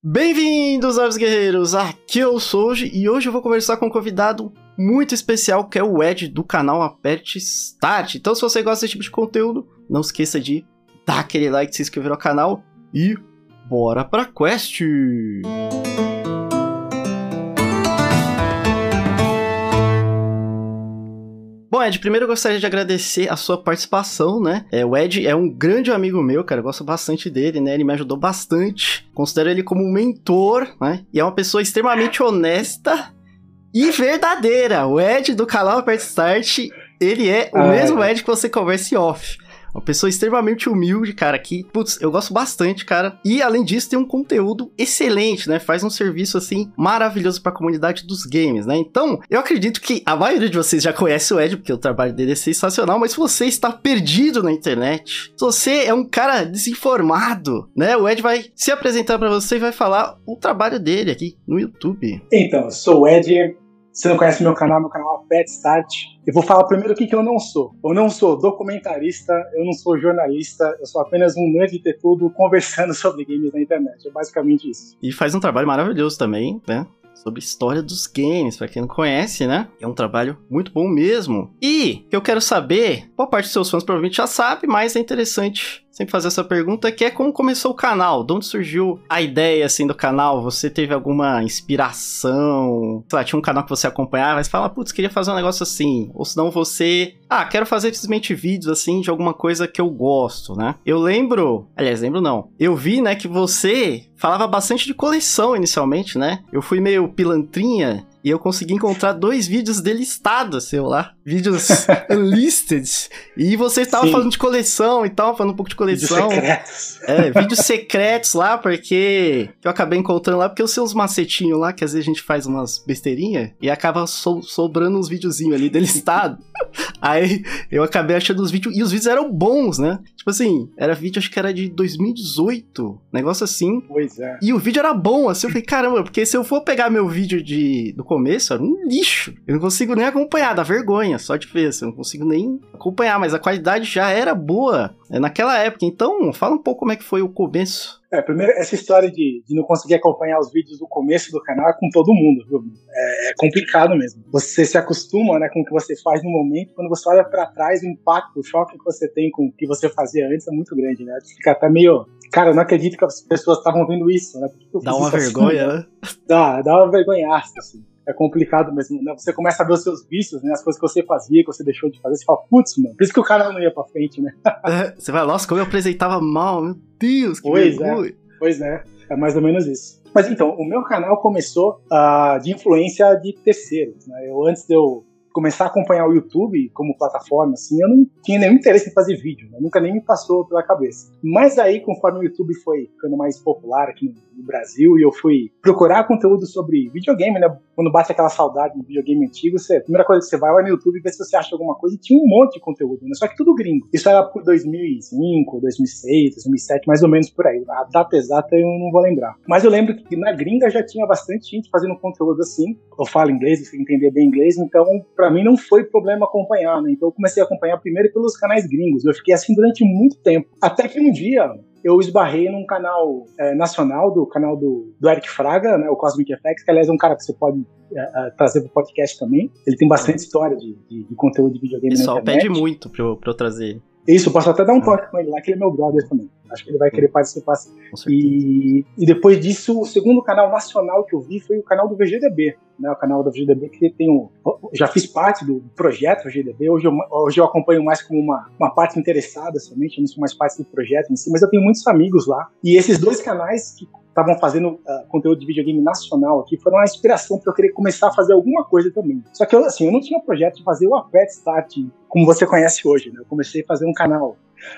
Bem-vindos, aves guerreiros! Aqui eu sou hoje e hoje eu vou conversar com um convidado muito especial que é o Ed do canal Aperte Start. Então, se você gosta desse tipo de conteúdo, não esqueça de dar aquele like, se inscrever no canal e bora pra quest! Bom, Ed, primeiro eu gostaria de agradecer a sua participação, né? É, o Ed é um grande amigo meu, cara, eu gosto bastante dele, né? Ele me ajudou bastante. Considero ele como um mentor, né? E é uma pessoa extremamente honesta e verdadeira. O Ed do canal Apert Start, ele é o mesmo Ed que você conversa em off. Uma pessoa extremamente humilde, cara, que, putz, eu gosto bastante, cara. E além disso, tem um conteúdo excelente, né? Faz um serviço assim maravilhoso para a comunidade dos games, né? Então, eu acredito que a maioria de vocês já conhece o Ed, porque o trabalho dele é sensacional, mas se você está perdido na internet, se você é um cara desinformado, né? O Ed vai se apresentar para você e vai falar o trabalho dele aqui no YouTube. Então, eu sou o Ed, você não conhece meu canal, meu canal é Pet Start. Eu vou falar primeiro o que, que eu não sou. Eu não sou documentarista, eu não sou jornalista, eu sou apenas um nerd de tudo conversando sobre games na internet. É basicamente isso. E faz um trabalho maravilhoso também, né? sobre história dos games, para quem não conhece, né? É um trabalho muito bom mesmo. E eu quero saber, boa parte dos seus fãs provavelmente já sabe, mas é interessante sempre fazer essa pergunta, que é como começou o canal? De onde surgiu a ideia, assim, do canal? Você teve alguma inspiração? Sei lá, tinha um canal que você acompanhava, mas fala, putz, queria fazer um negócio assim. Ou senão você, ah, quero fazer simplesmente vídeos, assim, de alguma coisa que eu gosto, né? Eu lembro, aliás, lembro não, eu vi, né, que você falava bastante de coleção inicialmente, né? Eu fui meio pilantrinha e eu consegui encontrar dois vídeos delistados, seu lá. Vídeos unlisted. E você estava falando de coleção e tal, falando um pouco de coleção. Vídeos secretos. É, vídeos secretos lá, porque eu acabei encontrando lá, porque eu sei uns macetinhos lá, que às vezes a gente faz umas besteirinhas e acaba so sobrando uns videozinhos ali delistado. Aí eu acabei achando os vídeos, e os vídeos eram bons, né? Tipo assim, era vídeo, acho que era de 2018, negócio assim. Pois é. E o vídeo era bom, assim, eu falei, caramba, porque se eu for pegar meu vídeo de, do começo, era um lixo. Eu não consigo nem acompanhar, dá vergonha, só de ver, assim, eu não consigo nem acompanhar, mas a qualidade já era boa né, naquela época. Então, fala um pouco como é que foi o começo é, primeiro, essa história de, de, não conseguir acompanhar os vídeos do começo do canal é com todo mundo, viu? É, é complicado mesmo. Você se acostuma né, com o que você faz no momento, quando você olha para trás, o impacto, o choque que você tem com o que você fazia antes é muito grande, né? Fica até meio. Cara, eu não acredito que as pessoas estavam vendo isso, né? Dá uma vergonha, assim, né? Dá, dá uma vergonhaça, assim é complicado mesmo, né? Você começa a ver os seus vícios, né? As coisas que você fazia, que você deixou de fazer, você fala, putz, mano, por isso que o canal não ia pra frente, né? É, você vai, nossa, como eu apresentava mal, meu Deus, que pois é. vergonha. É. Pois é, é mais ou menos isso. Mas então, o meu canal começou uh, de influência de terceiros. Né? Eu, antes de eu começar a acompanhar o YouTube como plataforma, assim, eu não tinha nenhum interesse em fazer vídeo, né? nunca nem me passou pela cabeça. Mas aí, conforme o YouTube foi ficando mais popular aqui no, Brasil e eu fui procurar conteúdo sobre videogame, né? Quando bate aquela saudade de videogame antigo, você, a primeira coisa que você vai, vai no YouTube vê se você acha alguma coisa e tinha um monte de conteúdo, né? Só que tudo gringo. Isso era por 2005, 2006, 2007, mais ou menos por aí. A data exata eu não vou lembrar. Mas eu lembro que na gringa já tinha bastante gente fazendo conteúdo assim. Eu falo inglês, eu entender bem inglês, então para mim não foi problema acompanhar, né? Então eu comecei a acompanhar primeiro pelos canais gringos. Eu fiquei assim durante muito tempo. Até que um dia eu esbarrei num canal é, nacional, do canal do, do Eric Fraga, né, o Cosmic FX, que aliás é um cara que você pode é, é, trazer pro podcast também. Ele tem bastante história de, de, de conteúdo de videogame Pessoal, na internet. pede muito pra eu, pra eu trazer. Isso, posso até dar um toque com ele lá, que ele é meu brother também. Acho que ele vai querer participar. E, e depois disso, o segundo canal nacional que eu vi foi o canal do VGDB, né? O canal do VGDB que tem um, já fiz parte do projeto VGDB. Hoje eu, hoje eu acompanho mais como uma, uma parte interessada somente, não sou mais parte do projeto em si, mas eu tenho muitos amigos lá. E esses dois canais que estavam fazendo uh, conteúdo de videogame nacional aqui foram uma inspiração para eu querer começar a fazer alguma coisa também. Só que eu, assim, eu não tinha projeto de fazer o Apet Start como você conhece hoje, né? Eu comecei a fazer um canal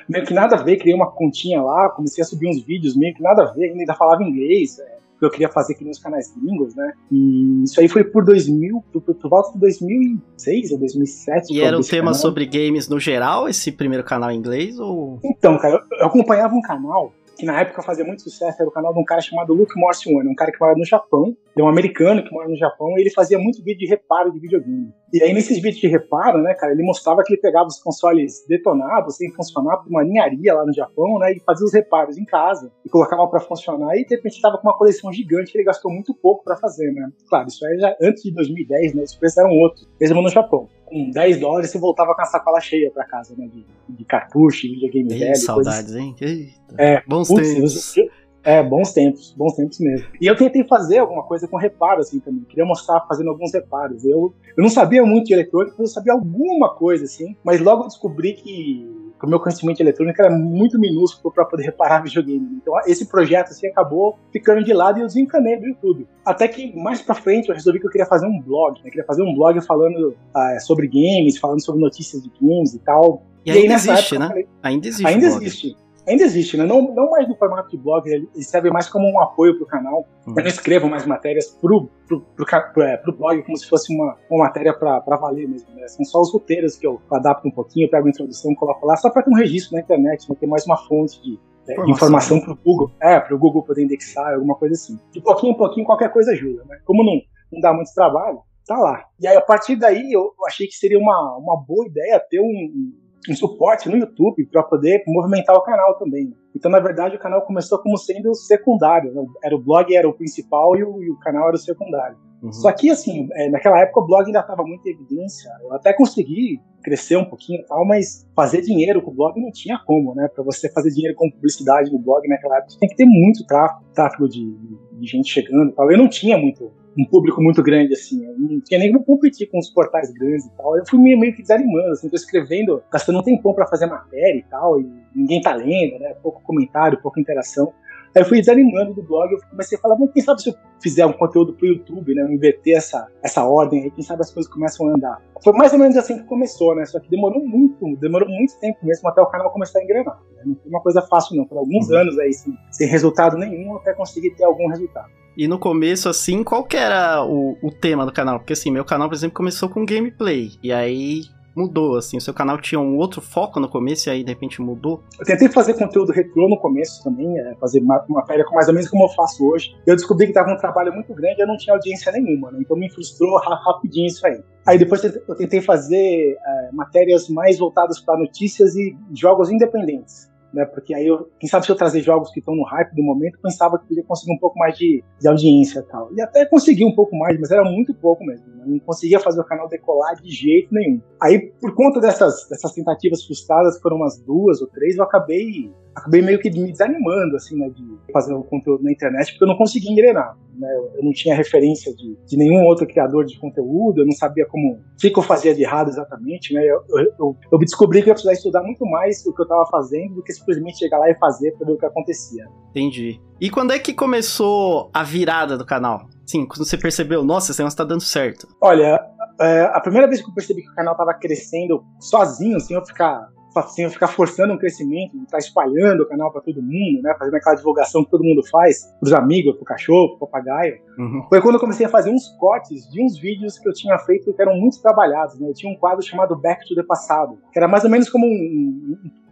meio que nada a ver, criei uma continha lá, comecei a subir uns vídeos meio que nada a ver, ainda falava inglês, é, que eu queria fazer aqui nos canais gringos, né? E isso aí foi por 2000, por, por, por volta de 2006 ou 2007. E era um tema canal. sobre games no geral, esse primeiro canal em inglês? ou? Então, cara, eu, eu acompanhava um canal que na época fazia muito sucesso, era o canal de um cara chamado Luke Morse One, um cara que mora no Japão, é um americano que mora no Japão, e ele fazia muito vídeo de reparo de videogame. E aí, nesses vídeos de reparo, né, cara, ele mostrava que ele pegava os consoles detonados, sem funcionar, por uma ninharia lá no Japão, né, e fazia os reparos em casa, e colocava para funcionar, e de repente estava com uma coleção gigante que ele gastou muito pouco para fazer, né. Claro, isso aí já antes de 2010, né, os preços eram outros, mesmo no Japão. Com 10 dólares, você voltava com a sacola cheia para casa, né, de, de cartucho, videogame Ei, velho. saudades, coisas... hein? Eita. É, Bons putz, tempos. eu- é, bons tempos, bons tempos mesmo. E eu tentei fazer alguma coisa com reparo, assim, também. Queria mostrar fazendo alguns reparos. Eu, eu não sabia muito de eletrônica, mas eu sabia alguma coisa, assim. Mas logo eu descobri que que o meu conhecimento de eletrônica era muito minúsculo para poder reparar videogame. Então esse projeto assim acabou ficando de lado e eu desencanei do YouTube. Até que mais para frente eu resolvi que eu queria fazer um blog, né? Eu queria fazer um blog falando ah, sobre games, falando sobre notícias de games e tal. E ainda nessa existe, época, né? falei, Ainda existe. ainda existe. Ainda existe, né? Não, não mais no formato de blog, ele serve mais como um apoio pro canal. Uhum. Eu não escrevo mais matérias pro, pro, pro, pro, é, pro blog como se fosse uma, uma matéria pra valer mesmo. Né? São só os roteiros que eu adapto um pouquinho, eu pego a introdução, coloco lá, só pra ter um registro na internet, né? ter mais uma fonte de, é, Informação. informação pro Google. É, pro Google poder indexar, alguma coisa assim. De pouquinho em pouquinho, qualquer coisa ajuda, né? Como não, não dá muito trabalho, tá lá. E aí, a partir daí, eu achei que seria uma, uma boa ideia ter um, um suporte no YouTube para poder movimentar o canal também. Então, na verdade, o canal começou como sendo secundário. né? Era o blog era o principal e o, e o canal era o secundário. Uhum. Só que, assim, é, naquela época o blog ainda estava muito em evidência. Eu até consegui crescer um pouquinho e tal, mas fazer dinheiro com o blog não tinha como, né? Para você fazer dinheiro com publicidade no blog naquela época, tem que ter muito tráfego, tráfego de, de gente chegando e tal. Eu não tinha muito um público muito grande, assim. Eu não tinha nem como competir com os portais grandes e tal. Eu fui meio, que desanimando, assim, tô escrevendo, gastando um tempão para fazer matéria e tal, e ninguém tá lendo, né? Pouco comentário, pouca interação. Aí eu fui desanimando do blog, eu comecei a falar, bom, quem sabe se eu fizer um conteúdo pro YouTube, né? eu Inverter essa, essa ordem aí, quem sabe as coisas começam a andar. Foi mais ou menos assim que começou, né? Só que demorou muito, demorou muito tempo mesmo até o canal começar a engrenar. Né? Não foi uma coisa fácil, não. Por alguns Uhum. anos aí, sem, sem resultado nenhum, até conseguir ter algum resultado. E no começo, assim, qual que era o, o tema do canal? Porque assim, meu canal, por exemplo, começou com gameplay. E aí mudou, assim. O seu canal tinha um outro foco no começo e aí de repente mudou. Eu tentei fazer conteúdo retrô no começo também, é, fazer uma matéria com mais ou menos como eu faço hoje. Eu descobri que estava um trabalho muito grande e eu não tinha audiência nenhuma, né? Então me frustrou ra- rapidinho isso aí. Aí depois eu tentei fazer é, matérias mais voltadas para notícias e jogos independentes. Né, porque aí, eu, quem sabe se eu trazer jogos que estão no hype do momento, pensava que podia conseguir um pouco mais de, de audiência e tal. E até consegui um pouco mais, mas era muito pouco mesmo. né? Não conseguia fazer o canal decolar de jeito nenhum. Aí, por conta dessas, dessas tentativas frustradas, foram umas duas ou três, eu acabei, acabei meio que me desanimando, assim, né, de fazer o conteúdo na internet, porque eu não conseguia engrenar. Né? Eu, não tinha referência de, de nenhum outro criador de conteúdo, eu não sabia como, o que, que eu fazia de errado exatamente, né? Eu, eu, eu, descobri que eu ia precisar estudar muito mais o que eu estava fazendo do que simplesmente chegar lá e fazer para ver o que acontecia. Entendi. E quando é que começou a virada do canal? Sim, quando você percebeu, nossa, esse negócio tá dando certo. Olha, é, a primeira vez que eu percebi que o canal estava crescendo sozinho, sem eu ficar sem eu ficar forçando um crescimento, estar espalhando o canal para todo mundo, né, fazendo aquela divulgação que todo mundo faz, pros amigos, pro cachorro, pro papagaio. Uhum. Foi quando eu comecei a fazer uns cortes de uns vídeos que eu tinha feito que eram muito trabalhados, né? Eu tinha um quadro chamado Back to the Passado, que era mais ou menos como um,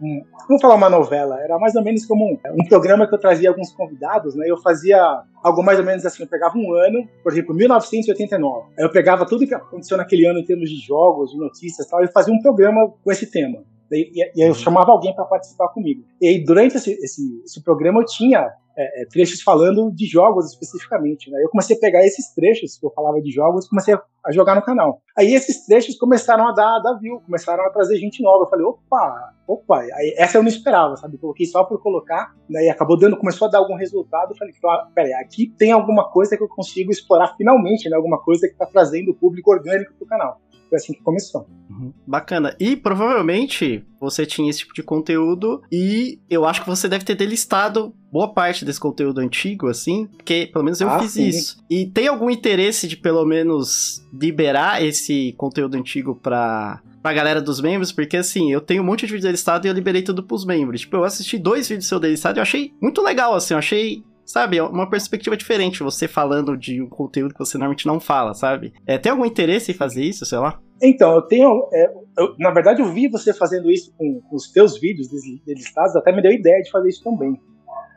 um, um vamos falar uma novela, era mais ou menos como um, um programa que eu trazia alguns convidados, né? Eu fazia algo mais ou menos assim, eu pegava um ano, por exemplo, 1989. Aí eu pegava tudo que aconteceu naquele ano em termos de jogos, de notícias e tal, e fazia um programa com esse tema. E, e eu chamava alguém para participar comigo. E aí, durante esse, esse, esse programa eu tinha é, trechos falando de jogos especificamente. Né? Eu comecei a pegar esses trechos que eu falava de jogos e comecei a, a, jogar no canal. Aí esses trechos começaram a dar, dar view, começaram a trazer gente nova. Eu falei, opa, opa, aí, essa eu não esperava, sabe? Coloquei só por colocar, né? e acabou dando, começou a dar algum resultado. Eu falei, ah, peraí, aqui tem alguma coisa que eu consigo explorar finalmente, né? Alguma coisa que está trazendo o público orgânico pro canal. Foi assim que começou. Uhum. Bacana. E provavelmente você tinha esse tipo de conteúdo e eu acho que você deve ter delistado boa parte desse conteúdo antigo, assim, porque pelo menos eu Ah, fiz sim. isso. E tem algum interesse de pelo menos liberar esse conteúdo antigo pra, pra galera dos membros? Porque assim, eu tenho um monte de vídeo delistado e eu liberei tudo pros membros. Tipo, eu assisti dois vídeos seu delistado e eu achei muito legal, assim, eu achei sabe, é uma perspectiva diferente, você falando de um conteúdo que você normalmente não fala, sabe? É, tem algum interesse em fazer isso, sei lá? Então, eu tenho. é, eu- na verdade, eu vi você fazendo isso com, com os teus vídeos delistados, até me deu ideia de fazer isso também.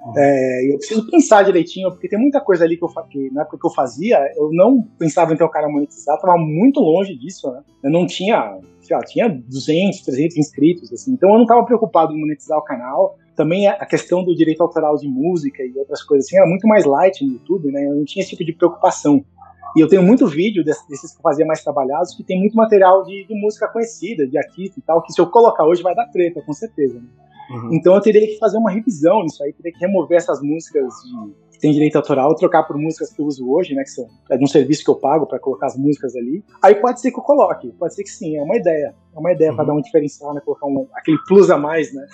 Uhum. É, eu preciso pensar direitinho, porque tem muita coisa ali que, eu, que na época que eu fazia, eu não pensava em ter um cara monetizado, tava muito longe disso, né? Eu não tinha, sei lá, tinha 200, 300 inscritos, assim, então eu não tava preocupado em monetizar o canal. Também a questão do direito autoral de música e outras coisas assim era muito mais light no YouTube, né? Eu não tinha esse tipo de preocupação. E eu tenho muito vídeo desses que eu fazia mais trabalhados que tem muito material de, de, música conhecida, de artista e tal, que se eu colocar hoje vai dar treta, com certeza. Né? Uhum. Então eu teria que fazer uma revisão nisso aí, teria que remover essas músicas de, tem direito autoral, trocar por músicas que eu uso hoje, né? Que são é de um serviço que eu pago para colocar as músicas ali. Aí pode ser que eu coloque, pode ser que sim, é uma ideia. É uma ideia uhum. para dar um diferencial, né? Colocar um, aquele plus a mais, né?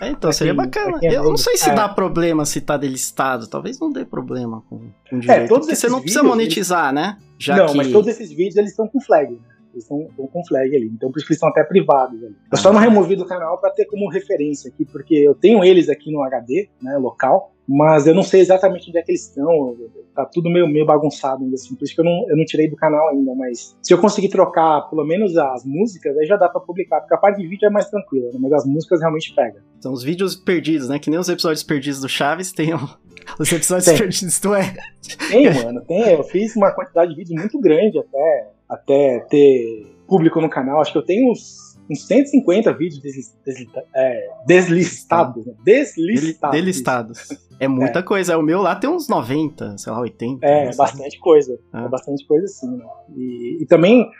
É, então, seria quem, bacana. É eu não sei se é. dá problema se tá delistado. Talvez não dê problema com, com é, direito. É, todos porque você não precisa monetizar, eles... né? Já não, que... mas todos esses vídeos eles estão com flag. Né? Eles estão, estão com flag ali. Então, por isso que eles estão até privados ali. Eu só não removi do canal para ter como referência aqui, porque eu tenho eles aqui no HD, né, local, mas eu não sei exatamente onde é que eles estão. Tá tudo meio, meio bagunçado ainda assim. Por isso que eu não, eu não tirei do canal ainda. Mas se eu conseguir trocar pelo menos as músicas, aí já dá para publicar. Porque a parte de vídeo é mais tranquila, né? mas as músicas realmente pega. São os vídeos perdidos, né? Que nem os episódios perdidos do Chaves tem os episódios tem. perdidos do é. Tem, mano, tem. Eu fiz uma quantidade de vídeos muito grande até até ter público no canal. Acho que eu tenho uns, uns 150 vídeos é, deslistados. Né? Deslistados. Delistados. É muita é. coisa. O meu lá tem uns 90, sei lá, 80. É, bastante coisa. É. é. bastante coisa sim. Né? E, e, também,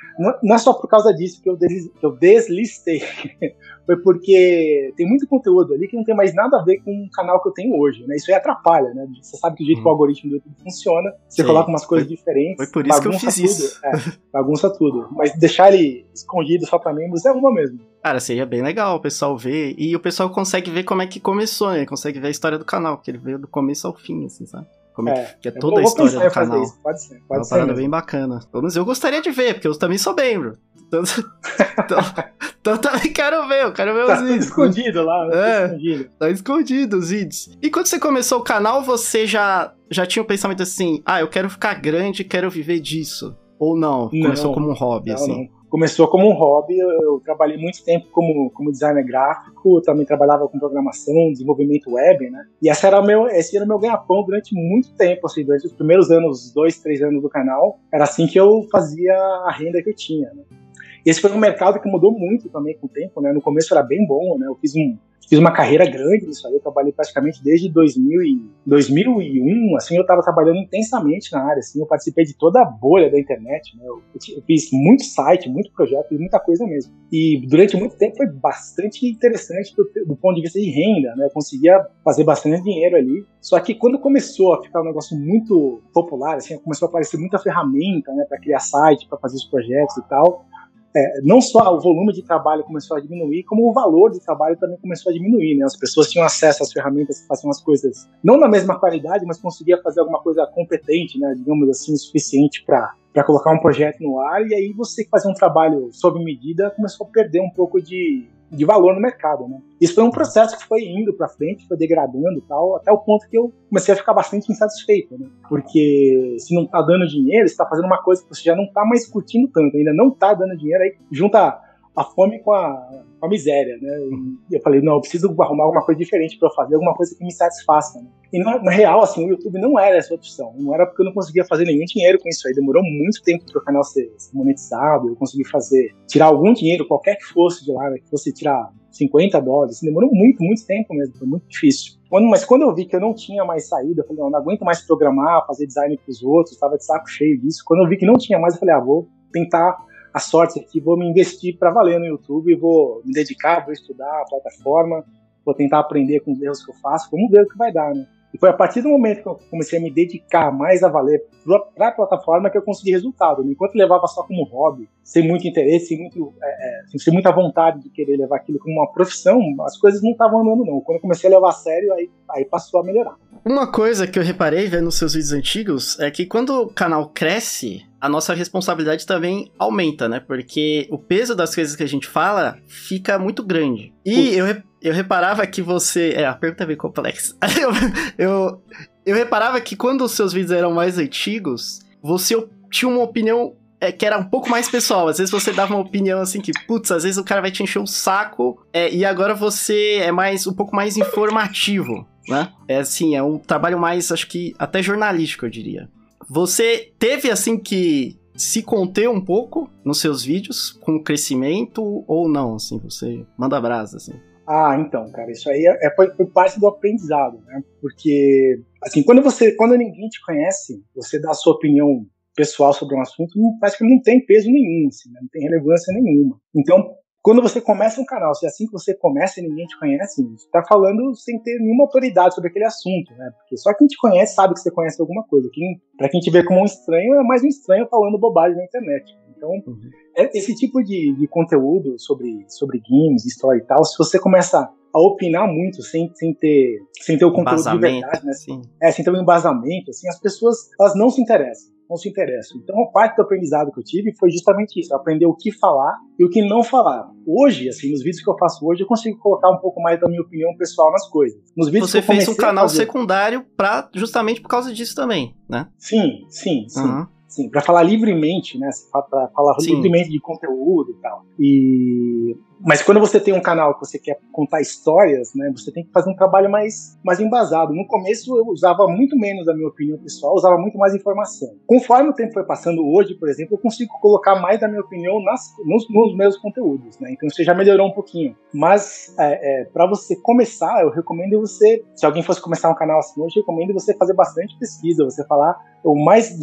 não é só por causa disso que eu, des, que eu deslistei. Foi porque tem muito conteúdo ali que não tem mais nada a ver com o canal que eu tenho hoje. Né? Isso aí atrapalha, né? Você sabe que o jeito que o algoritmo do YouTube funciona, você Sim. coloca umas coisas foi, diferentes. Foi por isso que eu fiz tudo, isso. É, bagunça tudo. Mas deixar ele escondido só pra membros é uma mesmo. Cara, seria bem legal o pessoal ver. E o pessoal consegue ver como é que começou, né? Consegue ver a história do canal, que ele veio do começo ao fim, assim, sabe? Como é, é que é toda a história do canal. Isso. Pode ser, pode é uma ser. parada bem bacana. Pelo menos eu gostaria de ver, porque eu também sou membro. Então, então, então também quero ver, eu quero ver tá os vídeos. escondido lá, é, escondido. Tá escondido os vídeos. E quando você começou o canal, você já, já tinha o um pensamento assim, ah, eu quero ficar grande, quero viver disso. Ou não? Começou não, como um hobby, não, assim? Não começou como um hobby. Eu, trabalhei muito tempo como, como designer gráfico, também trabalhava com programação, desenvolvimento web, né? E esse era meu, esse era o meu ganha-pão durante muito tempo, assim, durante os primeiros anos, dois, três anos do canal. Era assim que eu fazia a renda que eu tinha, né? Esse foi um mercado que mudou muito também com o tempo, né? No começo era bem bom, né? Eu fiz um, fiz uma carreira grande nisso aí, eu trabalhei praticamente desde 2000 e 2001, assim, eu estava trabalhando intensamente na área, assim, eu participei de toda a bolha da internet, né, eu, eu fiz muito site, muito projeto, muita coisa mesmo. E durante muito tempo foi bastante interessante do, do ponto de vista de renda, né, eu conseguia fazer bastante dinheiro ali, só que quando começou a ficar um negócio muito popular, assim, começou a aparecer muita ferramenta, né, para criar site, para fazer os projetos e tal, é, não só o volume de trabalho começou a diminuir, como o valor de trabalho também começou a diminuir. Né? As pessoas tinham acesso às ferramentas que faziam as coisas não na mesma qualidade, mas conseguia fazer alguma coisa competente, né? digamos assim, o suficiente para para colocar um projeto no ar, e aí você fazia um trabalho sob medida começou a perder um pouco de, de valor no mercado, né? Isso foi um processo que foi indo para frente, foi degradando e tal, até o ponto que eu comecei a ficar bastante insatisfeito, né? Porque se não tá dando dinheiro, você tá fazendo uma coisa que você já não tá mais curtindo tanto, ainda não tá dando dinheiro, aí junta a fome com a, com a miséria, né? E eu falei, não, eu preciso arrumar alguma coisa diferente para fazer, alguma coisa que me satisfaça. Né? E na, na, real, assim, o YouTube não era essa opção. Não era porque eu não conseguia fazer nenhum dinheiro com isso aí. Demorou muito tempo para o canal ser, ser, monetizado. Eu consegui fazer, tirar algum dinheiro, qualquer que fosse de lá, né? que fosse tirar 50 dólares. Assim, demorou muito, muito tempo mesmo. Foi muito difícil. Quando, mas quando eu vi que eu não tinha mais saída, eu falei, não, não aguento mais programar, fazer design para os outros, estava de saco cheio disso. Quando eu vi que não tinha mais, eu falei, ah, vou tentar a sorte aqui, vou me investir para valer no YouTube, vou me dedicar, vou estudar a plataforma, vou tentar aprender com os erros que eu faço, vamos ver o que vai dar, né? E foi a partir do momento que eu comecei a me dedicar mais a valer para a plataforma que eu consegui resultado. Né? Enquanto levava só como hobby, sem muito interesse, sem, muito, é, é, sem muita vontade de querer levar aquilo como uma profissão, as coisas não estavam andando não. Quando eu comecei a levar a sério, aí, aí passou a melhorar. Uma coisa que eu reparei vendo nos seus vídeos antigos é que quando o canal cresce, a nossa responsabilidade também aumenta, né? Porque o peso das coisas que a gente fala fica muito grande. E eu, eu reparava que você. É, a pergunta é bem complexa. eu, eu, eu reparava que quando os seus vídeos eram mais antigos, você tinha uma opinião é, que era um pouco mais pessoal. Às vezes você dava uma opinião assim que, putz, às vezes o cara vai te encher o um saco, é, e agora você é mais um pouco mais informativo. Né? É assim, é um trabalho mais, acho que até jornalístico, eu diria. Você teve assim que se conter um pouco nos seus vídeos com o crescimento ou não, assim, você manda brasa, assim. Ah, então, cara, isso aí é, é, parte do aprendizado, né? Porque, assim, quando você, quando ninguém te conhece, você dá a sua opinião pessoal sobre um assunto, não, parece que não tem peso nenhum, assim, né? não tem relevância nenhuma. Então, quando você começa um canal, se é assim que você começa e ninguém te conhece, você está falando sem ter nenhuma autoridade sobre aquele assunto, né? Porque só quem te conhece sabe que você conhece alguma coisa. Quem, para quem te vê como um estranho, é mais um estranho falando bobagem na internet. Então, uhum. É, esse tipo de, de conteúdo sobre, sobre games, história e tal, se você começa a opinar muito sem, sem ter sem ter o conteúdo de verdade, né? Sim. É, sem ter um embasamento, assim, as pessoas elas não se interessam não se interessam. Então, a parte do aprendizado que eu tive foi justamente isso, aprender o que falar e o que não falar. Hoje, assim, nos vídeos que eu faço hoje, eu consigo colocar um pouco mais da minha opinião pessoal nas coisas. Nos vídeos Você fez um canal fazer... secundário para justamente por causa disso também, né? Sim, sim, sim. Uhum. Sim, para falar livremente, né? Para falar Sim. livremente de conteúdo e tal. E mas quando você tem um canal que você quer contar histórias, né, você tem que fazer um trabalho mais, mais embasado. No começo eu usava muito menos a minha opinião pessoal, usava muito mais informação. Conforme o tempo foi passando, hoje, por exemplo, eu consigo colocar mais da minha opinião nas, nos, nos meus conteúdos, né? Então você já melhorou um pouquinho. Mas é, é, para você começar, eu recomendo você, se alguém fosse começar um canal assim hoje, eu recomendo você fazer bastante pesquisa, você falar o mais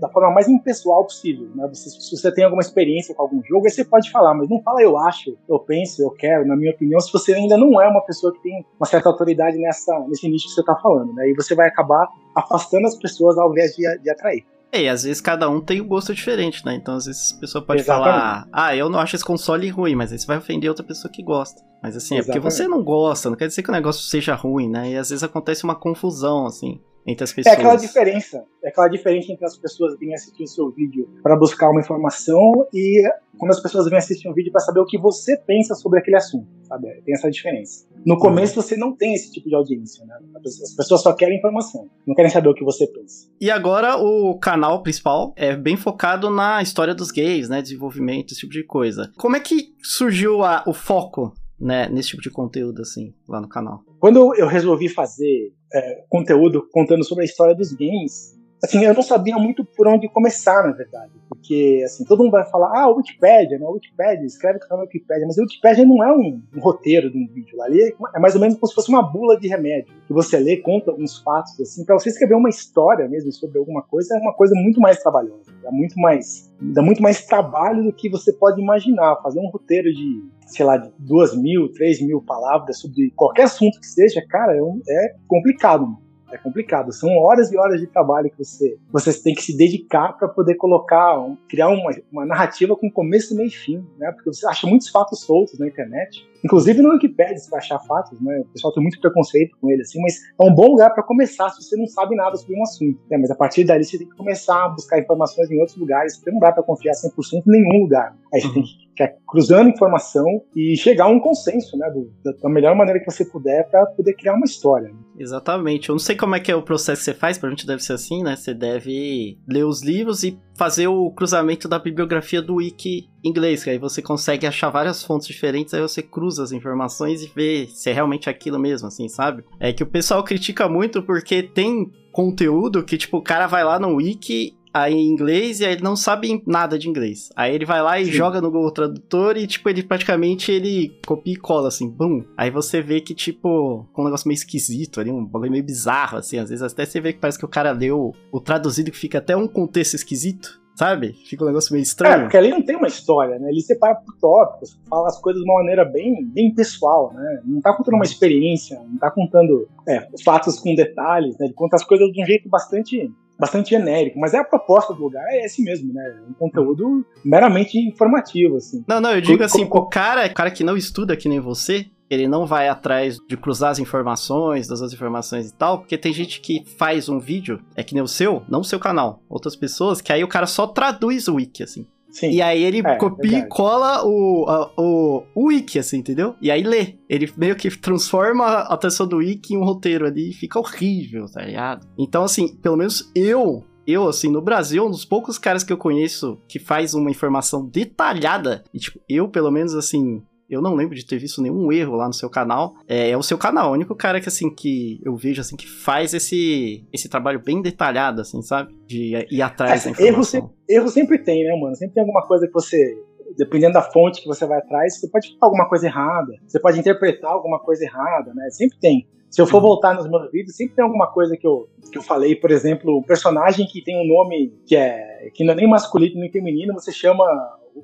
da forma mais impessoal possível. Né? Você, se você tem alguma experiência com algum jogo, aí você pode falar, mas não fala eu acho, eu penso, eu quero, na minha opinião, se você ainda não é uma pessoa que tem uma certa autoridade nessa, nesse nicho que você está falando. Né? E você vai acabar afastando as pessoas ao invés de, de atrair. É, e às vezes cada um tem um gosto diferente, né? Então às vezes a pessoa pode Exatamente. falar, ah, eu não acho esse console ruim, mas aí você vai ofender outra pessoa que gosta. Mas assim, Exatamente. é porque você não gosta, não quer dizer que o negócio seja ruim, né? E às vezes acontece uma confusão, assim entre as pessoas. É aquela diferença, é aquela diferença entre as pessoas virem assistir o seu vídeo para buscar uma informação e quando as pessoas vêm assistir um vídeo para saber o que você pensa sobre aquele assunto, sabe? Tem essa diferença. No uhum. começo você não tem esse tipo de audiência, né? As pessoas só querem informação, não querem saber o que você pensa. E agora o canal principal é bem focado na história dos gays, né? Desenvolvimento, esse tipo de coisa. Como é que surgiu a, o foco né, nesse tipo de conteúdo, assim, lá no canal? Quando eu resolvi fazer é, conteúdo contando sobre a história dos games, assim, eu não sabia muito por onde começar, na verdade. Porque, assim, todo mundo vai falar, ah, o Wikipedia, né? O Wikipedia, escreve no Wikipedia. Mas o Wikipedia não é um, um, roteiro de um vídeo. Ali é mais ou menos como se fosse uma bula de remédio. Que você lê, conta alguns fatos, assim. Pra você escrever uma história mesmo sobre alguma coisa, é uma coisa muito mais trabalhosa. É muito mais... Dá muito mais trabalho do que você pode imaginar. Fazer um roteiro de, sei lá, de duas mil, três mil palavras sobre qualquer assunto que seja, cara, é, é complicado, mano é complicado. São horas e horas de trabalho que você, você tem que se dedicar para poder colocar, criar uma, uma narrativa com começo, meio e fim, né? Porque você acha muitos fatos soltos na internet. Inclusive no Wikipedia você vai achar fatos, né? O pessoal tem muito preconceito com ele, assim, mas é um bom lugar para começar se você não sabe nada sobre um assunto. Né? Mas a partir dali você tem que começar a buscar informações em outros lugares, porque não dá para confiar 100% em nenhum lugar. Aí você tem que ir cruzando informação e chegar a um consenso, né? Do, da melhor maneira que você puder para poder criar uma história. Né? Exatamente. Eu não sei como é que é o processo que você faz, pra gente deve ser assim, né? Você deve ler os livros e fazer o cruzamento da bibliografia do wiki inglês, que aí você consegue achar várias fontes diferentes, aí você cruza as informações e vê se é realmente aquilo mesmo, assim, sabe? É que o pessoal critica muito porque tem conteúdo que, tipo, o cara vai lá no wiki aí em inglês e aí ele não sabe nada de inglês. Aí ele vai lá e Sim. joga no Google Tradutor e, tipo, ele praticamente ele copia e cola, assim, bum. Aí você vê que, tipo, com um negócio meio esquisito ali, um bagulho meio bizarro, assim. Às vezes até você vê que parece que o cara leu o traduzido que fica até um contexto esquisito. Sabe? Fica um negócio meio estranho. É, porque ali não tem uma história, né? Ele separa por tópicos, fala as coisas de uma maneira bem, bem pessoal, né? Não tá contando uma experiência, não tá contando é, fatos com detalhes, né? Ele conta as coisas de um jeito bastante bastante genérico, mas é a proposta do lugar, é esse mesmo, né? Um conteúdo meramente informativo, assim. Não, não, eu digo assim, o cara, o cara que não estuda que nem você, ele não vai atrás de cruzar as informações, das outras informações e tal, porque tem gente que faz um vídeo, é que nem o seu, não o seu canal, outras pessoas, que aí o cara só traduz o wiki, assim. Sim. E aí ele é, copia verdade. e cola o, a, o, o wiki, assim, entendeu? E aí lê. Ele meio que transforma a atenção do wiki em um roteiro ali e fica horrível, tá ligado? Então, assim, pelo menos eu eu, assim, no Brasil, um dos poucos caras que eu conheço que faz uma informação detalhada, e, tipo, eu, pelo menos, assim, eu não lembro de ter visto nenhum erro lá no seu canal. É, é, o seu canal, o único cara que, assim, que eu vejo, assim, que faz esse, esse trabalho bem detalhado, assim, sabe? De ir atrás é, da informação. Erro sempre, erro sempre tem, né, mano? Sempre tem alguma coisa que você dependendo da fonte que você vai atrás, você pode falar alguma coisa errada, você pode interpretar alguma coisa errada, né? Sempre tem. Se eu for voltar nos meus vídeos, sempre tem alguma coisa que eu, que eu falei, por exemplo, um personagem que tem um nome que é que não é nem masculino nem feminino, você chama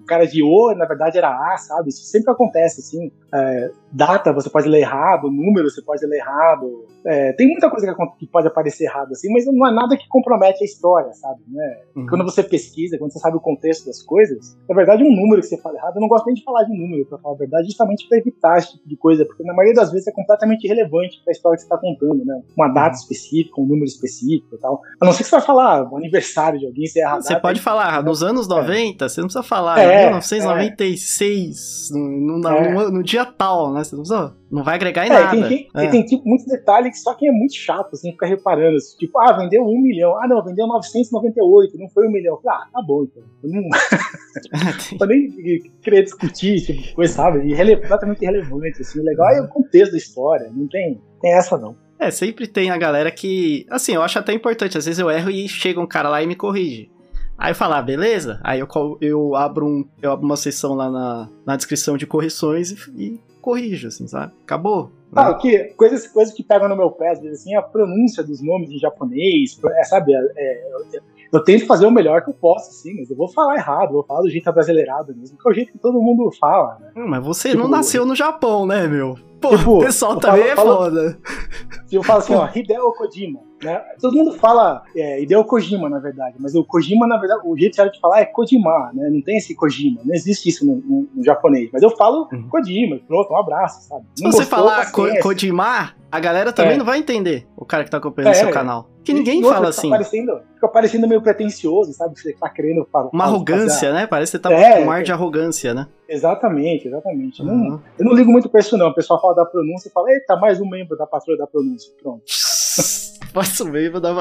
o cara de O, na verdade, era A, sabe? Isso sempre acontece, assim. É, data você pode ler errado, número você pode ler errado. É, tem muita coisa que, pode aparecer errado, assim, mas não é nada que compromete a história, sabe? Né? Uhum. Quando você pesquisa, quando você sabe o contexto das coisas, na verdade, um número que você fala errado, eu não gosto nem de falar de número, pra falar a verdade, justamente para evitar esse tipo de coisa, porque na maioria das vezes é completamente irrelevante para a história que você está contando, né? Uma data uhum. específica, um número específico e tal. A não ser que você vai falar o aniversário de alguém, você erra Você pode falar, nos anos 90, é. você não precisa falar, é, 1996, é. no, no, é. no, no, dia tal, né? Você não, precisa, não vai agregar em é, nada. Tem, tem, tem tipo, muitos detalhes que só quem é muito chato, assim, fica reparando. Assim, tipo, ah, vendeu um milhão. Ah, não, vendeu 998, não foi um milhão. Ah, tá bom, então. Eu não. eu nem querer discutir, tipo, coisa, sabe? Irrele... Completamente irrelevante. Assim. O legal é o contexto da história. Não tem, tem essa, não. É, sempre tem a galera que. Assim, eu acho até importante. Às vezes eu erro e chega um cara lá e me corrige. Aí eu falo, ah, beleza? Aí eu, eu, abro um, eu abro uma seção lá na, na descrição de correções e, e corrijo, assim, sabe? Acabou. Né? Ah, que, coisas, coisas que pegam no meu pé, às vezes, assim, a pronúncia dos nomes em japonês, é, sabe? É, é, eu, eu, tento fazer o melhor que eu posso, assim, mas eu vou falar errado, vou falar do jeito brasileirado mesmo, que é o jeito que todo mundo fala, né? Hum, mas você tipo, não nasceu no Japão, né, meu? Pô, tipo, o pessoal também falo, é foda. Se eu falo assim, ó, Hideo Kojima, né? Todo mundo fala é, Hideo Kojima, na verdade, mas o Kojima, na verdade, o jeito certo de falar é Kojima, né? Não tem esse Kojima, não existe isso no, no, no japonês. Mas eu falo uhum. Kojima, pronto, um abraço, sabe? Se você falar Ko Kojima, a galera também é. não vai entender o cara que tá acompanhando é, seu canal. Que ninguém fala assim. Fica parecendo, fica parecendo meio pretencioso, sabe? Você tá querendo falar. Uma arrogância, né? Parece que você tá é, com um ar de arrogância, né? Exatamente, exatamente. Uhum. Não, eu não ligo muito pra isso, não. O pessoal fala da pronúncia e fala, eita, mais um membro da patrulha da pronúncia. Pronto. Mais um membro da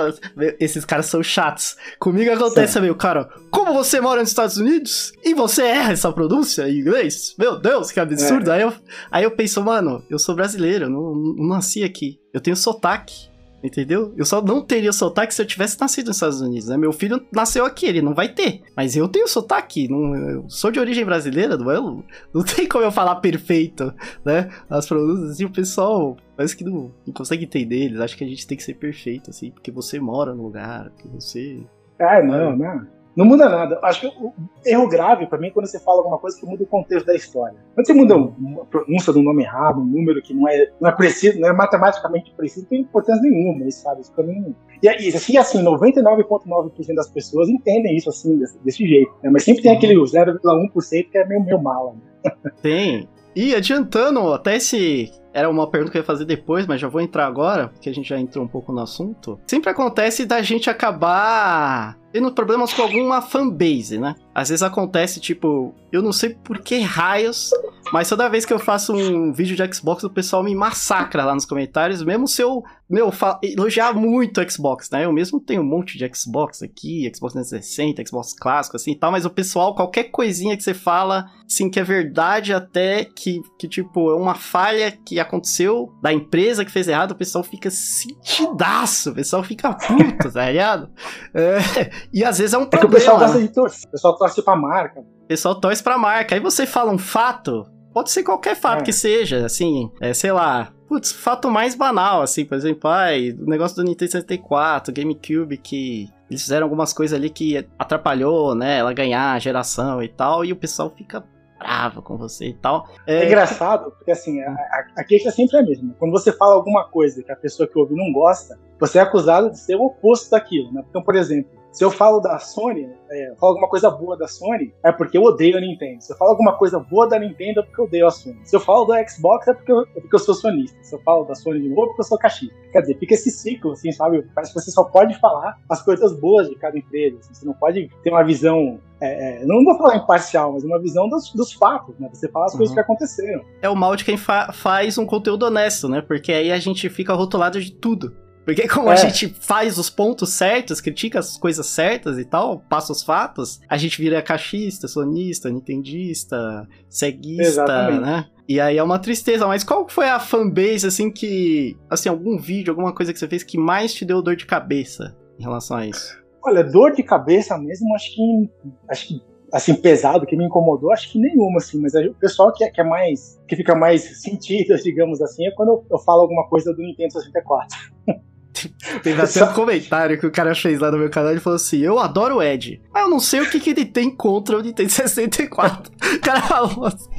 Esses caras são chatos. Comigo acontece meio, cara, como você mora nos Estados Unidos e você erra essa pronúncia em inglês? Meu Deus, que absurdo. É. Aí, eu, aí eu penso, mano, eu sou brasileiro, não, não nasci aqui. Eu tenho sotaque. Entendeu? Eu só não teria sotaque se eu tivesse nascido nos Estados Unidos, né? Meu filho nasceu aqui, ele não vai ter. Mas eu tenho sotaque, não, eu sou de origem brasileira, não, é? não tem como eu falar perfeito, né? As pronúncias, assim, o pessoal parece que não, não consegue entender, eles acham que a gente tem que ser perfeito, assim, porque você mora no lugar, que você... Ah, não, não. Não muda nada. Acho que o erro grave para mim é quando você fala alguma coisa que muda o contexto da história. Quando você muda uma pronúncia de um nome errado, um número que não é, não é preciso, não é matematicamente preciso, não tem importância nenhuma, sabe? Isso pra mim. E, e assim, assim 99,9% das pessoas entendem isso assim, desse, desse jeito. Né? Mas sempre tem aquele 0,1% que é meio, meio mala. Né? Tem. E adiantando, até esse era uma pergunta que eu ia fazer depois, mas já vou entrar agora, porque a gente já entrou um pouco no assunto. Sempre acontece da gente acabar tendo problemas com alguma fanbase, né? Às vezes acontece, tipo, eu não sei por que raios, mas toda vez que eu faço um vídeo de Xbox, o pessoal me massacra lá nos comentários, mesmo se eu, meu, elogiar muito o Xbox, né? Eu mesmo tenho um monte de Xbox aqui, Xbox 360, Xbox clássico, assim e tal, mas o pessoal, qualquer coisinha que você fala, assim, que é verdade até, que, que tipo, é uma falha que aconteceu da empresa que fez errado, o pessoal fica sentidaço, o pessoal fica puto, tá ligado? É, e às vezes é um problema. É que o pessoal gosta de torcer, o pessoal torce pra marca. O pessoal torce pra marca. Aí você fala um fato, pode ser qualquer fato é. que seja, assim, é, sei lá, putz, fato mais banal, assim, por exemplo, ai, o negócio do Nintendo 64, GameCube, que eles fizeram algumas coisas ali que atrapalhou, né, ela ganhar a geração e tal, e o pessoal fica bravo com você e tal. É, é engraçado, porque assim, a, a, a queixa sempre é a mesma. Quando você fala alguma coisa que a pessoa que ouve não gosta, você é acusado de ser o oposto daquilo, né? Então, por exemplo, se eu falo da Sony, é, falo alguma coisa boa da Sony, é porque eu odeio a Nintendo. Se eu falo alguma coisa boa da Nintendo, é porque eu odeio a Sony. Se eu falo do Xbox, é porque eu, é porque eu sou sonista. Se eu falo da Sony de novo, é porque eu sou cachista. Quer dizer, fica esse ciclo, assim, sabe? Parece que você só pode falar as coisas boas de cada empresa. Assim, você não pode ter uma visão é, é, não vou falar imparcial, mas uma visão dos, dos fatos, né? Você fala as uhum. coisas que aconteceram. É o mal de quem fa faz um conteúdo honesto, né? Porque aí a gente fica rotulado de tudo. Porque como é. a gente faz os pontos certos, critica as coisas certas e tal, passa os fatos, a gente vira caixista, sonista, nintendista, ceguista, Exatamente. né? E aí é uma tristeza, mas qual foi a fanbase, assim, que. Assim, algum vídeo, alguma coisa que você fez que mais te deu dor de cabeça em relação a isso? Olha, dor de cabeça mesmo, acho que. Acho que assim, pesado, que me incomodou, acho que nenhuma, assim, mas o pessoal que é, que é mais, que fica mais sentido, digamos assim, é quando eu, eu falo alguma coisa do Nintendo 64. Teve até um comentário que o cara fez lá no meu canal, ele falou assim, eu adoro o Ed, mas eu não sei o que, que ele tem contra o Nintendo 64. o cara falou assim...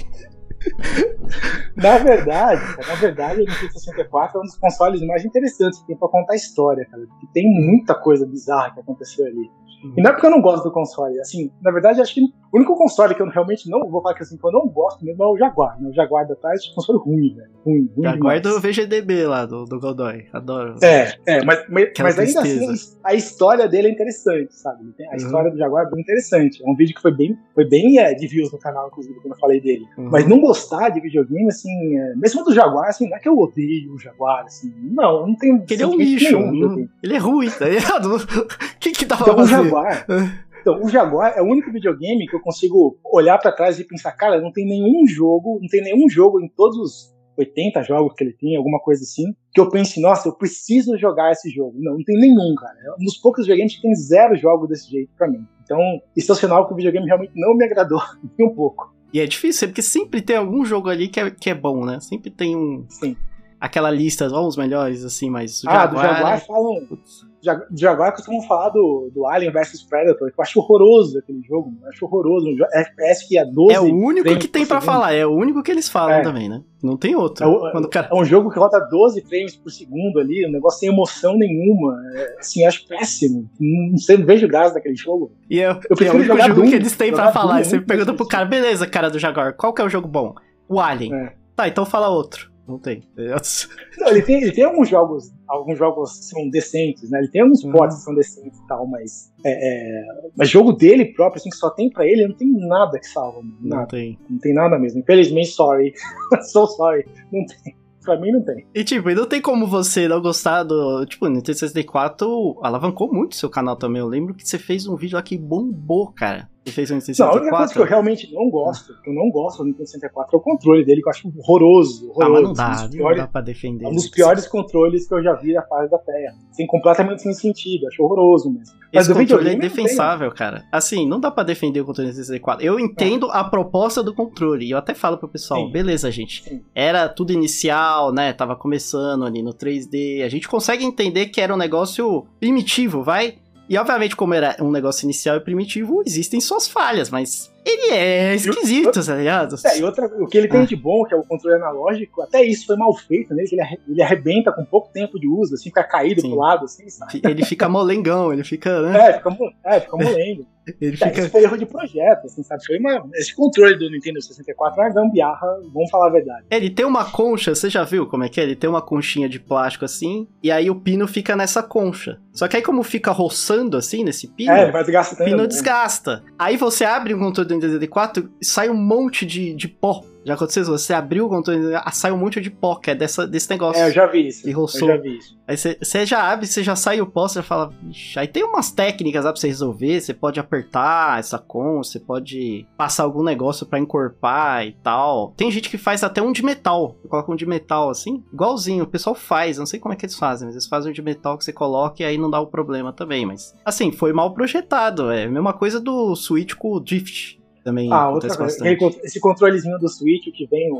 Na verdade, na verdade, o Nintendo 64 é um dos consoles mais interessantes que tem pra contar a história, cara. Porque tem muita coisa bizarra que aconteceu ali. E não é porque eu não gosto do console. Assim, na verdade, acho que o único console que eu realmente não vou falar que, assim, que eu não gosto mesmo é o Jaguar. Né? O Jaguar da Tarde é um console ruim, velho. Ruim, ruim Jaguar demais. do VGDB lá, do, do Godoy. Adoro. É, é, mas, mas, mas ainda assim, a história dele é interessante, sabe? A uhum. história do Jaguar é bem interessante. É um vídeo que foi bem, foi bem é, de views no canal, inclusive, quando eu falei dele. Uhum. Mas não gostar de videogame, assim, é, mesmo do Jaguar, assim, não é que eu odeio o Jaguar, assim. Não, não tem. Ele é um lixo. Nenhum, ele é ruim, tá ligado? O que que dá pra então, fazer? O Jaguar. Então, o Jaguar é o único videogame que eu consigo olhar para trás e pensar, cara, não tem nenhum jogo, não tem nenhum jogo em todos os 80 jogos que ele tem, alguma coisa assim, que eu pense, nossa, eu preciso jogar esse jogo. Não, não tem nenhum, cara. É um dos poucos videogames que tem zero jogos desse jeito para mim. Então, isso é sinal que o videogame realmente não me agradou nem um pouco. E é difícil, porque sempre tem algum jogo ali que é, que é bom, né? Sempre tem um. Sim. Aquela lista, ó, os melhores, assim, mas. O ah, Jaguar, do Jaguar falam. Putz Jaguar costumam falar do, do Alien vs Predator, que eu acho horroroso aquele jogo, eu acho horroroso. Um FPS que é 12. É o único que tem para falar, é o único que eles falam é. também, né? Não tem outro. É, Quando cara... é um jogo que roda 12 frames por segundo ali, um negócio sem emoção nenhuma. É, assim, acho péssimo. Não, sei, não vejo graça daquele jogo. E eu, eu prefiro é o único jogo Doom, que eles têm para falar. Doom, você pergunta pro cara, beleza, cara do Jaguar, qual que é o jogo bom? O Alien. É. Tá, então fala outro. Não tem. Não, ele tem, ele tem alguns jogos, alguns jogos que são decentes, né? Ele tem alguns uhum. que são decentes e tal, mas, é, é, mas jogo dele próprio, assim, que só tem pra ele, não tem nada que salva. Nada. Não tem. Não tem nada mesmo. Infelizmente, sorry. so sorry. Não tem. Pra mim não tem. E tipo, não tem como você não gostar do. Tipo, o Nintendo 64 alavancou muito seu canal também. Eu lembro que você fez um vídeo lá que bombou, cara. Nintendo 64? Não, a única coisa que eu realmente não gosto, que eu não gosto do Nintendo 64 é o controle dele, que eu acho horroroso. horroroso ah, mas não dá, um piores, não dá pra defender. Um dos piores controles que eu já vi da fase da Terra. Tem completamente sem sentido, acho horroroso mesmo. Mas Esse o controle é indefensável, cara. Assim, não dá pra defender o controle do 64. Eu entendo a proposta do controle, e eu até falo pro pessoal, Sim. beleza, gente, Sim. era tudo inicial, né, tava começando ali no 3D, a gente consegue entender que era um negócio primitivo, vai? E obviamente, como era um negócio inicial e primitivo, existem suas falhas, mas ele é esquisito, tá ligado? É, e outra, o que ele tem ah. de bom, que é o controle analógico, até isso foi mal feito nele, né? ele, arrebenta com pouco tempo de uso, assim, fica caído Sim. pro lado, assim, sabe? Ele fica molengão, ele fica, né? É, fica, é, fica molengo. Ele fica... Isso foi erro de projeto, assim, sabe? Foi uma... Esse controle do Nintendo 64 é uma gambiarra, vamos falar a verdade. Ele tem uma concha, você já viu como é que é? Ele tem uma conchinha de plástico assim, e aí o pino fica nessa concha. Só que aí como fica roçando assim, nesse pino, é, vai desgastando, o pino né? desgasta. Aí você abre um controle do Nintendo 64 e sai um monte de, de pó já aconteceu? Você abriu o controle, ah, sai um monte de pó, que é dessa, desse negócio. É, eu já vi isso. E roçou. Eu já vi isso. Aí você, já abre, você já sai o pó, você já fala. Aí tem umas técnicas lá pra você resolver. Você pode apertar essa com, você pode passar algum negócio para encorpar e tal. Tem gente que faz até um de metal. Coloca um de metal assim, igualzinho. O pessoal faz, não sei como é que eles fazem, mas eles fazem um de metal que você coloca e aí não dá o problema também. Mas, assim, foi mal projetado. É a mesma coisa do Switch com o Drift também ah, outra coisa, esse controlezinho do Switch que vem,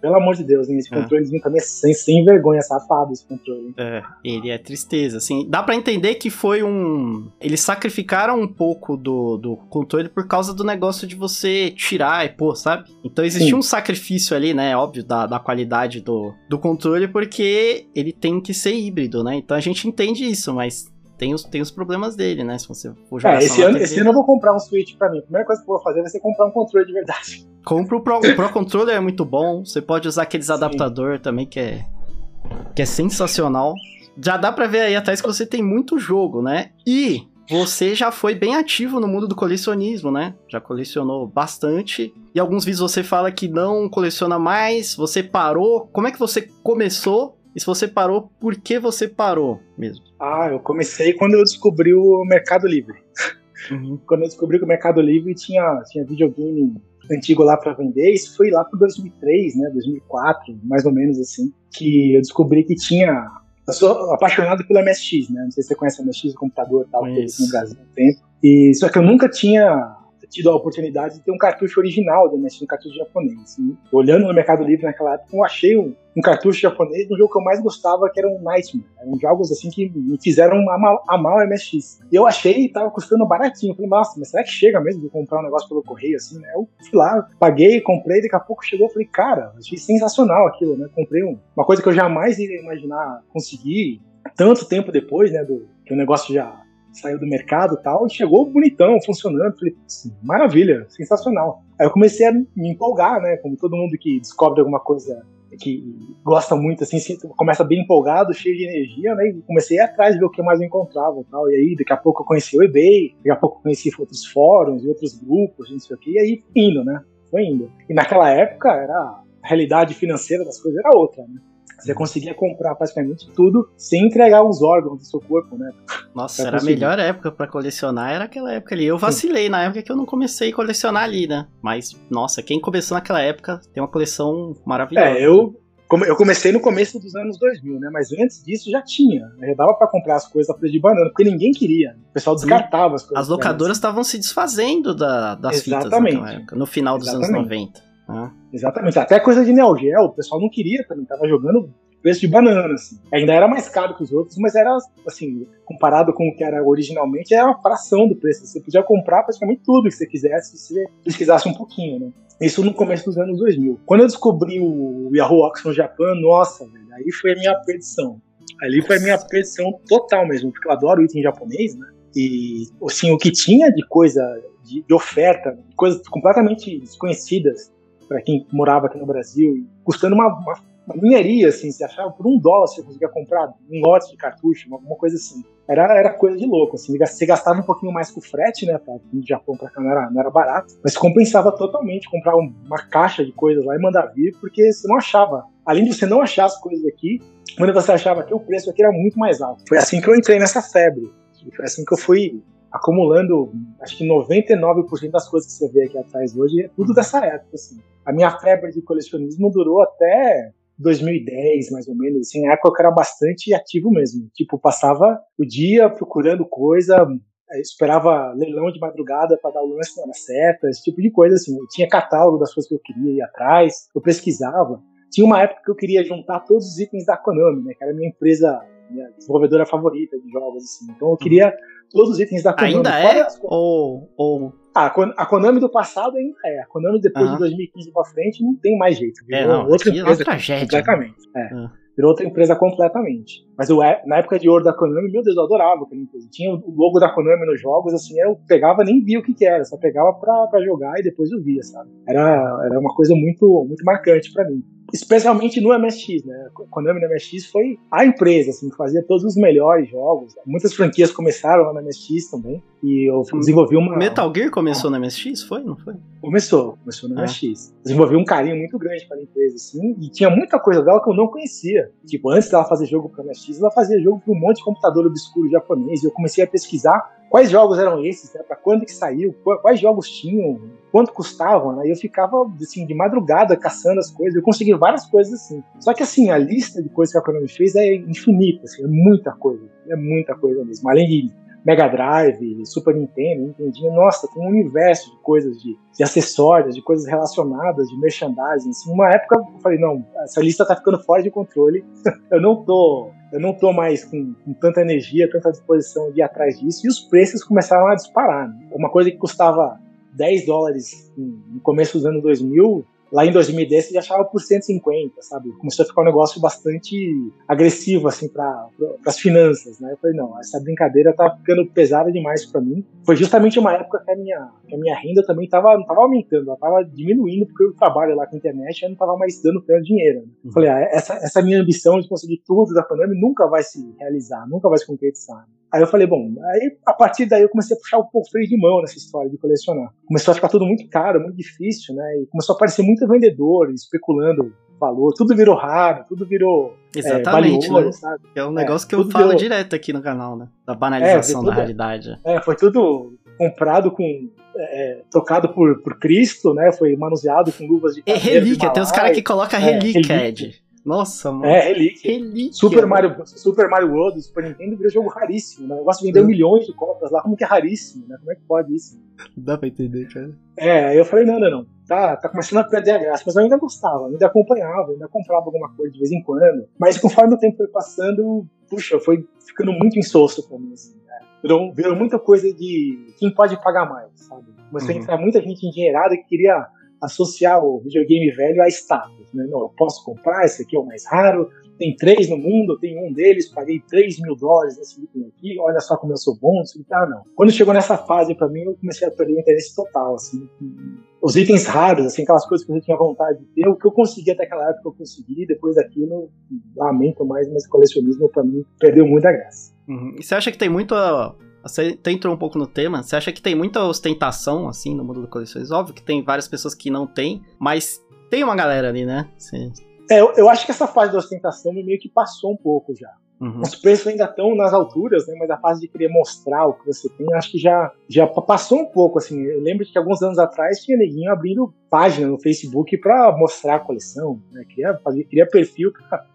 pelo amor de Deus, hein, esse é. controlezinho também é sem, sem vergonha, safado esse controle. É, ele é tristeza, assim, dá para entender que foi um... Eles sacrificaram um pouco do, do controle por causa do negócio de você tirar e pôr, sabe? Então existia Sim. um sacrifício ali, né, óbvio, da, da qualidade do, do controle, porque ele tem que ser híbrido, né? Então a gente entende isso, mas tem os, tem os problemas dele, né? Se você for jogar é, esse ano, esse ano eu vou comprar um Switch pra mim. A primeira coisa que eu vou fazer vai ser comprar um controle de verdade. Compra o Pro, o Pro Controller, é muito bom. Você pode usar aqueles adaptador também, que é, que é sensacional. Já dá pra ver aí atrás que você tem muito jogo, né? E você já foi bem ativo no mundo do colecionismo, né? Já colecionou bastante. E alguns vídeos você fala que não coleciona mais, você parou. Como é que você começou E se você parou, por que você parou mesmo? Ah, eu comecei quando eu descobri o Mercado Livre. Uhum. quando eu descobri que o Mercado Livre tinha, tinha videogame antigo lá para vender, isso foi lá para 2003, né, 2004, mais ou menos assim, que eu descobri que tinha eu sou apaixonado pelo MSX, né? Não sei se você conhece o MSX, o computador e tal, que no Brasil há um tempo. E, só que eu nunca tinha tido a oportunidade de ter um cartucho original do MSX, um cartucho japonês. Assim. Olhando no Mercado Livre naquela época, eu achei um, um cartucho japonês do jogo que eu mais gostava, que era um Nightmare. Eram jogos assim que me fizeram amar, o MSX. Eu achei e tava custando baratinho. Eu falei, nossa, mas será que chega mesmo de comprar um negócio pelo correio assim, né? Eu fui lá, paguei, comprei, daqui a pouco chegou, eu falei, cara, achei sensacional aquilo, né? Comprei um, uma coisa que eu jamais ia imaginar conseguir tanto tempo depois, né, do que o negócio já saiu do mercado e tal, e chegou bonitão, funcionando. Falei, maravilha, sensacional. Aí eu comecei a me empolgar, né? Como todo mundo que descobre alguma coisa que gosta muito, assim, começa bem empolgado, cheio de energia, né? E comecei a ir atrás de ver o que mais eu encontrava e tal. E aí, daqui a pouco eu conheci o eBay, daqui a pouco eu conheci outros fóruns e outros grupos, não sei o e aí indo, né? Foi indo. E naquela época era a realidade financeira das coisas era outra, né? Você conseguia comprar praticamente tudo sem entregar os órgãos do seu corpo, né? Nossa, era conseguir. a melhor época para colecionar, era aquela época ali. Eu vacilei Sim. na época que eu não comecei a colecionar ali, né? Mas, nossa, quem começou naquela época tem uma coleção maravilhosa. É, eu, eu comecei no começo dos anos 2000, né? Mas antes disso já tinha. Já dava para comprar as coisas a preço de banana, porque ninguém queria. O pessoal descartava as coisas. As locadoras estavam se desfazendo da, das Exatamente. fitas naquela época, no final dos Exatamente. anos 90. Ah. Exatamente. Até coisa de Neo Geo, o pessoal não queria também, tava jogando preço de banana, assim. Ainda era mais caro que os outros, mas era, assim, comparado com o que era originalmente, era uma fração do preço. Você podia comprar praticamente tudo que você quisesse, se você pesquisasse um pouquinho, né? Isso no começo dos anos 2000. Quando eu descobri o Yahoo Auction no Japão, nossa, velho, aí foi a minha perdição. Ali foi a minha perdição total mesmo, porque eu adoro item japonês, né? E, assim, o que tinha de coisa, de, de oferta, coisas completamente desconhecidas para quem morava aqui no Brasil, custando uma, uma uma minharia, assim, você achava por um dólar você conseguia comprar um lote de cartucho, alguma coisa assim. Era, era coisa de louco, assim, você gastava um pouquinho mais com frete, né, pra, do Japão pra cá não era, não era barato, mas compensava totalmente comprar uma caixa de coisas lá e mandar vir, porque você não achava, além de você não achar as coisas aqui, quando você achava que o preço aqui era muito mais alto. Foi assim que eu entrei nessa febre, foi assim que eu fui acumulando, acho que 99% das coisas que você vê aqui atrás hoje é tudo dessa época, assim. A minha febre de colecionismo durou até 2010, mais ou menos, assim, na época eu era bastante ativo mesmo. Tipo, passava o dia procurando coisa, eh, esperava leilão de madrugada para dar o lance na seta, esse tipo de coisa, assim. Eu tinha catálogo das coisas que eu queria ir atrás, eu pesquisava. Tinha uma época que eu queria juntar todos os itens da Konami, né, que era a minha empresa, minha desenvolvedora favorita de jogos, assim. Então eu queria todos os itens da Konami. Ainda é? Ou, ou ah, a Konami do passado ainda é. A Konami depois de 2015 pra frente não tem mais jeito. é, não, outra empresa. É uma tragédia. Completamente. É. Virou outra empresa completamente. Mas eu, na época de ouro da Konami, meu Deus, eu adorava aquela empresa. Tinha o logo da Konami nos jogos, assim, eu pegava nem via o que, que era, só pegava pra, pra jogar e depois eu via, sabe? Era, era uma coisa muito, muito marcante para mim especialmente no MSX, né? Konami no MSX foi a empresa assim, que fazia todos os melhores jogos. Muitas franquias começaram lá no MSX também. E eu desenvolvi uma. Metal Gear começou no MSX, foi? Não foi? Começou, começou no ah. MSX. Desenvolvi um carinho muito grande para a empresa, assim, e tinha muita coisa dela que eu não conhecia. Tipo, antes dela fazer jogo para MSX, ela fazia jogo para um monte de computador obscuro japonês. E eu comecei a pesquisar quais jogos eram esses, né, para quando que saiu, quais jogos tinham, quanto custavam, né? E eu ficava assim de madrugada caçando as coisas. Eu consegui várias coisas assim. Só que assim, a lista de coisas que a Konami fez é infinita, assim, é muita coisa, é muita coisa mesmo. Além de Mega Drive, Super Nintendo, Nintendinho, nossa, tem um universo de coisas, de, de acessórios, de coisas relacionadas, de merchandising. Assim, uma época eu falei, não, essa lista tá ficando fora de controle, eu não tô eu não tô mais com, com, tanta energia, tanta disposição de ir atrás disso, e os preços começaram a disparar. Né? Uma coisa que custava 10 dólares no começo dos anos 2000, lá em 2010 você já achava por 150, sabe? Começou a ficar um negócio bastante agressivo, assim, para as finanças, né? Eu falei, não, essa brincadeira tá ficando pesada demais para mim. Foi justamente uma época que a minha, que a minha renda também tava, não tava aumentando, ela tava diminuindo, porque eu trabalho lá com a internet e eu não tava mais dando tanto dinheiro. Né? Uhum. Falei, ah, essa, essa minha ambição de conseguir tudo da Konami nunca vai se realizar, nunca vai se concretizar. Aí eu falei, bom, aí a partir daí eu comecei a puxar pouco freio de mão nessa história de colecionar. Começou a ficar tudo muito caro, muito difícil, né? E começou a aparecer muito vendedor especulando valor, tudo virou raro, tudo virou Exatamente, é, valioso, né? sabe? É um negócio é, que eu falo virou... direto aqui no canal, né? Da banalização é, da realidade. É, foi tudo comprado com é, tocado por, por Cristo, né? Foi manuseado com luvas de É relíquia, tem os caras que colocam relíquia, Ed. Nossa, mano. É, relíquia. relíquia Super, Mario, Super Mario World, Super Nintendo virou jogo raríssimo. Né? O negócio vendeu milhões de cópias lá. Como que é raríssimo, né? Como é que pode isso? Não dá pra entender, cara. É, aí eu falei, não, não, não. Tá, tá começando a perder a graça. Mas eu ainda gostava, ainda acompanhava, ainda comprava alguma coisa de vez em quando. Mas conforme o tempo foi passando, puxa, foi ficando muito insosso pra mim, assim. Né? Virou, virou muita coisa de quem pode pagar mais, sabe? Começou uhum. a entrar muita gente engenheirada que queria associar o videogame velho a status. Né? Não, eu posso comprar, esse aqui é o mais raro, tem três no mundo, tem um deles, paguei 3 mil dólares nesse item aqui, olha só como eu sou bom, ah, não. Quando chegou nessa fase, para mim, eu comecei a perder o interesse total, assim. Os itens raros, assim, aquelas coisas que eu tinha vontade de ter, o que eu consegui até aquela época eu consegui, depois daquilo, lamento mais, mas colecionismo para mim perdeu muita graça. Uhum. E você acha que tem muito você entrou um pouco no tema. Você acha que tem muita ostentação, assim, no mundo do colecionismo? Óbvio que tem várias pessoas que não tem, mas tem uma galera ali, né? Você... É, eu, eu, acho que essa fase da ostentação meio que passou um pouco já. Uhum. Os preços ainda estão nas alturas, né? Mas a fase de querer mostrar o que você tem, acho que já, já passou um pouco, assim. Eu lembro que alguns anos atrás tinha neguinho abrindo página no Facebook para mostrar a coleção, né? Queria, fazer, queria perfil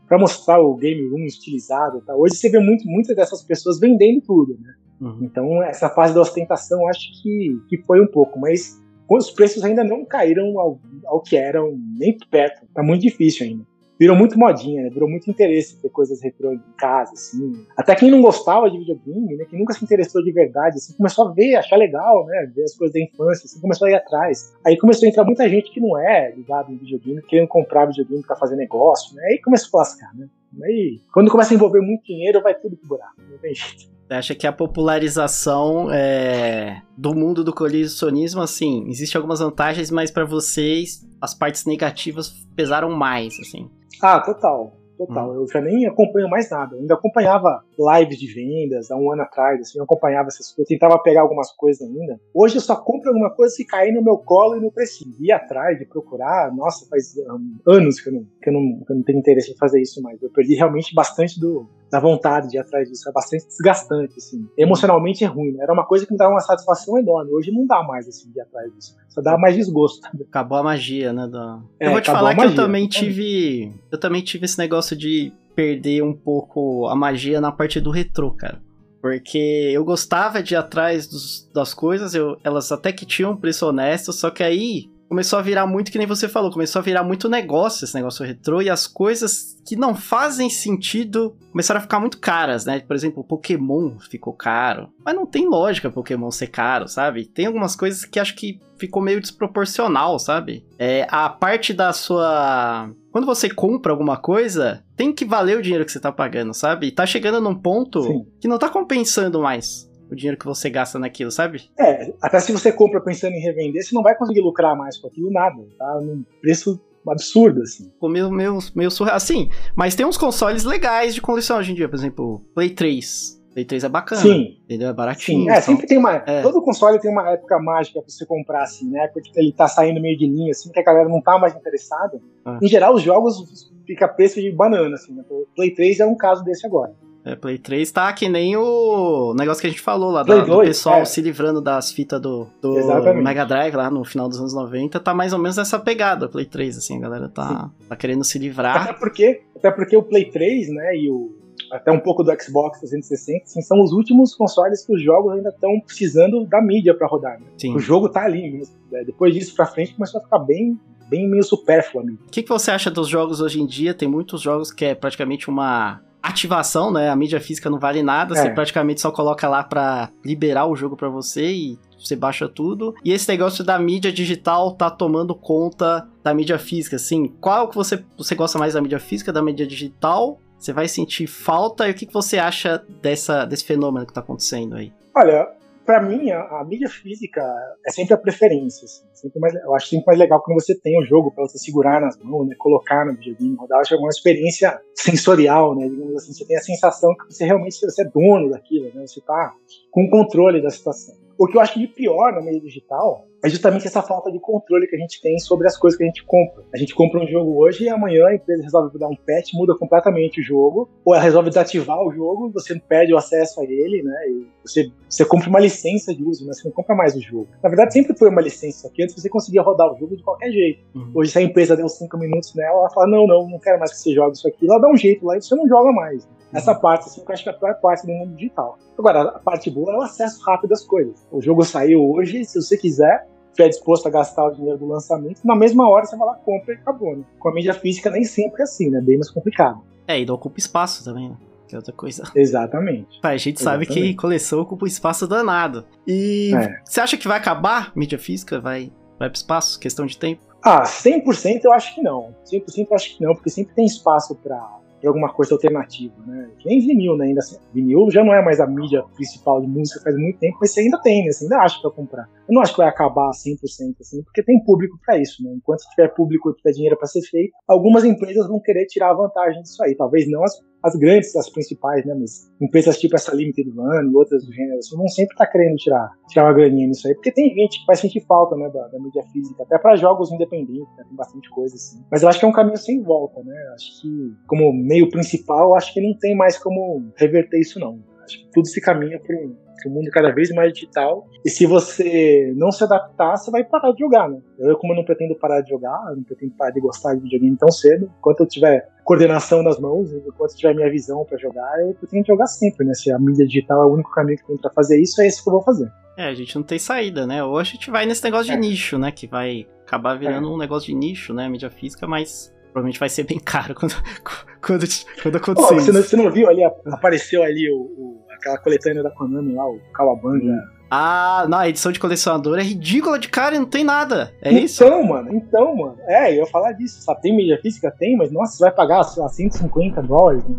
para mostrar o game room estilizado. Tá? Hoje você vê muito, muitas dessas pessoas vendendo tudo, né? Uhum. Então, essa fase da ostentação acho que, que foi um pouco, mas os preços ainda não caíram ao, ao que eram nem perto. Tá muito difícil ainda. Virou muito modinha, né? Virou muito interesse ter coisas retrô em casa, assim. Até quem não gostava de videogame, né? Quem nunca se interessou de verdade, assim, começou a ver, achar legal, né? Ver as coisas da infância, assim, começou a ir atrás. Aí começou a entrar muita gente que não é ligado em videogame, querendo comprar videogame pra fazer negócio, né? Aí começou a lascar, né? Aí, quando começa a envolver muito dinheiro, vai tudo pro buraco, não tem jeito. Você acha que a popularização é, do mundo do colecionismo, assim, existe algumas vantagens, mas para vocês as partes negativas pesaram mais, assim? Ah, total total. Hum. Eu já nem acompanho mais nada. Eu ainda acompanhava lives de vendas há um ano atrás, assim, eu acompanhava essas coisas, tentava pegar algumas coisas ainda. Hoje eu só compro alguma coisa se cair no meu colo e não preciso. Ir atrás de procurar, nossa, faz um, anos que eu, não, que, eu não, que eu não tenho interesse em fazer isso mais. Eu perdi realmente bastante do, da vontade de ir atrás disso. É bastante desgastante, assim. Emocionalmente é ruim, né? Era uma coisa que me dava uma satisfação enorme. Hoje não dá mais, assim, de ir atrás disso. Só dá mais desgosto. Acabou a magia, né? Da... É, eu vou te falar que eu também tive. Eu também tive esse negócio de perder um pouco a magia na parte do retrô, cara. Porque eu gostava de ir atrás dos, das coisas, eu, elas até que tinham preço honesto, só que aí começou a virar muito, que nem você falou, começou a virar muito negócio esse negócio retrô e as coisas que não fazem sentido começaram a ficar muito caras, né? Por exemplo, Pokémon ficou caro. Mas não tem lógica Pokémon ser caro, sabe? Tem algumas coisas que acho que ficou meio desproporcional, sabe? É, a parte da sua. Quando você compra alguma coisa, tem que valer o dinheiro que você tá pagando, sabe? E tá chegando num ponto Sim. que não tá compensando mais o dinheiro que você gasta naquilo, sabe? É, até se você compra pensando em revender, você não vai conseguir lucrar mais com aquilo, nada. Tá num preço absurdo, assim. Ficou meio, meio, meio surreal. Assim, mas tem uns consoles legais de coleção hoje em dia, por exemplo, Play 3. Play 3 é bacana. Sim. Entendeu? É baratinho. Sim. É, sempre tem uma. É. Todo console tem uma época mágica pra você comprar, assim, né? Porque ele tá saindo meio de linha, assim, que a galera não tá mais interessada. Ah. Em geral, os jogos fica preço de banana, assim. Né? Play 3 é um caso desse agora. É, Play 3 tá que nem o negócio que a gente falou lá, da, 2, do pessoal é. se livrando das fitas do, do Mega Drive lá no final dos anos 90, tá mais ou menos nessa pegada, Play 3, assim, a galera tá, tá querendo se livrar. Até porque, até porque o Play 3, né, e o, até um pouco do Xbox 360, assim, são os últimos consoles que os jogos ainda estão precisando da mídia para rodar. Né? O jogo tá ali mesmo. Né? Depois disso pra frente começou a ficar bem, bem meio supérfluo. O que, que você acha dos jogos hoje em dia? Tem muitos jogos que é praticamente uma ativação, né? A mídia física não vale nada, é. você praticamente só coloca lá para liberar o jogo para você e você baixa tudo. E esse negócio da mídia digital tá tomando conta da mídia física, assim. Qual que você, você gosta mais da mídia física, da mídia digital? Você vai sentir falta? E o que, que você acha dessa, desse fenômeno que tá acontecendo aí? Olha, para mim, a, a, mídia física é sempre a preferência. Assim. Sempre mais, eu acho sempre mais legal quando você tem o jogo para você segurar nas mãos, né, colocar no videogame, rodar. Acho é uma experiência sensorial, né? Digamos assim, você tem a sensação que você realmente você é dono daquilo, né? Você está com controle da situação. O que eu acho de pior na mídia digital é justamente essa falta de controle que a gente tem sobre as coisas que a gente compra. A gente compra um jogo hoje e amanhã a empresa resolve dar um patch, muda completamente o jogo, ou ela resolve desativar o jogo, você perde o acesso a ele, né? E você, você compra uma licença de uso, né? Você não compra mais o jogo. Na verdade, sempre foi uma licença aqui, antes você conseguia rodar o jogo de qualquer jeito. Uhum. Hoje, se a empresa deu cinco minutos nela, ela fala: não, não, não quero mais que você jogue isso aqui. Ela dá um jeito lá e você não joga mais. Né? Essa parte, assim, que eu acho que é a pior parte do mundo digital. Agora, a parte boa é o acesso rápido às coisas. O jogo saiu hoje, se você quiser, estiver disposto a gastar o dinheiro do lançamento, na mesma hora você vai lá, compra e acabou, né? Com a mídia física nem sempre é assim, né? Bem mais complicado. É, e não ocupa espaço também, né? Que é outra coisa. Exatamente. A gente Exatamente. sabe que coleção ocupa um espaço danado. E é. você acha que vai acabar mídia física? Vai, vai pro espaço? Questão de tempo? Ah, 100% eu acho que não. 100% eu acho que não, porque sempre tem espaço para de alguma coisa alternativa, né? Nem vinil, né? Ainda assim. Vinil já não é mais a mídia principal de música faz muito tempo, mas você ainda tem, né? Você ainda acha pra comprar. Eu não acho que vai acabar 100% assim, porque tem público para isso, né? Enquanto tiver público e tiver dinheiro para ser feito, algumas empresas vão querer tirar vantagem disso aí. Talvez não as as grandes, as principais, né? Mas empresas tipo essa Limited Run e outras do gênero, assim, vão sempre tá querendo tirar, tirar uma graninha nisso aí, porque tem gente que vai sentir falta, né, da, da mídia física, até para jogos independentes, né, tem bastante coisa assim. Mas eu acho que é um caminho sem volta, né? Acho que, como meio principal, acho que não tem mais como reverter isso, não. Acho que tudo se caminha para o mundo cada vez mais digital. E se você não se adaptar, você vai parar de jogar, né? Eu, como eu não pretendo parar de jogar, eu não pretendo parar de gostar de videogame tão cedo, enquanto eu tiver coordenação nas mãos, enquanto eu tiver minha visão para jogar, eu pretendo jogar sempre, né? Se a mídia digital é o único caminho que tem para fazer isso, é esse que eu vou fazer. É, a gente não tem saída, né? Ou a gente vai nesse negócio de é. nicho, né? Que vai acabar virando é. um negócio de nicho, né? Mídia física, mas provavelmente vai ser bem caro quando, quando, quando acontecer. Oh, você, não, você, não, viu ali? Apareceu ali o, o, aquela coletânea da Konami lá, o Kawabanga. Ah, não, a edição de colecionador é ridícula de cara e não tem nada. É então, isso? Então, mano, então, mano. É, eu ia falar disso. Sabe, tem mídia física? Tem, mas nossa, você vai pagar, lá, 150 dólares. Né?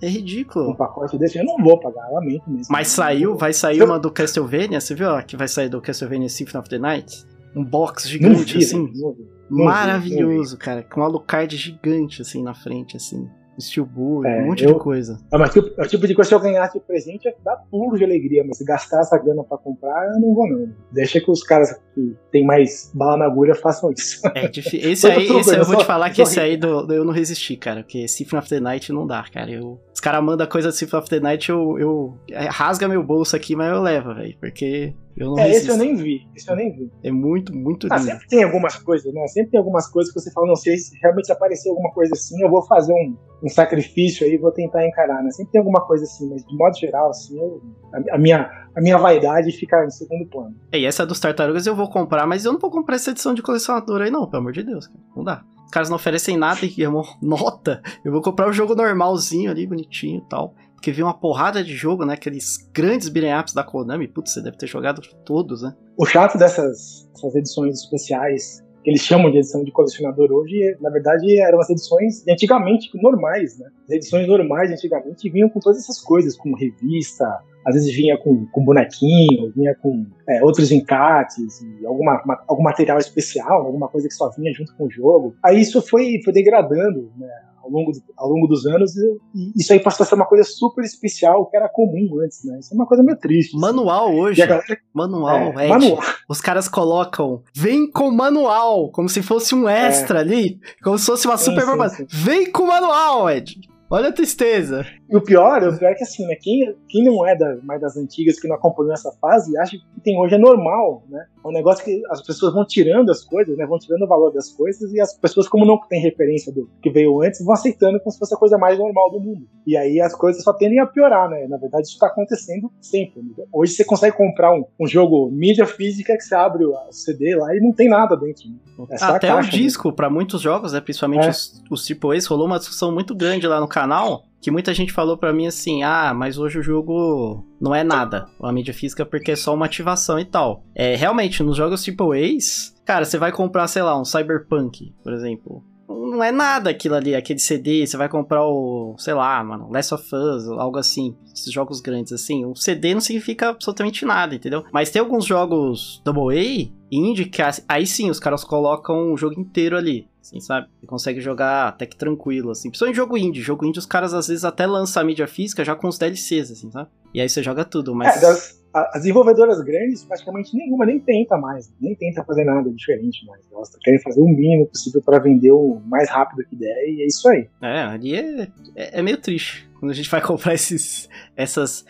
É ridículo. Um pacote desse eu não vou pagar, lamento mesmo. Mas saiu, vai sair uma do Castlevania, você viu ó, que vai sair do Castlevania Symphony of the Night? Um box gigante, vi, assim. Não vi, não Maravilhoso, vi, cara. Com um alucard gigante, assim, na frente, assim. Steelbook, é, um monte eu, de coisa. É, mas tipo, é o tipo de coisa que eu ganhasse de presente é dar pulo de alegria, mas se gastar essa grana pra comprar, eu não vou não. Deixa que os caras que tem mais bala na agulha façam isso. É difícil. Esse aí, esse aí eu vou te falar que esse aí do, do, eu não resisti, cara, porque Symphony of the Night não dá, cara. Eu, os caras mandam coisa de Symphony of the Night, eu, eu é, rasga meu bolso aqui, mas eu levo, velho, porque eu não é, resisto. esse eu nem vi. Esse eu nem vi. É muito, muito ah, lindo. sempre tem algumas coisas, né? Sempre tem algumas coisas que você fala, não sei se realmente aparecer alguma coisa assim, eu vou fazer um, um sacrifício aí, vou tentar encarar, né? Sempre tem alguma coisa assim, mas de modo geral, assim, eu, a, a, minha, a minha vaidade fica em segundo plano. É, e essa dos tartarugas eu vou comprar, mas eu não vou comprar essa edição de colecionador aí, não, pelo amor de Deus, cara. Não dá. Os caras não oferecem nada e nota. Eu vou comprar o jogo normalzinho ali, bonitinho e tal porque vi uma porrada de jogo, né? Aqueles grandes beat'em ups da Konami. Putz, você deve ter jogado todos, né? O chato dessas, edições especiais, que eles chamam de edição de colecionador hoje, na verdade eram as edições de antigamente normais, né? As edições normais antigamente vinham com todas essas coisas, como revista, às vezes vinha com, com bonequinho, vinha com é, outros encartes, alguma, algum material especial, alguma coisa que só vinha junto com o jogo. Aí isso foi, foi degradando, né? Ao longo, ao longo dos anos, e isso aí passou a ser uma coisa super especial, que era comum antes, né? Isso é uma coisa meio triste. Manual assim. hoje. Galera, manual, é, manual. Os caras colocam, vem com manual, como se fosse um extra é. ali, como se fosse uma sim, super sim, sim. Vem com manual, Ed. Olha a tristeza. E o pior, o pior é que assim, né? Quem, quem não é da, mais das antigas, que não acompanhou essa fase, acha que tem hoje é normal, né? É um negócio que as pessoas vão tirando as coisas, né? Vão tirando o valor das coisas e as pessoas, como não tem referência do que veio antes, vão aceitando como se fosse a coisa mais normal do mundo. E aí as coisas só tendem a piorar, né? Na verdade, isso está acontecendo sempre. Né? Hoje você consegue comprar um, um, jogo mídia física que você abre o CD lá e não tem nada dentro. Né? É Até caixa, o disco, né? para muitos jogos, né? Principalmente é. os, os AAAs, rolou uma discussão muito grande lá no canal que muita gente falou para mim assim: ah, mas hoje o jogo não é nada, a mídia física, porque é só uma ativação e tal. É, realmente, nos jogos tipo Ace, cara, você vai comprar, sei lá, um Cyberpunk, por exemplo. Não é nada aquilo ali, aquele CD, você vai comprar o, sei lá, mano, Last of Us, algo assim, esses jogos grandes assim. O CD não significa absolutamente nada, entendeu? Mas tem alguns jogos AA, indie, que aí sim os caras colocam o jogo inteiro ali assim, sabe? Você consegue jogar até que tranquilo, assim. Principalmente jogo indie. Jogo indie, os caras às vezes até lançam a mídia física já com os DLCs, assim, sabe? E aí você joga tudo, mas... É, das, as desenvolvedoras grandes, praticamente nenhuma nem tenta mais, nem tenta fazer nada diferente mais. Elas querem fazer o mínimo possível para vender o mais rápido que der, e é isso aí. É, ali é, é, é meio triste quando a gente vai comprar esses, essas.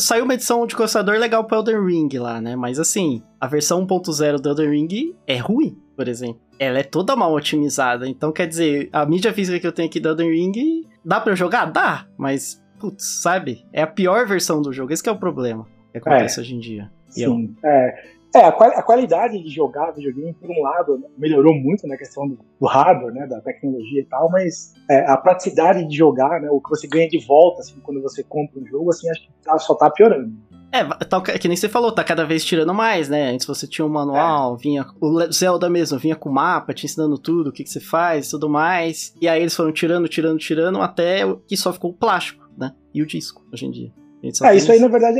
Saiu uma edição de coçador legal pro Elden Ring lá, né? Mas assim, a versão 1.0 do Elden Ring é ruim, por exemplo. Ela é toda mal otimizada. Então, quer dizer, a mídia física que eu tenho aqui do Elden Ring, dá para jogar? Dá, mas putz, sabe? É a pior versão do jogo. Esse é o problema que acontece é, hoje em dia. Sim, é. É, a, qual, a, qualidade de jogar videogame, por um lado, melhorou muito na questão do, do hardware, né, da tecnologia e tal, mas é, a praticidade de jogar, né, o que você ganha de volta, assim, quando você compra um jogo, assim, acho que tá, só tá piorando. É, tá, que nem você falou, tá cada vez tirando mais, né? Antes você tinha um manual, é. vinha. O Zelda mesmo, vinha com o mapa, te ensinando tudo, o que, que você faz, tudo mais. E aí eles foram tirando, tirando, tirando, até que só ficou o plástico, né? E o disco, hoje em dia. É, isso aí, na verdade,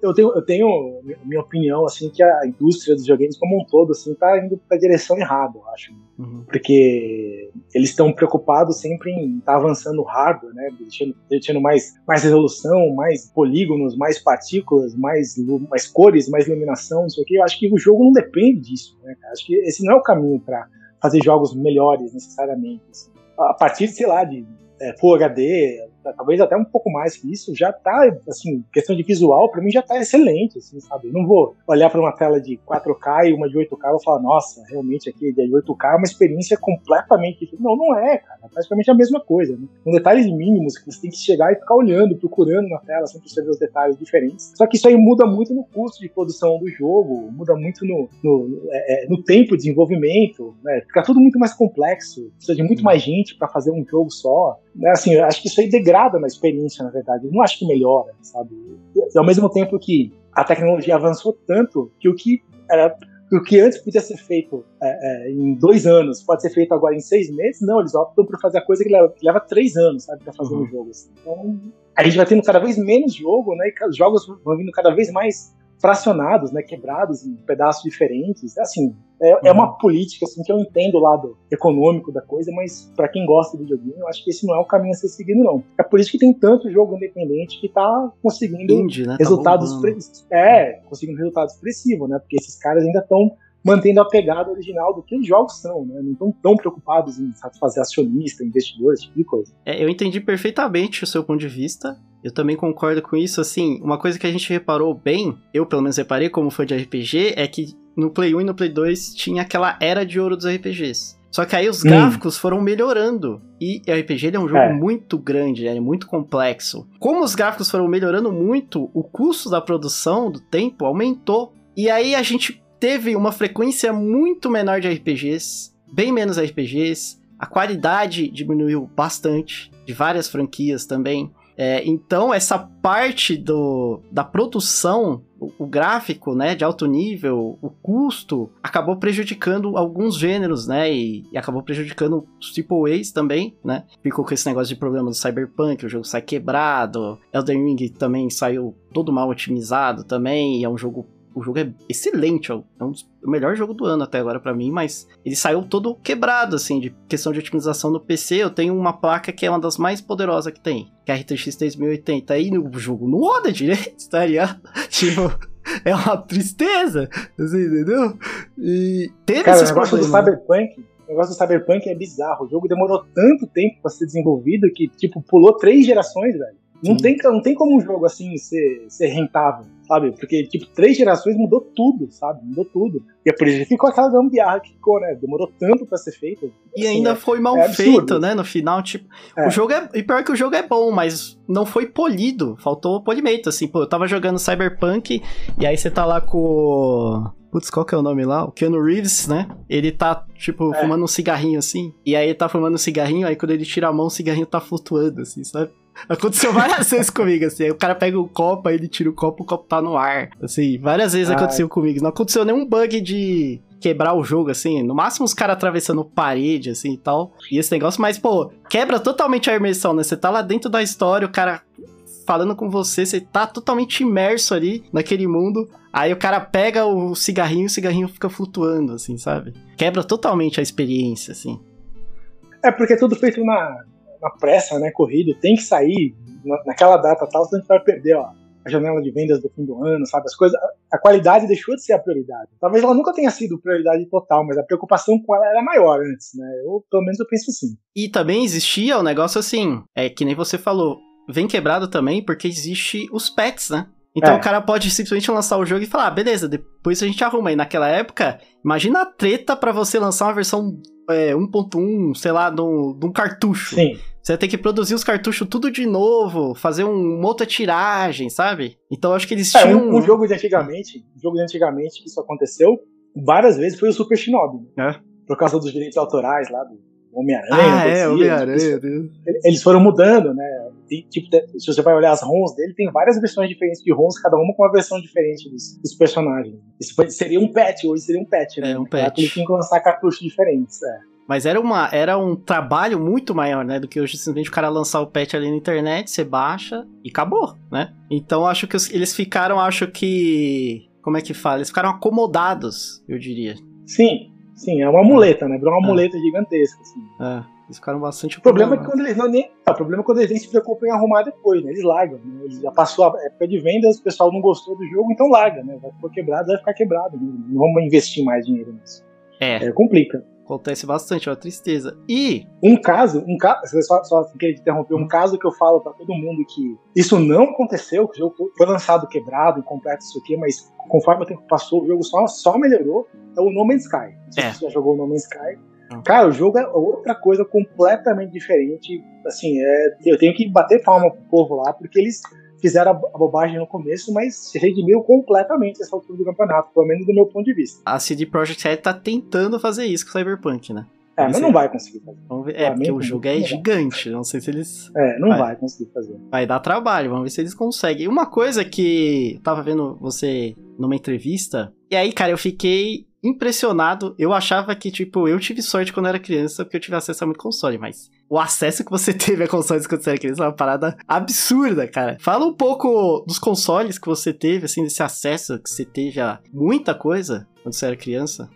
eu tenho, eu tenho minha opinião, assim, que a indústria dos videogames como um todo, assim, tá indo pra direção errada, eu acho. Uhum. Porque eles estão preocupados sempre em estar tá avançando o hardware, né? Deixando, deixando mais, mais resolução, mais polígonos, mais partículas, mais, mais cores, mais iluminação, isso aqui. Eu acho que o jogo não depende disso, né? Acho que esse não é o caminho para fazer jogos melhores, necessariamente. Assim. A partir, sei lá, de é, Full HD, talvez até um pouco mais que isso, já tá, assim, questão de visual, para mim já tá excelente, assim, sabe? Eu não vou olhar para uma tela de 4K e uma de 8K e vou falar, nossa, realmente aqui de 8K é uma experiência completamente diferente. Não, não é, cara. É praticamente a mesma coisa, né? Com detalhes mínimos que você tem que chegar e ficar olhando, procurando na tela, sempre você ver os detalhes diferentes. Só que isso aí muda muito no custo de produção do jogo, muda muito no, no, é, é no tempo de desenvolvimento, né? Fica tudo muito mais complexo, precisa de muito mais gente para fazer um jogo só. Né? Assim, eu acho que isso aí degrada degrada na experiência, na verdade. Eu não acho que melhora, sabe? E, ao mesmo tempo que a tecnologia avançou tanto que o que era o que antes podia ser feito é, é, em dois anos pode ser feito agora em seis meses, não, eles optam por fazer a coisa que leva, que leva três anos, sabe, pra fazer uhum. um jogo. Assim. Então, a gente vai tendo cada vez menos jogo, né, e os jogos vão vindo cada vez mais fracionados, né, quebrados em pedaços diferentes. Assim, é, uhum. é, uma política assim que eu entendo o lado econômico da coisa, mas para quem gosta do videogame, eu acho que esse não é o caminho a ser seguido não. É por isso que tem tanto jogo independente que tá conseguindo Indie, né? Tá resultados tá é, conseguindo resultados expressivos, né? Porque esses caras ainda estão mantendo a pegada original do que os jogos são, né? Não estão tão preocupados em satisfazer acionista, investidores, tipo de coisa. É, eu entendi perfeitamente o seu ponto de vista. Eu também concordo com isso. Assim, uma coisa que a gente reparou bem, eu pelo menos reparei como fã de RPG, é que no Play 1 e no Play 2 tinha aquela era de ouro dos RPGs. Só que aí os hum. gráficos foram melhorando. E o RPG é um jogo é. muito grande, é muito complexo. Como os gráficos foram melhorando muito, o custo da produção, do tempo, aumentou. E aí a gente teve uma frequência muito menor de RPGs, bem menos RPGs, a qualidade diminuiu bastante, de várias franquias também. É, então, essa parte do, da produção, o, o, gráfico, né, de alto nível, o custo, acabou prejudicando alguns gêneros, né, e, e acabou prejudicando os triple A's também, né. Ficou com esse negócio de problema do Cyberpunk, o jogo sai quebrado, Elden Ring também saiu todo mal otimizado também, é um jogo o jogo é excelente, ó. é um dos, o melhor jogo do ano até agora para mim, mas ele saiu todo quebrado, assim, de questão de otimização no PC. Eu tenho uma placa que é uma das mais poderosas que tem, que é a RTX 3080. Aí o jogo não roda direito, tá ligado? tipo, é uma tristeza, assim, entendeu? E teve Cara, esses o negócio problemas. do Cyberpunk, o negócio do Cyberpunk é bizarro. O jogo demorou tanto tempo para ser desenvolvido que, tipo, pulou três gerações, velho. Não tem, não tem como um jogo assim ser, ser rentável sabe? Porque, tipo, três gerações mudou tudo, sabe? Mudou tudo. E é por isso que ficou aquela gambiarra que ficou, né? Demorou tanto para ser feito. E assim, ainda é, foi mal é feito, né? No final, tipo, é. o jogo é. E pior que o jogo é bom, mas não foi polido. Faltou polimento, assim. Pô, eu tava jogando Cyberpunk e aí você tá lá com. Putz, qual que é o nome lá? O Keanu Reeves, né? Ele tá, tipo, é. fumando um cigarrinho assim. E aí ele tá fumando um cigarrinho, aí quando ele tira a mão, o cigarrinho tá flutuando, assim, sabe? Aconteceu várias vezes comigo, assim. Aí o cara pega o copo, aí ele tira o copo, o copo tá no ar. Assim, várias vezes Ai. aconteceu comigo. Não aconteceu nenhum bug de quebrar o jogo, assim. No máximo os caras atravessando parede, assim e tal. E esse negócio, mas, pô, quebra totalmente a imersão, né? Você tá lá dentro da história, o cara falando com você, você tá totalmente imerso ali naquele mundo. Aí o cara pega o cigarrinho e o cigarrinho fica flutuando, assim, sabe? Quebra totalmente a experiência, assim. É porque é tudo feito na, na pressa, né, corrido, tem que sair na, naquela data tal, senão a gente vai perder, ó. a janela de vendas do fim do ano, sabe? As coisas, a qualidade deixou de ser a prioridade. Talvez ela nunca tenha sido prioridade total, mas a preocupação com ela era maior antes, né? Eu, pelo menos eu penso assim. E também existia o um negócio assim, é que nem você falou, vem quebrado também porque existe os pets, né? Então é. o cara pode simplesmente lançar o jogo e falar, ah, beleza, depois a gente arruma. E naquela época, imagina a treta para você lançar uma versão é, 1.1, sei lá, de um, cartucho. Sim. Você vai ter que produzir os cartuchos tudo de novo, fazer um, uma outra tiragem, sabe? Então acho que eles é, tinham. Um, um jogo de antigamente, um jogo de antigamente que isso aconteceu várias vezes foi o Super Shinobi. É. Por causa dos direitos autorais lá do Homem-Aranha. Ah, é, Homem-Aranha. Eles foram mudando, né? tipo, se você vai olhar as ROMs dele, tem várias versões diferentes de ROMs, cada uma com uma versão diferente dos, dos personagens. Isso seria um patch, hoje seria um patch, né? É, um patch. Ele tinha que lançar cartuchos diferentes, é. Mas era, uma, era um trabalho muito maior, né? Do que hoje simplesmente o cara lançar o patch ali na internet, você baixa e acabou, né? Então acho que eles ficaram, acho que. Como é que fala? Eles ficaram acomodados, eu diria. Sim, sim, é uma muleta, né? Virou uma é. muleta gigantesca, assim. É. Eles ficaram bastante. O problema é que quando eles não nem. O problema é quando eles nem se preocupam em arrumar depois, né? Eles largam. Né? Eles já passou a época de vendas, o pessoal não gostou do jogo, então larga, né? Vai ficar quebrado, vai ficar quebrado. Né? Não vamos investir mais dinheiro nisso. É. é complica. Acontece bastante, é uma tristeza. E. Um caso, um caso, só, só queria interromper, um caso que eu falo para todo mundo que isso não aconteceu, que o jogo foi lançado quebrado, incompleto, isso aqui, mas conforme o tempo passou, o jogo só, só melhorou, é o No Man's Sky. É. se você já jogou o No Man's Sky. Cara, o jogo é outra coisa completamente diferente. Assim, é, eu tenho que bater palma pro povo lá, porque eles fizeram a bobagem no começo, mas se redimiu completamente essa altura do campeonato, pelo menos do meu ponto de vista. A CD Projekt Red tá tentando fazer isso com o Cyberpunk, né? É, mas não vai conseguir fazer. Vamos ver. É, porque o jogo é gigante. Não sei se eles. É, não vai. vai. conseguir fazer. Vai dar trabalho, vamos ver se eles conseguem. Uma coisa que eu tava vendo você numa entrevista, e aí, cara, eu fiquei impressionado. Eu achava que, tipo, eu tive sorte quando era criança, porque eu tive acesso a muito console, mas o acesso que você teve a consoles quando você era criança é uma parada absurda, cara. Fala um pouco dos consoles que você teve, assim, desse acesso que você teve a muita coisa quando você era criança.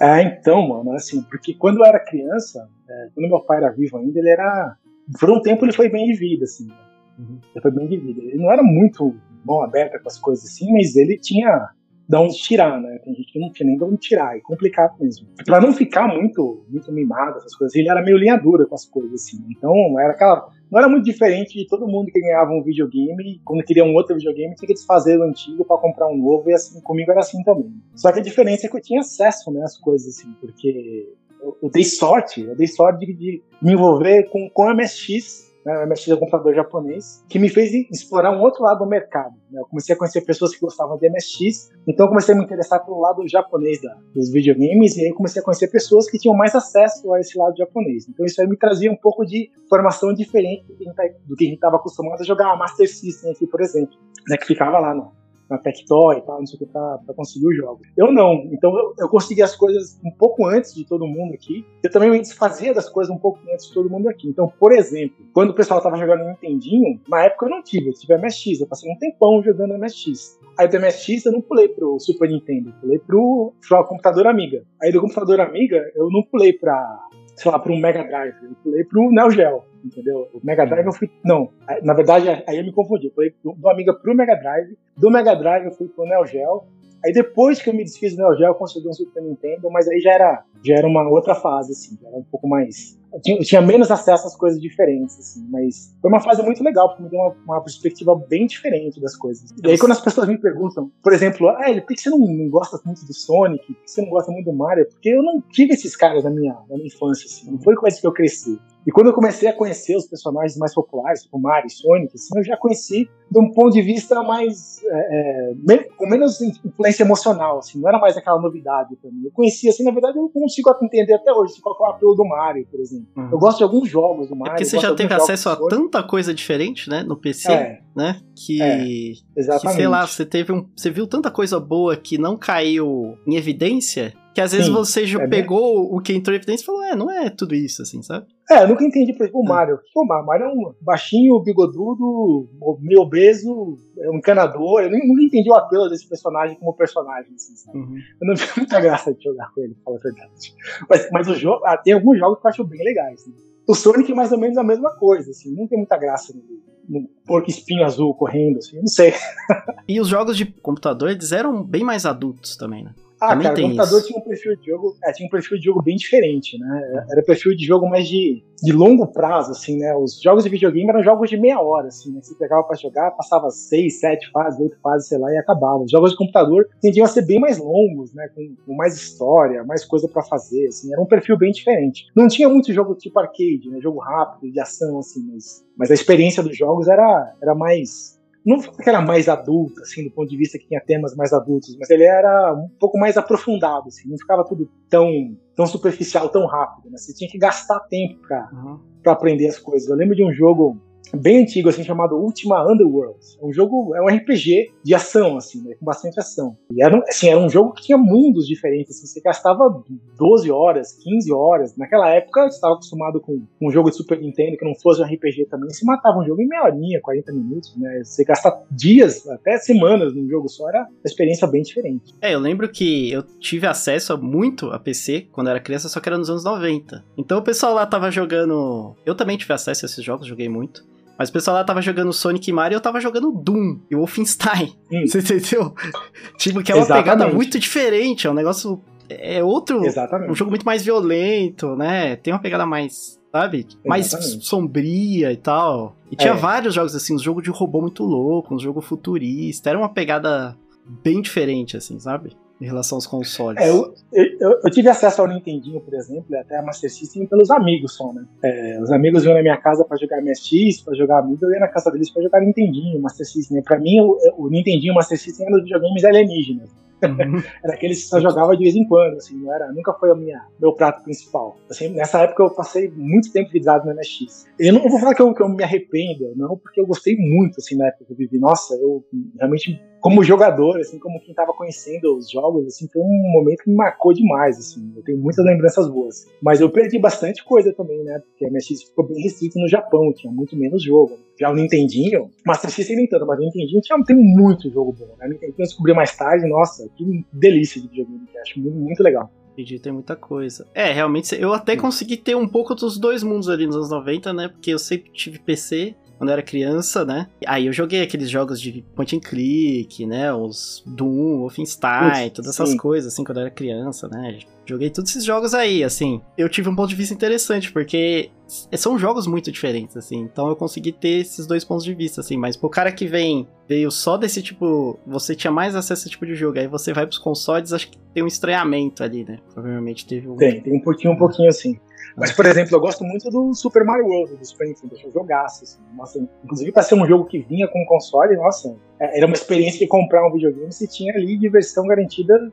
É, então, mano, assim, porque quando eu era criança, é, quando meu pai era vivo ainda, ele era. Por um tempo ele foi bem de vida, assim. Né? Uhum. Ele foi bem de vida. Ele não era muito bom aberto com as coisas assim, mas ele tinha de onde tirar, né? Tem gente que não tinha nem de onde tirar, é complicado mesmo. Pra não ficar muito, muito mimado, essas coisas, ele era meio linha dura com as coisas, assim. Então, era aquela. Não era muito diferente de todo mundo que ganhava um videogame, quando queria um outro videogame, tinha que desfazer o antigo para comprar um novo, e assim, comigo era assim também. Só que a diferença é que eu tinha acesso, né, às coisas, assim, porque eu, eu dei sorte, eu dei sorte de, de me envolver com, com MSX né, MSX é um computador japonês, que me fez explorar um outro lado do mercado. Né? Eu comecei a conhecer pessoas que gostavam de MSX, então eu comecei a me interessar pelo lado japonês da, dos videogames, e aí comecei a conhecer pessoas que tinham mais acesso a esse lado japonês. Então isso aí me trazia um pouco de formação diferente do que a gente estava acostumado a jogar a Master System aqui, por exemplo, né, que ficava lá no, na Tectoy e tal, não sei o que, pra, pra conseguir o jogo. Eu não. Então eu, eu, consegui as coisas um pouco antes de todo mundo aqui. Eu também me desfazia das coisas um pouco antes de todo mundo aqui. Então, por exemplo, quando o pessoal tava jogando Nintendinho, na época eu não tive, eu tive MSX. Eu passei um tempão jogando MSX. Aí do MSX eu não pulei pro Super Nintendo, eu pulei pro, pro computador Amiga. Aí do computador Amiga eu não pulei pra, sei lá, pro Mega Drive, eu pulei pro Neo Geo entendeu? O Mega Drive eu fui. Não, na verdade, aí eu me confundi. Eu fui do Amiga pro Mega Drive, do Mega Drive eu fui pro Neo Geo, Aí depois que eu me desfiz do Neo Geo, eu consegui um Super Nintendo, mas aí já era, já era uma outra fase, assim, já era um pouco mais. Tinha, tinha, menos acesso às coisas diferentes, assim, mas foi uma fase muito legal, porque me deu uma, uma perspectiva bem diferente das coisas. E aí quando as pessoas me perguntam, por exemplo, ah, por que você não, não gosta muito do Sonic? Por que você não gosta muito do Mario? Porque eu não tive esses caras na minha, na minha infância, assim, não foi com eles que eu cresci. E quando eu comecei a conhecer os personagens mais populares, tipo Mario e Sonic, assim, eu já conheci de um ponto de vista mais. É, é com menos influência emocional, assim, não era mais aquela novidade pra mim. Eu conhecia, assim, na verdade, eu consigo entender até hoje qual é o apelo do Mario, por exemplo. Uhum. Eu gosto de alguns jogos do Mario. É porque você já teve acesso a tanta coisa diferente, né, no PC, é, né? Que, é, exatamente. que, sei lá, você teve um. Você viu tanta coisa boa que não caiu em evidência que às vezes Sim, você é pegou bem... o que entrou em evidência e falou, é, não é tudo isso, assim, sabe? É, eu nunca entendi, por exemplo, o é. Mario. O que é o Mario? O Mario é um baixinho, bigodudo, meio obeso, é um encanador. Eu nunca entendi o apelo desse personagem como personagem, assim, sabe? Uhum. Eu não vi muita graça de jogar com ele, pra falar a verdade. Mas, mas o jogo, ah, tem alguns jogos que eu acho bem legais, né? O Sonic é mais ou menos a mesma coisa, assim, não tem muita graça no, no porco espinho azul correndo, assim, não sei. e os jogos de computador, eles eram bem mais adultos também, né? Ah, Também cara, o computador isso. tinha um perfil de jogo, é, tinha um perfil de jogo bem diferente, né? Era perfil de jogo mais de, de longo prazo, assim, né? Os jogos de videogame eram jogos de meia hora, assim, né? Você pegava para jogar, passava seis, sete fases, oito fases, sei lá, e acabava. Os jogos de computador tendiam a ser bem mais longos, né? Com, com mais história, mais coisa para fazer, assim. Era um perfil bem diferente. Não tinha muito jogo tipo arcade, né? Jogo rápido, de ação, assim, mas, mas a experiência dos jogos era, era mais não que era mais adulto, assim, do ponto de vista que tinha temas mais adultos, mas ele era um pouco mais aprofundado, assim, não ficava tudo tão, tão superficial, tão rápido, né? Você tinha que gastar tempo para uhum. aprender as coisas. Eu lembro de um jogo bem antigo, assim, chamado Ultima Underworld. É um jogo, é um RPG de ação, assim, né, com bastante ação. E era, assim, era um jogo que tinha mundos diferentes, assim, você gastava 12 horas, 15 horas. Naquela época, você estava acostumado com um jogo de Super Nintendo que não fosse um RPG também, você matava um jogo em meia horinha, 40 minutos, né? Você gastar dias, até semanas num jogo só, era uma experiência bem diferente. É, eu lembro que eu tive acesso muito a PC quando era criança, só que era nos anos 90. Então o pessoal lá tava jogando... Eu também tive acesso a esses jogos, joguei muito. Mas o pessoal lá tava jogando Sonic e Mario e eu tava jogando Doom e Wolfenstein. Hum. Você entendeu? tipo, que é uma Exatamente. pegada muito diferente, é um negócio. É outro. Exatamente. Um jogo muito mais violento, né? Tem uma pegada mais. Sabe? Mais sombria e tal. E tinha é. vários jogos assim, um jogo de robô muito louco, um jogo futurista. Era uma pegada bem diferente, assim, sabe? Em relação aos consoles. É, eu, eu, eu, tive acesso ao Nintendinho, por exemplo, até a Master System pelos amigos só, né? É, os amigos iam na minha casa para jogar MSX, para jogar Amiga, eu ia na casa deles para jogar Nintendinho, Master System. Para mim, o, o Nintendinho e o Master System eram os videogames alienígenas. Uhum. era aqueles que só jogava de vez em quando, assim, não era, nunca foi o minha, meu prato principal. Assim, nessa época eu passei muito tempo vidrado no MSX. Eu não vou falar que eu, que eu me arrependo, não, porque eu gostei muito, assim, na época que eu vivi. Nossa, eu realmente como jogador, assim, como quem estava conhecendo os jogos, assim, foi um momento que me marcou demais, assim. Eu tenho muitas lembranças boas. Mas eu perdi bastante coisa também, né? Porque a MSX ficou bem restrito no Japão, tinha muito menos jogo. Já o Nintendinho, Master System nem tanto, mas o Nintendinho tinha, tem muito jogo bom. Né? O Nintendinho eu descobri mais tarde, nossa, que delícia de videogame, que acho muito, muito legal. Entendi, tem muita coisa. É, realmente, eu até consegui ter um pouco dos dois mundos ali nos anos 90, né? Porque eu sempre tive PC quando eu era criança, né? Aí eu joguei aqueles jogos de point and click, né? Os Doom, Wolfenstein, todas essas coisas, assim, quando eu era criança, né? Joguei todos esses jogos aí, assim. Eu tive um ponto de vista interessante, porque são jogos muito diferentes, assim. Então eu consegui ter esses dois pontos de vista, assim. Mas pro cara que vem, veio só desse tipo. Você tinha mais acesso a esse tipo de jogo. Aí você vai pros consoles, acho que tem um estranhamento ali, né? Provavelmente teve um. Tem, tem um pouquinho, um pouquinho assim. Mas, por exemplo, eu gosto muito do Super Mario World, do Super Nintendo. Eu jogaço, assim. Nossa, inclusive, para ser um jogo que vinha com console, nossa, é, era uma experiência que comprar um videogame você tinha ali diversão garantida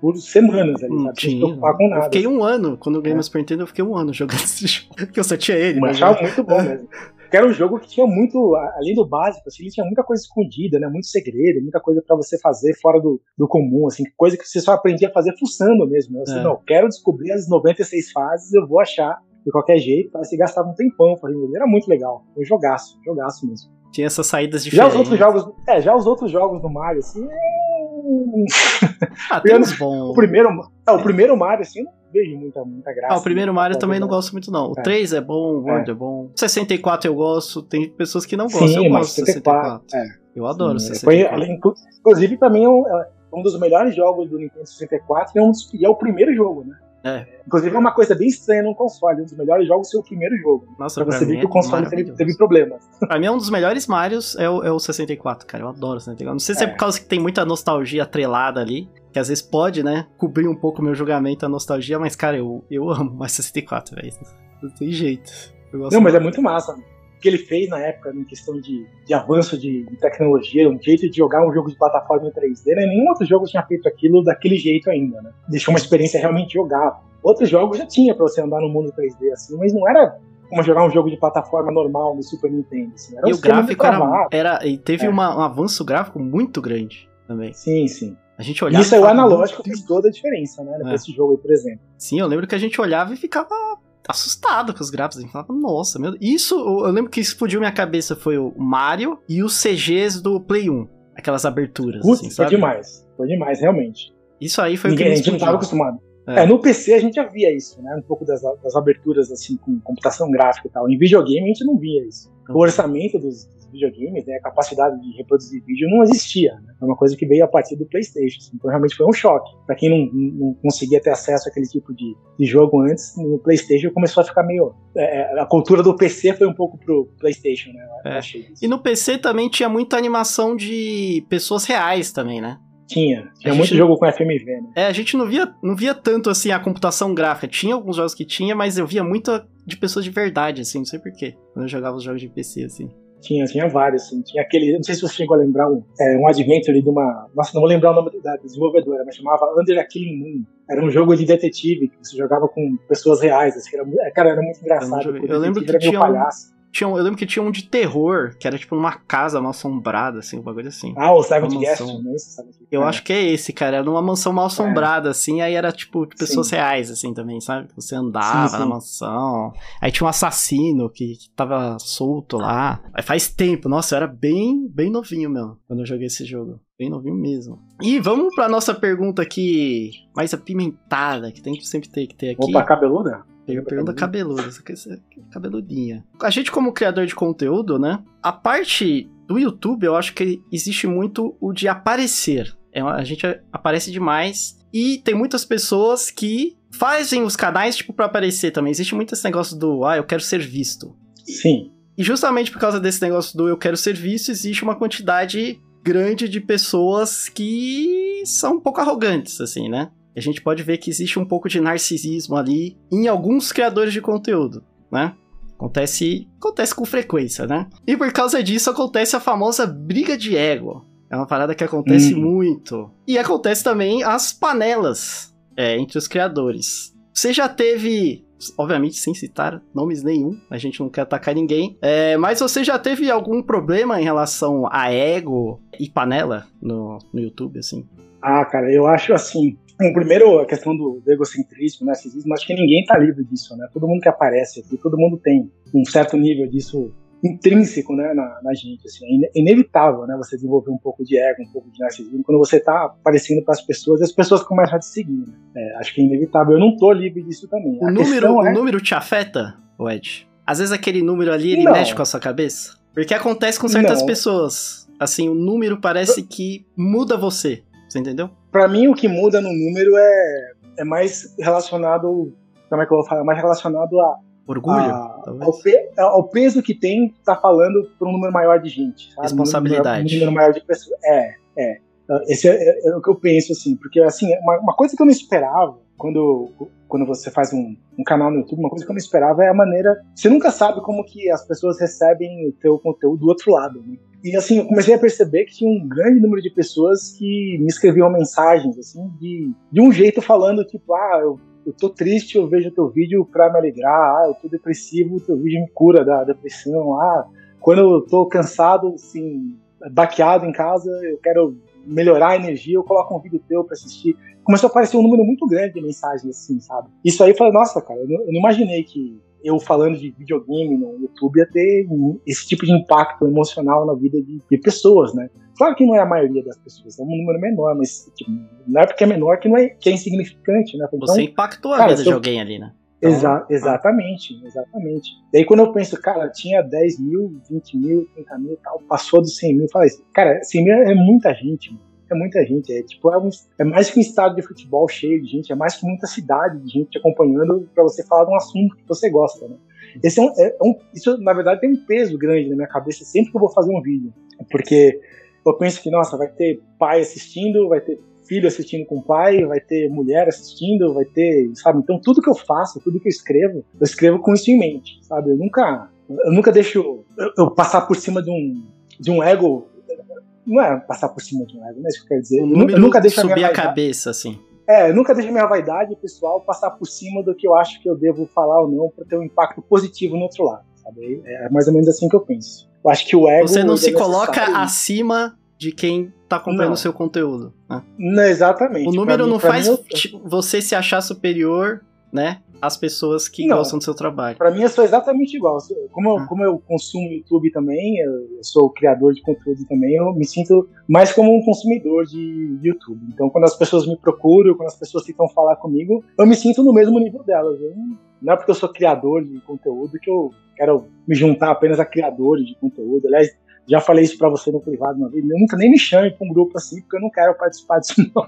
por semanas ali, sabe? Sem se preocupar com nada. Eu fiquei um ano, quando eu ganhei é. meu Super Nintendo, eu fiquei um ano jogando esse jogo. Porque eu só tinha ele. Mas achava muito bom mesmo. Porque era um jogo que tinha muito, além do básico, assim, ele tinha muita coisa escondida, né? Muito segredo, muita coisa para você fazer fora do, do comum, assim, coisa que você só aprendia a fazer fuçando mesmo. Né? Assim, é. não, quero descobrir as 96 fases, eu vou achar de qualquer jeito, aí você gastava um tempão fazendo era muito legal. Um jogaço, jogaço mesmo. Tinha essas saídas diferentes. Já os outros jogos, é, já os outros jogos do Mario, assim, ah, tem uns bons. O primeiro, é, o primeiro Mario, assim, vejo muita, muita graça. Ah, o primeiro Mario eu também não gosto muito, não. O é. 3 é bom, o World é. é bom. 64 eu gosto, tem pessoas que não gostam. Sim, eu gosto 64. 64. É. Eu adoro Sim, 64. Foi, inclusive, pra mim, é um, é um dos melhores jogos do Nintendo 64 e é, um dos, e é o primeiro jogo, né? É. Inclusive é uma coisa bem estranha num console. Um dos melhores jogos é o primeiro jogo. Nossa, pra você ver que o console teve, teve, problemas. Pra mim é um dos melhores Marios é o, é o 64, cara. Eu adoro o 64. Não sei se é. é por causa que tem muita nostalgia atrelada ali. Que às vezes pode, né, cobrir um pouco o meu julgamento a nostalgia, mas, cara, eu, eu amo mais 64, velho. Não tem jeito. Não, mas é muito massa que ele fez na época em questão de, de avanço de, de, tecnologia, um jeito de jogar um jogo de plataforma em 3D, né? Nenhum outro jogo tinha feito aquilo daquele jeito ainda, né? Deixou uma experiência realmente jogável. Outros jogos já tinha para você andar no mundo 3D assim, mas não era como jogar um jogo de plataforma normal no Super Nintendo. Assim. Era um e o gráfico era, era, E teve é. uma, um avanço gráfico muito grande também. Sim, sim. A gente olhava. Isso é o analógico fez toda a diferença, né? É. Esse jogo aí, por exemplo. Sim, eu lembro que a gente olhava e ficava assustado com os gráficos. A gente falava, nossa, meu. Isso, eu lembro que explodiu minha cabeça foi o Mario e os CGs do Play 1. Aquelas aberturas. Putz, assim, foi demais. Foi demais, realmente. Isso aí foi Ninguém, o que a gente não estava acostumado. É. é. no PC a gente já via isso, né? Um pouco das, das aberturas assim com computação gráfica e tal. Em videogame a gente não via isso. O orçamento dos, videogames, né, a capacidade de reproduzir vídeo não existia. Né? É uma coisa que veio a partir do PlayStation. Assim, então realmente foi um choque. Para quem não, não, conseguia ter acesso àquele tipo de, de jogo antes, no PlayStation começou a ficar meio. É, é a cultura do PC foi um pouco pro PlayStation, né? É. E no PC também tinha muita animação de pessoas reais também, né? Tinha. Tinha muito jogo com FMV, né? É, a gente não via, não via tanto assim a computação gráfica. Tinha alguns jogos que tinha, mas eu via muito de pessoas de verdade, assim, não sei porquê. Quando eu jogava os jogos de PC, assim. Tinha, tinha vários, assim. Tinha aquele, não sei se você chegou a lembrar, um, é, um adventure de uma. Nossa, não vou lembrar o nome da desenvolvedora, mas chamava Under a Killing Moon. Era um jogo de detetive que você jogava com pessoas reais. Assim, era, cara, era muito engraçado. Eu, eu lembro que tinha um, tinha um, eu lembro que tinha um de terror, que era tipo uma casa mal assombrada, assim, um bagulho assim. Ah, o Savage Guest, é esse? Eu é. acho que é esse, cara. Era numa mansão mal assombrada, é. assim, aí era tipo de pessoas sim. reais, assim, também, sabe? Você andava sim, sim. na mansão. Aí tinha um assassino que, que tava solto lá. Aí faz tempo, nossa, eu era bem, bem novinho mesmo, quando eu joguei esse jogo. Bem novinho mesmo. E vamos pra nossa pergunta aqui mais apimentada, que tem que sempre ter que ter aqui. Opa, cabeluda? Tem pergunta cabeluda, essa aqui é cabeludinha. A gente, como criador de conteúdo, né? A parte do YouTube, eu acho que existe muito o de aparecer. É, a gente aparece demais. E tem muitas pessoas que fazem os canais, tipo, para aparecer também. Existe muito esse negócio do, ah, eu quero ser visto. Sim. E justamente por causa desse negócio do eu quero ser visto, existe uma quantidade grande de pessoas que são um pouco arrogantes, assim, né? A gente pode ver que existe um pouco de narcisismo ali em alguns criadores de conteúdo, né? Acontece, acontece com frequência, né? E por causa disso acontece a famosa briga de ego. É uma parada que acontece hum. muito. E acontece também as panelas é, entre os criadores. Você já teve, obviamente sem citar nomes nenhum, a gente não quer atacar ninguém, é, mas você já teve algum problema em relação a ego e panela no, no YouTube, assim? Ah, cara, eu acho assim, Bom, primeiro, a questão do, do egocentrismo, narcisismo, acho que ninguém está livre disso, né? Todo mundo que aparece aqui, todo mundo tem um certo nível disso intrínseco, né, na, na gente, assim, é inevitável, né, você desenvolver um pouco de ego, um pouco de narcisismo, quando você está aparecendo para as pessoas, e as pessoas começam a te seguir, né? é, acho que é inevitável, eu não tô livre disso também. O, número, é... o número te afeta, Ed? Às vezes aquele número ali, ele não. mexe com a sua cabeça? Porque acontece com certas não. pessoas, assim, o número parece que muda você, você entendeu? Para mim, o que muda no número é, é mais relacionado. Como é que eu vou falar? É mais relacionado a. Orgulho? A, ao, pe, ao, peso que tem tá falando para um número maior de gente. Sabe? Responsabilidade. Um número maior de pessoas. É, é. Esse é, é, é, o que eu penso, assim, porque, assim, uma, uma coisa que eu não esperava quando, quando você faz um, um, canal no YouTube, uma coisa que eu não esperava é a maneira. Você nunca sabe como que as pessoas recebem o teu conteúdo do outro lado. Né? E assim, eu comecei a perceber que tinha um grande número de pessoas que me escreviam mensagens, assim, de, de um jeito falando, tipo, ah, eu, eu tô triste, eu vejo teu vídeo pra me alegrar, ah, eu tô depressivo, teu vídeo me cura da depressão, ah, quando eu tô cansado, assim, baqueado em casa, eu quero melhorar a energia, eu coloco um vídeo teu pra assistir. Começou a aparecer um número muito grande de mensagens assim, sabe? Isso aí eu falei, nossa, cara, eu não, eu não imaginei que eu falando de videogame no YouTube ia ter esse tipo de impacto emocional na vida de, de, pessoas, né? Claro que não é a maioria das pessoas, é um número menor, mas tipo, não é porque é menor que não é, que é insignificante, né? Então, Você impactou a vida de alguém ali, né? Então, Exa exatamente, exatamente. E aí quando eu penso, cara, tinha 10 mil, 20 mil, 30 mil tal, passou dos 100 mil, eu falei, cara, 100 mil é muita gente, mano é muita gente. É tipo, é, um, é, mais que um estado de futebol cheio de gente, é mais que muita cidade de gente acompanhando para você falar de um assunto que você gosta, né? Esse é um, é um, isso, na verdade, tem um peso grande na minha cabeça sempre que eu vou fazer um vídeo. Porque eu penso que, nossa, vai ter pai assistindo, vai ter filho assistindo com o pai, vai ter mulher assistindo, vai ter, sabe? Então tudo que eu faço, tudo que eu escrevo, eu escrevo com isso em mente, sabe? Eu nunca, eu nunca deixo eu, eu passar por cima de um, de um ego não é passar por cima de um ego, não é isso que eu quero dizer. Um eu nunca deixo subir a, a cabeça, assim. É, nunca deixo a minha vaidade pessoal passar por cima do que eu acho que eu devo falar ou não para ter um impacto positivo no outro lado, sabe? É mais ou menos assim que eu penso. Eu acho que o ego. Você não se coloca acima de quem tá acompanhando o seu conteúdo. Né? Não, exatamente. O número mim, não faz mim, eu... você se achar superior, né? As pessoas que não, gostam do seu trabalho. Para mim, eu sou exatamente igual. Como eu, ah. como eu consumo YouTube também, eu sou criador de conteúdo também, eu me sinto mais como um consumidor de YouTube. Então, quando as pessoas me procuram, quando as pessoas tentam falar comigo, eu me sinto no mesmo nível delas. Eu não é porque eu sou criador de conteúdo que eu quero me juntar apenas a criadores de conteúdo. Aliás, já falei isso para você no privado uma vez. Nunca nem me chame para um grupo assim, porque eu não quero participar disso, não.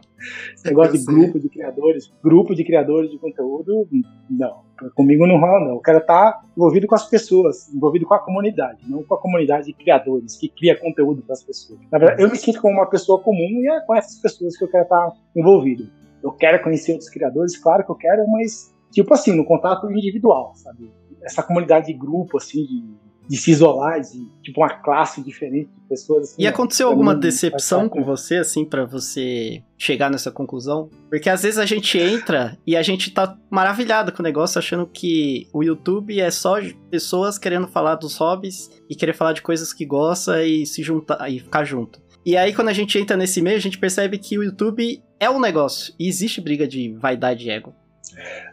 Esse negócio de grupo de criadores, grupo de criadores de conteúdo, não. Comigo não rola, não. Eu quero estar tá envolvido com as pessoas, envolvido com a comunidade, não com a comunidade de criadores, que cria conteúdo para as pessoas. Na verdade, eu me sinto como uma pessoa comum e é com essas pessoas que eu quero estar tá envolvido. Eu quero conhecer outros criadores, claro que eu quero, mas, tipo assim, no contato individual, sabe? Essa comunidade de grupo, assim, de de se isolar, de tipo uma classe diferente de pessoas. Assim, e aconteceu alguma decepção com você, assim, para você chegar nessa conclusão? Porque às vezes a gente entra e a gente tá maravilhado com o negócio, achando que o YouTube é só pessoas querendo falar dos hobbies e querer falar de coisas que gosta e se juntar e ficar junto. E aí, quando a gente entra nesse meio, a gente percebe que o YouTube é um negócio e existe briga de vaidade e ego.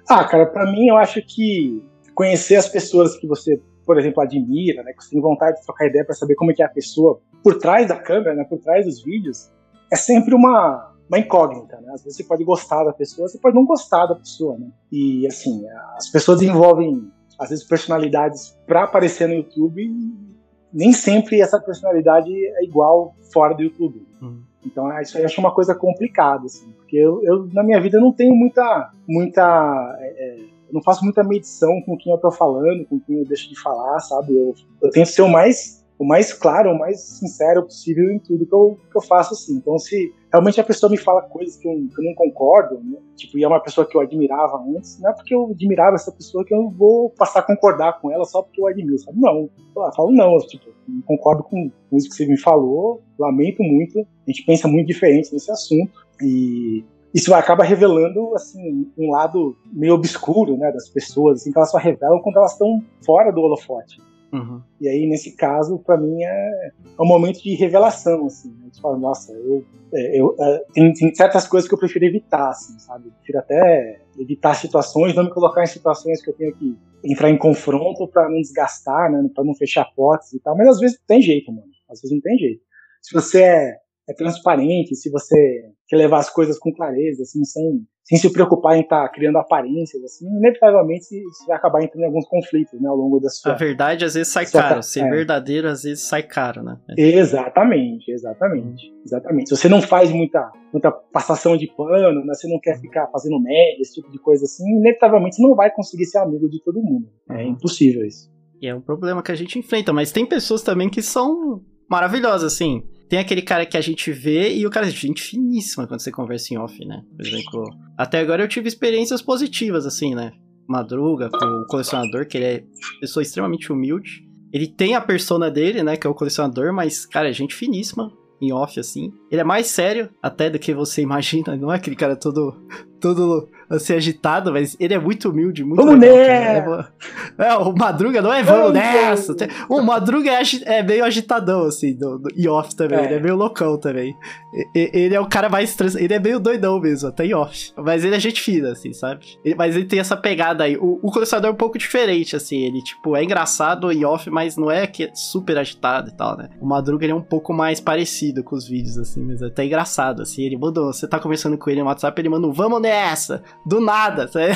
Ah, cara, para mim eu acho que conhecer as pessoas que você por exemplo, admira, né, que você tem vontade de trocar ideia para saber como é que é a pessoa por trás da câmera, né, por trás dos vídeos, é sempre uma, uma incógnita, né? Às vezes você pode gostar da pessoa, você pode não gostar da pessoa, né? E assim, as pessoas desenvolvem às vezes personalidades para aparecer no YouTube e nem sempre essa personalidade é igual fora do YouTube. Uhum. Então, é, isso aí eu acho uma coisa complicada, assim, porque eu, eu na minha vida não tenho muita, muita é, é não faço muita medição com quem eu tô falando, com quem eu deixo de falar, sabe? Eu, eu tento ser o mais, o mais claro, o mais sincero possível em tudo que eu, que eu faço, assim. Então, se realmente a pessoa me fala coisas que eu, que eu não concordo, né? tipo, e é uma pessoa que eu admirava antes, não é porque eu admirava essa pessoa que eu vou passar a concordar com ela só porque eu admiro, sabe? Não. Eu falo, não, eu, tipo, não concordo com isso que você me falou, lamento muito, a gente pensa muito diferente nesse assunto, e isso acaba revelando assim um lado meio obscuro né, das pessoas, assim, que elas só revelam quando elas estão fora do holofote. Uhum. E aí, nesse caso, para mim é, é, um momento de revelação, assim. Né? Você fala, nossa, eu, é, eu é, tem, tem, certas coisas que eu prefiro evitar, assim, sabe? Eu prefiro até evitar situações, não me colocar em situações que eu tenho que entrar em confronto para não desgastar, né? Para não fechar portas e tal. Mas às vezes tem jeito, mano. Às vezes não tem jeito. Se você é é transparente, se você quer levar as coisas com clareza, assim, sem, sem se preocupar em estar tá criando aparências, assim, inevitavelmente você vai acabar entrando em alguns conflitos, né, ao longo da sua... A verdade às vezes sai caro, ser é. verdadeiro às vezes sai caro, né? Exatamente, exatamente, exatamente. Se você não faz muita, muita passação de pano, né, você não quer ficar fazendo média, esse tipo de coisa assim, inevitavelmente você não vai conseguir ser amigo de todo mundo. É uhum. impossível isso. E é um problema que a gente enfrenta, mas tem pessoas também que são maravilhosas, assim. Tem aquele cara que a gente vê e o cara é gente finíssima quando você conversa em off, né? Por exemplo, até agora eu tive experiências positivas, assim, né? Madruga, com o colecionador, que ele é pessoa extremamente humilde. Ele tem a persona dele, né? Que é o colecionador, mas, cara, é gente finíssima em off, assim. Ele é mais sério até do que você imagina, não é aquele cara todo, todo assim, agitado, mas ele é muito humilde, muito Vamos legal, é, é, o Madruga não é vamos, nessa. O Madruga é, é, meio agitadão, assim, do, e off também. É. Ele é meio loucão também. E, ele é o cara mais trans... Ele é meio doidão mesmo, até em off. Mas ele é gente fina, assim, sabe? Ele, mas ele tem essa pegada aí. O, o colecionador é um pouco diferente, assim. Ele, tipo, é engraçado em off, mas não é que é super agitado e tal, né? O Madruga ele é um pouco mais parecido com os vídeos, assim, mas é até engraçado, assim. Ele mandou, você tá conversando com ele no WhatsApp, ele manda um vamos nessa! Do nada, sabe?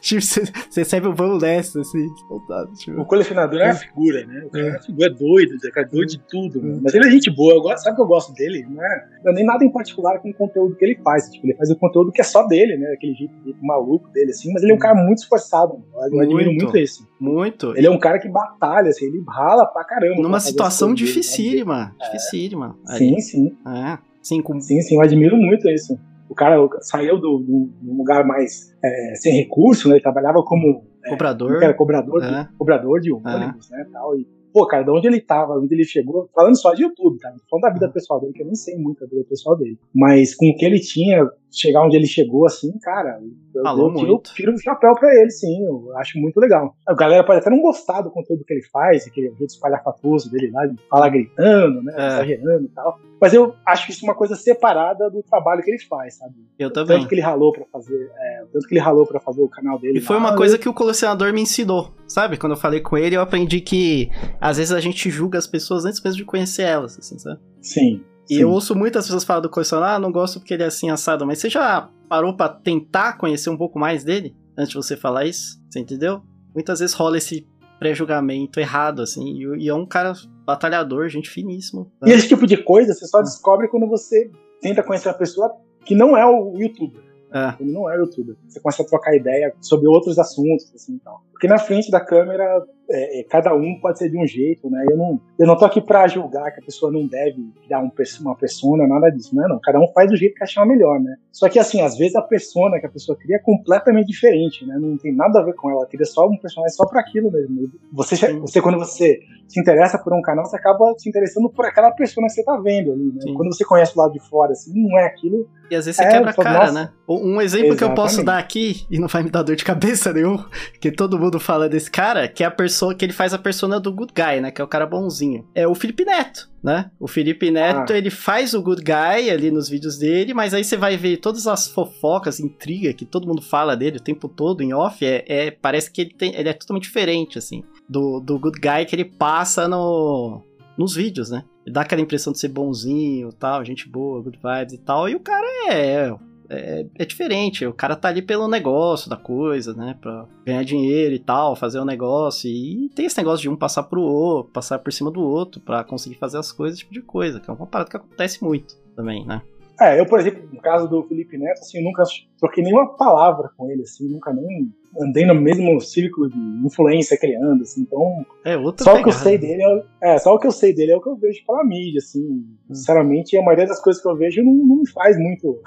tipo, você, recebe um vamos nessa, assim, voltado, tipo. O colecionador é uma figura, né? O cara é uma figura doido, o cara é doido de tudo, né? Mas ele é gente boa, eu gosto, sabe o que eu gosto dele? Não é, não é nem nada em particular com o conteúdo que ele faz, tipo, ele faz o conteúdo que é só dele, né? Aquele jeito, maluco dele, assim, mas ele é um cara muito esforçado, eu muito, admiro muito esse. Muito. Ele é um cara que batalha, assim, ele rala pra caramba. Numa situação dificílima, é. dificílima. Sim, sim. É. Sim, com... sim, sim, eu admiro muito isso o cara saiu do, do, do lugar mais é, sem recurso, né? Ele trabalhava como é, cobrador, era cobrador, é. de, cobrador de ônibus, né? Tal, e, pô, cara, de onde ele tava, onde ele chegou, falando só de YouTube, tá? Falando da vida pessoal dele, que eu nem sei muito da vida pessoal dele. Mas com o que ele tinha, chegar onde ele chegou, assim, cara, eu, Falou eu tiro, muito. tiro o chapéu pra ele, sim. Eu acho muito legal. A galera pode até não gostar do conteúdo que ele faz, aquele jeito espalhafatoso dele lá, de falar gritando, né? É. Exagerando e tal. Mas eu acho isso uma coisa separada do trabalho que ele faz, sabe? Eu também. Tanto que ele ralou pra fazer. É, tanto que ele ralou pra fazer o canal dele. E foi uma eu- coisa que o colecionador me ensinou, sabe? Quando eu falei com ele, eu aprendi que às vezes a gente julga as pessoas antes mesmo de conhecer elas, assim, sabe? Sim. E sim. eu ouço muitas pessoas falar do colecionador, ah, não gosto porque ele é assim assado, mas você já parou pra tentar conhecer um pouco mais dele antes de você falar isso? Você entendeu? Muitas vezes rola esse pré-julgamento errado, assim, e, e é um cara batalhador, gente finíssimo. E esse tipo de coisa você só descobre quando você tenta conhecer uma pessoa que não é o youtuber. É. Ele não é youtuber. Você começa a trocar ideia sobre outros assuntos, assim e tal. Porque na frente da câmera, é, é, cada um pode ser de um jeito, né? Eu não, eu não tô aqui pra julgar que a pessoa não deve criar um, uma persona, nada disso, né? Não, cada um faz do jeito que achar melhor, né? Só que, assim, às vezes a persona que a pessoa cria é completamente diferente, né? Não tem nada a ver com ela. Ela cria só um personagem só pra aquilo mesmo. Você, você, quando você se interessa por um canal, você acaba se interessando por aquela persona que você tá vendo ali, né? Sim. Quando você conhece o lado de fora, assim, não é aquilo, E às vezes você É, quebra a cara, nossa. né? Um exemplo que eu posso Exatamente. dar aqui, e não vai me dar dor de cabeça nenhum, que todo mundo fala desse cara, que é a pessoa que ele faz a persona do good guy, né? Que é o cara bonzinho. É o Felipe Neto, né? O Felipe Neto, Ah. ele faz o good guy ali nos vídeos dele, mas aí você vai ver todas as fofocas, intriga que todo mundo fala dele o tempo todo em off, é, é- parece que ele, tem, ele é totalmente diferente, assim, do, do good guy que ele passa no, nos vídeos, né? Ele dá aquela impressão de ser bonzinho, tal, gente boa, good vibes e tal, e o cara é, é, é diferente. O cara tá ali pelo negócio da coisa, né? Pra ganhar dinheiro e tal, fazer o negócio. E tem esse negócio de um passar pro outro, passar por cima do outro pra conseguir fazer as coisas, esse tipo de coisa, que é uma parada que acontece muito também, né? É, eu, por exemplo, no caso do Felipe Neto, assim, eu nunca troquei nenhuma palavra com ele, assim, nunca nem andei no mesmo círculo de influência que ele anda, assim, então É outra só o que eu sei dele é, é, só o que eu sei dele é o que eu vejo pela mídia, assim, sinceramente, a maioria das coisas que eu vejo não, não me faz muito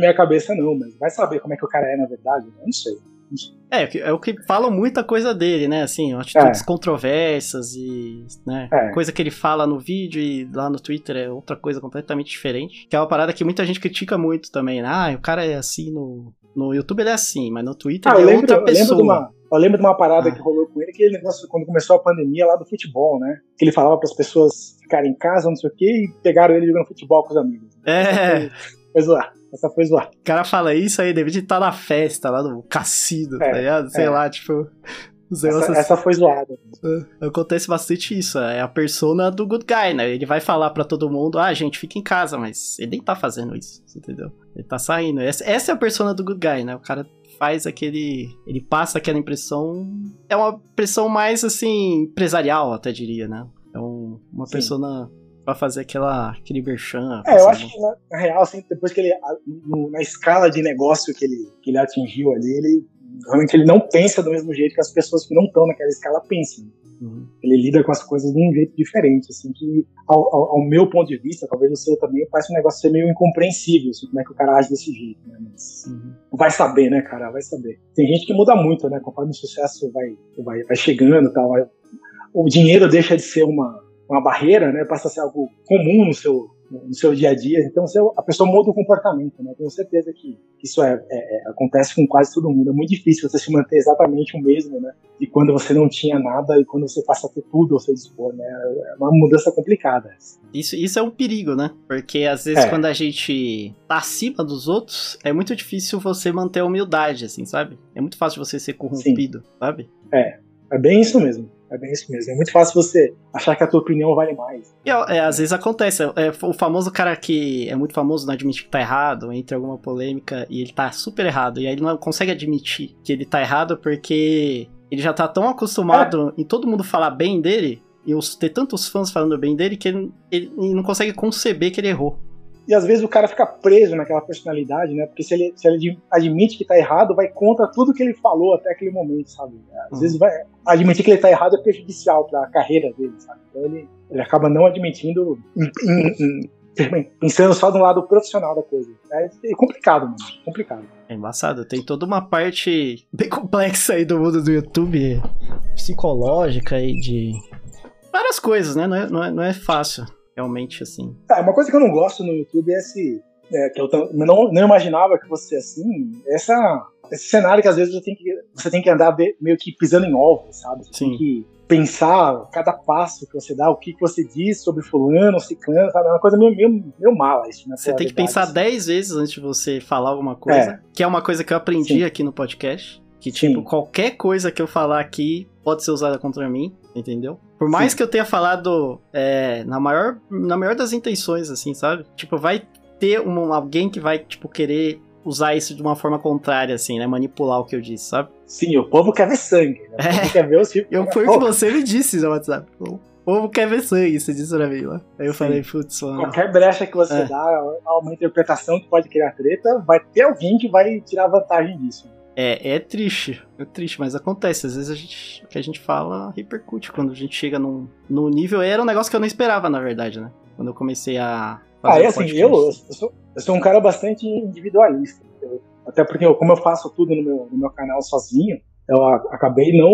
na minha cabeça, não, mas vai saber como é que o cara é na verdade, eu não sei. É, é o que falam muita coisa dele, né? Assim, atitudes controversas e, né? É. Coisa que ele fala no vídeo e lá no Twitter é outra coisa completamente diferente. Que é uma parada que muita gente critica muito também, né? Ah, o cara é assim no... No YouTube ele é assim, mas no Twitter Ah, ele é lembro, outra eu lembro pessoa. de uma, eu lembro de uma parada Ah. que rolou com ele, aquele negócio quando começou a pandemia lá do futebol, né? Que ele falava para as pessoas ficarem em casa, não sei o quê, e pegaram ele jogando futebol com os amigos. É, Foi zoar. Essa foi zoar. o cara fala isso aí, deve estar na festa lá no cassino, É, tá ligado? Sei é. lá, tipo... Essa, essa foi zoada. Acontece bastante isso, é a persona do good guy, né? Ele vai falar pra todo mundo, ah, gente, fica em casa, mas ele nem tá fazendo isso, entendeu? Ele tá saindo. Essa, essa é a persona do good guy, né? O cara faz aquele. Ele passa aquela impressão. É uma impressão mais, assim, empresarial, até diria, né? É um- uma Sim. persona pra fazer aquela, aquele merchan. É, eu acho que na, na real, assim, depois que ele. no- na escala de negócio que ele, que ele atingiu ali, ele. Realmente ele não pensa do mesmo jeito que as pessoas que não estão naquela escala pensam. Uhum. Ele lida com as coisas de um jeito diferente, assim, que ao, ao- ao meu ponto de vista, talvez o seu também, parece um negócio ser meio incompreensível, assim, como é que o cara age desse jeito, né? Mas Uhum. vai saber, né, cara? Vai saber. Tem gente que muda muito, né? Conforme o sucesso vai, vai, vai chegando tal. vai- o dinheiro deixa de ser uma, uma barreira, né? Passa a ser algo comum no seu, no seu dia a dia. Então a pessoa muda o comportamento, né? Tenho certeza que isso é, é- é- acontece com quase todo mundo. É muito difícil você se manter exatamente o mesmo, né? De quando você não tinha nada e quando você passa a ter tudo ao seu dispor, né? É uma mudança complicada. Isso, isso é um perigo, né? Porque às vezes É. quando a gente tá acima dos outros, é muito difícil você manter a humildade, assim, sabe? É muito fácil você ser corrompido, sabe? É bem isso mesmo. É bem isso mesmo. É muito fácil você achar que a tua opinião vale mais. E é, às vezes acontece, é, o famoso cara que é muito famoso não admite que tá errado, entra em alguma polêmica e ele tá super errado, e aí ele não consegue admitir que ele tá errado porque ele já tá tão acostumado em todo mundo falar bem dele, e ter tantos fãs falando bem dele, que ele, ele não consegue conceber que ele errou. E às vezes o cara fica preso naquela personalidade, né? Porque se ele, se ele admite que tá errado, vai contra tudo que ele falou até aquele momento, sabe? Às Uhum. vezes vai, admitir que ele tá errado é prejudicial pra carreira dele, sabe? Então ele, ele acaba não admitindo, em- em- em- pensando só do lado profissional da coisa. É, é complicado, mano. Complicado. É embaçado, tem toda uma parte bem complexa aí do mundo do YouTube, psicológica e de várias coisas, né? Não é, não é, não é fácil, realmente, assim. Tá, uma coisa que eu não gosto no YouTube é esse, é, que eu não, não imaginava que fosse assim, essa, esse cenário que às vezes você tem que, você tem que andar meio que pisando em ovos, sabe? Você Sim. tem que pensar cada passo que você dá, o que, que você diz sobre fulano, ciclano, sabe? É uma coisa meio, meio, meio mala isso, né? Você tem que pensar dez vezes antes de você falar alguma coisa, É. que é uma coisa que eu aprendi Sim. aqui no podcast. Que, Sim. tipo, qualquer coisa que eu falar aqui pode ser usada contra mim, entendeu? Por mais Sim. que eu tenha falado é, na, maior, na maior das intenções, assim, sabe? Tipo, vai ter um, alguém que vai, tipo, querer usar isso de uma forma contrária, assim, né? Manipular o que eu disse, sabe? Sim, o povo quer ver sangue, né? O É. povo quer ver os filhos. Eu, foi o que você me disse no WhatsApp. O povo quer ver sangue, você disse pra mim lá. Aí eu Sim. falei, putz, mano. Qualquer brecha que você É. dá a uma interpretação que pode criar treta, vai ter alguém que vai tirar vantagem disso. É, é triste, é triste, mas acontece. Às vezes a gente, o que a gente fala repercute quando a gente chega num, num nível. Era um negócio que eu não esperava, na verdade, né? Quando eu comecei a. Ah, fazer é o assim, eu, eu, sou, eu sou um cara bastante individualista. Eu- até porque, eu- como eu faço tudo no meu, no meu canal sozinho, eu acabei não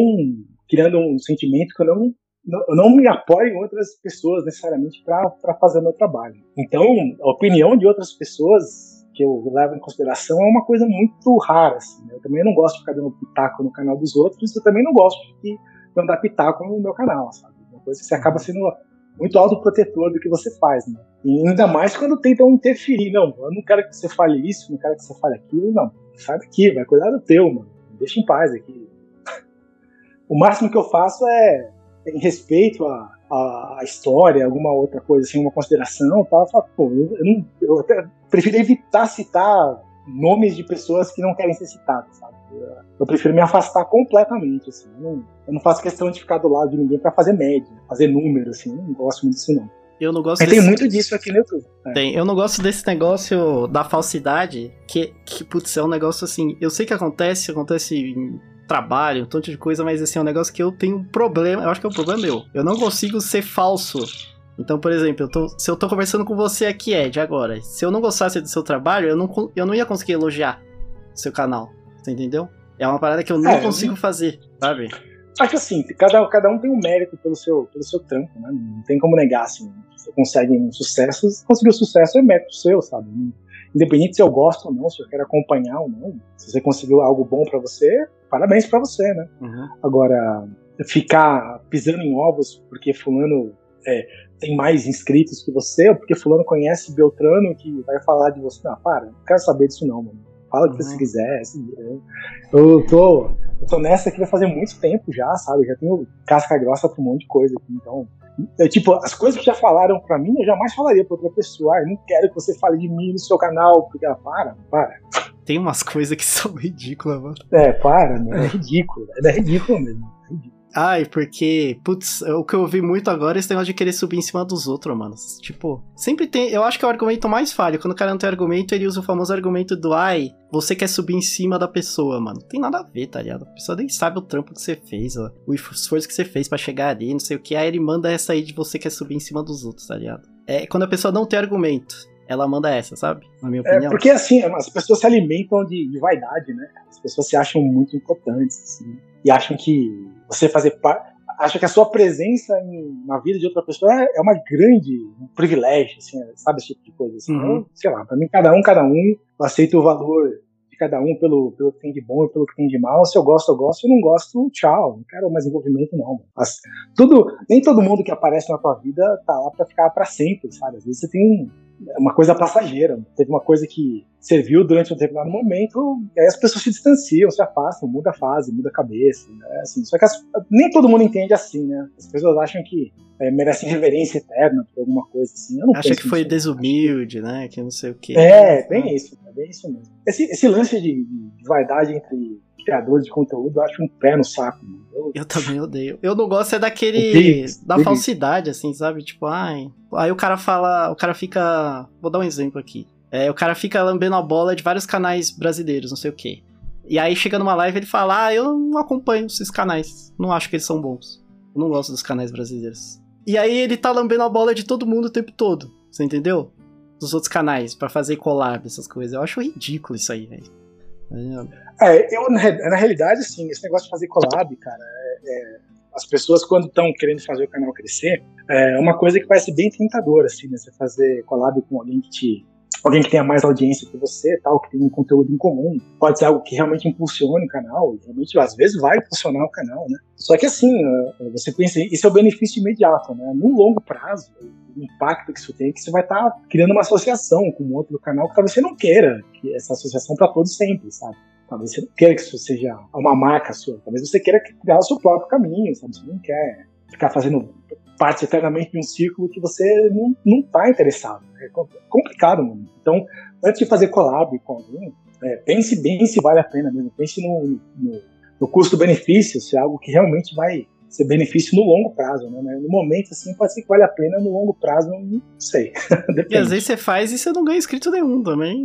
criando um sentimento que eu não, não, eu não me apoio em outras pessoas necessariamente para fazer o meu trabalho. Então, a opinião de outras pessoas que eu levo em consideração é uma coisa muito rara. Assim, né? Eu também não gosto de ficar dando pitaco no canal dos outros, eu também não gosto de dar pitaco no meu canal, sabe? Uma coisa que você acaba sendo muito autoprotetor do que você faz, né? E ainda mais quando tentam interferir. Não, eu não quero que você fale isso, não quero que você fale aquilo. Não, sai daqui, vai cuidar do teu, mano. Deixa em paz aqui. O máximo que eu faço é, em respeito à, à, à história, alguma outra coisa, assim, uma consideração, tal, eu falo, pô, eu, eu não, eu até prefiro evitar citar nomes de pessoas que não querem ser citadas, sabe? Eu, eu prefiro me afastar completamente, assim. Eu não, eu não faço questão de ficar do lado de ninguém pra fazer média, fazer número, assim. Eu não gosto muito disso, não. Eu não gosto Mas desse... tem muito disso aqui no YouTube. É. Tem. Eu não gosto desse negócio da falsidade, que, que, putz, é um negócio assim. Eu sei que acontece, acontece em trabalho, um tanto de coisa, mas assim, é um negócio que eu tenho um problema. Eu acho que é um problema meu. Eu não consigo ser falso. Então, por exemplo, eu tô- se eu tô conversando com você aqui, Ed, agora, se eu não gostasse do seu trabalho, eu não, eu não ia conseguir elogiar seu canal. Você entendeu? É uma parada que eu não É, consigo fazer, sabe? Acho assim, cada, cada um tem um mérito pelo seu, pelo seu trampo, né? Não tem como negar, assim. Você consegue um sucesso, se conseguir o sucesso é mérito seu, sabe? Independente se eu gosto ou não, se eu quero acompanhar ou não. Se você conseguiu algo bom pra você, parabéns pra você, né? Uhum. Agora, ficar pisando em ovos porque fulano é, tem mais inscritos que você, ou porque fulano conhece Beltrano que vai falar de você. Não, para, não quero saber disso não, mano. Fala o que Uhum. você quiser. se vira, né? Eu tô, eu tô nessa aqui vai fazer muito tempo já, sabe? Eu já tenho casca grossa pra um monte de coisa aqui, então... Eu, tipo, as coisas que já falaram pra mim, eu jamais falaria pra outra pessoa. Ah, eu não quero que você fale de mim no seu canal, porque ela, para, para. Tem umas coisas que são ridículas, mano. É, para, né? É ridículo. É ridículo mesmo. É ridículo. Ai, porque, putz, o que eu ouvi muito agora é esse negócio de querer subir em cima dos outros, mano. Tipo, sempre tem. Eu acho que é o argumento mais falho. Quando o cara não tem argumento, ele usa o famoso argumento do ai, você quer subir em cima da pessoa, mano. Tem nada a ver, tá ligado? A pessoa nem sabe o trampo que você fez, ó, o esforço que você fez pra chegar ali, não sei o que. Aí ele manda essa aí de você quer subir em cima dos outros, tá ligado? É quando a pessoa não tem argumento. Ela manda essa, sabe? Na minha É, opinião. porque assim, as pessoas se alimentam de, de vaidade, né? As pessoas se acham muito importantes, assim, e acham que você fazer parte. Acha que a sua presença em- na vida de outra pessoa é, é uma grande um privilégio, assim, sabe? Esse tipo de coisa. Assim. Uhum. Então, sei lá, pra mim, cada um, cada um, eu aceito o valor de cada um pelo, pelo que tem de bom e pelo que tem de mal. Se eu gosto, eu gosto. Se eu não gosto, tchau. Não quero mais envolvimento, não. As- tudo, nem todo mundo que aparece na tua vida tá lá pra ficar pra sempre, sabe? Às vezes você tem um, uma coisa passageira. Teve uma coisa que serviu durante um determinado momento, e aí as pessoas se distanciam, se afastam, muda a fase, muda a cabeça. Né? Assim, só que as- nem todo mundo entende assim, né? As pessoas acham que é, merecem reverência eterna por alguma coisa assim. Eu não Acha que foi nisso, não. desumilde, né? Que não sei o que. É, bem isso, é bem isso mesmo. Esse, esse lance de, de vaidade entre criadores de conteúdo, eu acho um pé no saco. Mano. Eu- Eu também odeio. Eu não gosto é daquele. Odeio, da odeio. falsidade, assim, sabe? Tipo, ai. Aí o cara fala. O cara fica. Vou dar um exemplo aqui. É, o cara fica lambendo a bola de vários canais brasileiros, não sei o quê. E aí chega numa live ele fala: Ah, eu não acompanho esses canais. Não acho que eles são bons. Eu não gosto dos canais brasileiros. E aí ele tá lambendo a bola de todo mundo o tempo todo. Você entendeu? Dos outros canais, pra fazer collab, essas coisas. Eu acho ridículo isso aí, velho. É, eu, na, re- na realidade, assim, esse negócio de fazer collab, cara, é- é, as pessoas quando estão querendo fazer o canal crescer, é uma coisa que parece bem tentadora, assim, né? Você fazer collab com alguém que te, alguém que tenha mais audiência que você, tal, que tem um conteúdo em comum. Pode ser algo que realmente impulsione o canal, realmente às vezes vai impulsionar o canal, né? Só que assim, é, você pensa, isso é o benefício imediato, né? No longo prazo, impacto que isso tem é que você vai estar tá criando uma associação com outro canal que talvez você não queira que essa associação para todos sempre, sabe? Talvez você não queira que isso seja uma marca sua, talvez você queira criar o seu próprio caminho, sabe? Você não quer ficar fazendo parte eternamente de um círculo que você não, não tá interessado. É complicado, mano. Então, antes de fazer collab com alguém, é, pense bem se vale a pena mesmo. Pense no, no, no custo-benefício, se é algo que realmente vai ser benefício no longo prazo, né? No momento, assim, pode ser que vale a pena, no longo prazo, não sei. e às vezes você faz e você não ganha inscrito nenhum também.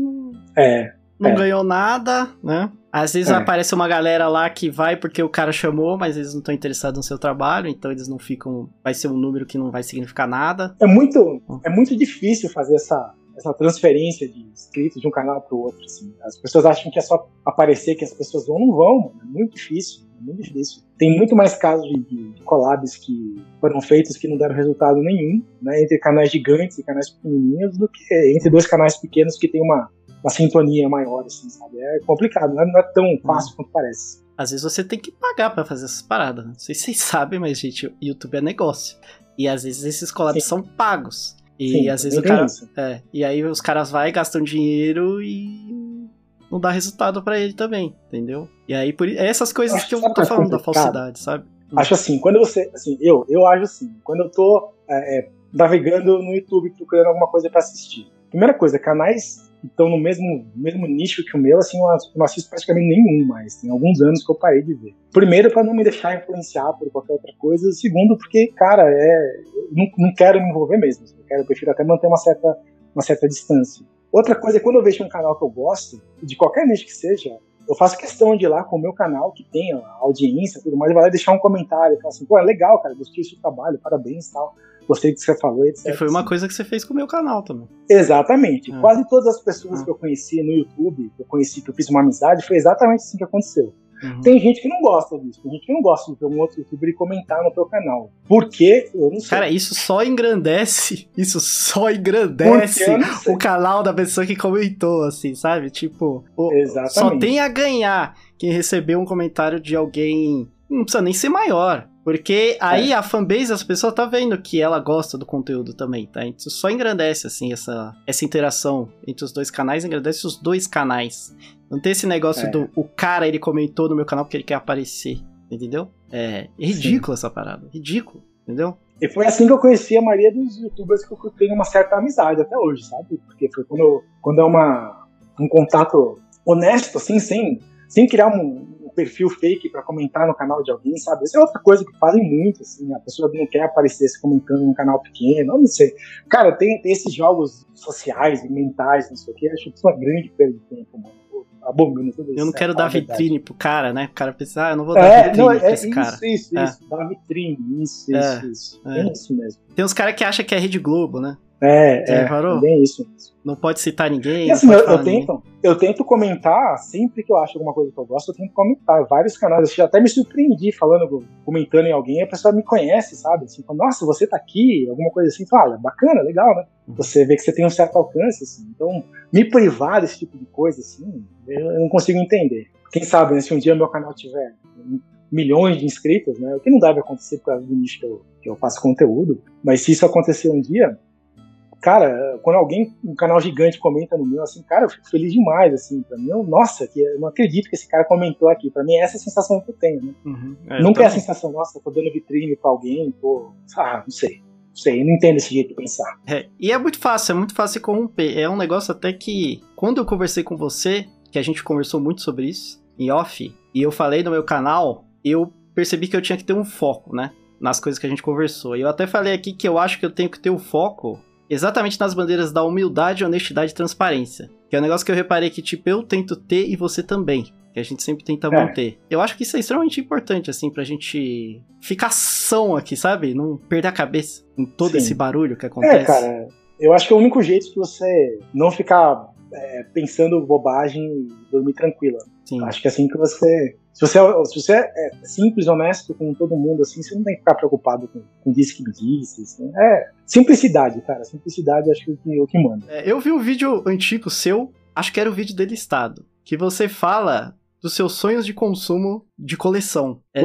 É. Não é. ganhou nada, né? Às vezes é. aparece uma galera lá que vai porque o cara chamou, mas eles não estão interessados no seu trabalho, então eles não ficam. Vai ser um número que não vai significar nada. É muito, é muito difícil fazer essa, essa transferência de inscritos de um canal para o outro. Assim. As pessoas acham que é só aparecer que as pessoas vão, não vão, mano. É muito difícil, é muito difícil. Tem muito mais casos de, de collabs que foram feitos que não deram resultado nenhum, né, entre canais gigantes e canais pequenininhos, do que entre dois canais pequenos que tem uma uma sintonia maior, assim, sabe? É complicado, não é, não é tão fácil quanto parece. Às vezes você tem que pagar para fazer essas paradas. Não sei se vocês sabem, mas, gente, YouTube é negócio. E às vezes esses collabs Sim. são pagos. E Sim, às vezes o cara. É, e aí os caras vai gastam dinheiro e não dá resultado para ele também, entendeu? E aí por é essas coisas acho que eu tô falando da falsidade, sabe? Acho assim, quando você. Assim, eu, eu acho assim, quando eu tô é, é, navegando no YouTube procurando alguma coisa para assistir. Primeira coisa, canais estão no mesmo, mesmo nicho que o meu, assim, eu não assisto praticamente nenhum mais. Tem alguns anos que eu parei de ver. Primeiro, para não me deixar influenciar por qualquer outra coisa. Segundo, porque, cara, é, não, não quero me envolver mesmo. Eu, quero, eu prefiro até manter uma certa, uma certa distância. Outra coisa é quando eu vejo um canal que eu gosto, de qualquer nicho que seja, eu faço questão de ir lá com o meu canal, que tem audiência tudo mais, e vai lá deixar um comentário, falar assim, pô, é legal, cara, gostei do seu trabalho, parabéns e tal gostei do que você falou, etc. E foi uma coisa que você fez com o meu canal também. Exatamente. Ah. Quase todas as pessoas ah. que eu conheci no YouTube, que eu conheci, que eu fiz uma amizade, foi exatamente assim que aconteceu. Uhum. Tem gente que não gosta disso, tem gente que não gosta de ver um outro youtuber e comentar no teu canal. Por quê? Eu não sei. Cara, isso só engrandece, isso só engrandece o canal da pessoa que comentou, assim, sabe? Tipo, o, só tem a ganhar quem recebeu um comentário de alguém, não precisa nem ser maior. Porque aí é. a fanbase, as pessoas tá vendo que ela gosta do conteúdo também, tá? Então só engrandece, assim, essa, essa interação entre os dois canais, engrandece os dois canais. Não tem esse negócio é. do o cara, ele comentou no meu canal porque ele quer aparecer, entendeu? É ridículo Sim. essa parada, ridículo, entendeu? E foi assim que eu conheci a maioria dos youtubers que eu tenho uma certa amizade até hoje, sabe? Porque foi quando, quando é uma, um contato honesto, assim, sem, sem criar um, perfil fake para comentar no canal de alguém, sabe? Isso é outra coisa que fazem muito, assim, a pessoa não quer aparecer se comentando num canal pequeno, não sei. Cara, tem, tem esses jogos sociais e mentais, não sei o que, acho que isso é uma grande perda de tempo, mano. Abomino tudo isso. Eu não quero é, dar vitrine pro cara, né? O cara pensa, ah, eu não vou dar é, vitrine não, é, pra esse isso, cara. Isso, é. isso, dar vitrine, isso, é, isso, isso. É. é isso mesmo. Tem uns caras que acham que é Rede Globo, né? É, é, é bem isso. Não pode citar ninguém. E assim, eu, eu tento, eu tento comentar, sempre que eu acho alguma coisa que eu gosto, eu tento comentar. Vários canais, eu até me surpreendi falando, comentando em alguém, a pessoa me conhece, sabe? Assim, fala, nossa, você tá aqui, alguma coisa assim, fala, bacana, legal, né? Uhum. Você vê que você tem um certo alcance, assim. Então, me privar desse tipo de coisa, assim, eu não consigo entender. Quem sabe, né, se um dia meu canal tiver milhões de inscritos, né? O que não deve acontecer por causa do nicho que eu, que eu faço conteúdo, mas se isso acontecer um dia, cara, quando alguém, um canal gigante comenta no meu, assim, cara, eu fico feliz demais, assim, pra mim, eu, nossa, que eu não acredito que esse cara comentou aqui, pra mim é essa a sensação que eu tenho, né? Uhum, é, Nunca é a sensação, nossa, tô dando vitrine pra alguém, pô, ah, não sei, não sei, não entendo esse jeito de pensar. É, e é muito fácil, é muito fácil corromper, é um negócio até que, quando eu conversei com você, que a gente conversou muito sobre isso, em off, e eu falei no meu canal, eu percebi que eu tinha que ter um foco, né? Nas coisas que a gente conversou. E eu até falei aqui que eu acho que eu tenho que ter o um foco exatamente nas bandeiras da humildade, honestidade e transparência. Que é um negócio que eu reparei que, tipo, eu tento ter e você também. Que a gente sempre tenta é. manter. Eu acho que isso é extremamente importante, assim, pra gente ficar são aqui, sabe? Não perder a cabeça com todo Sim. esse barulho que acontece. É, cara. Eu acho que é o único jeito de você não ficar é, pensando bobagem e dormir tranquila. Sim. Acho que é assim que você. Se você, é, se você é simples, honesto com todo mundo, assim, você não tem que ficar preocupado com, com disse que disse. Assim. É simplicidade, cara. Simplicidade acho que é o que manda. É, eu vi um vídeo antigo seu, acho que era o vídeo do listado, que você fala dos seus sonhos de consumo de coleção. É,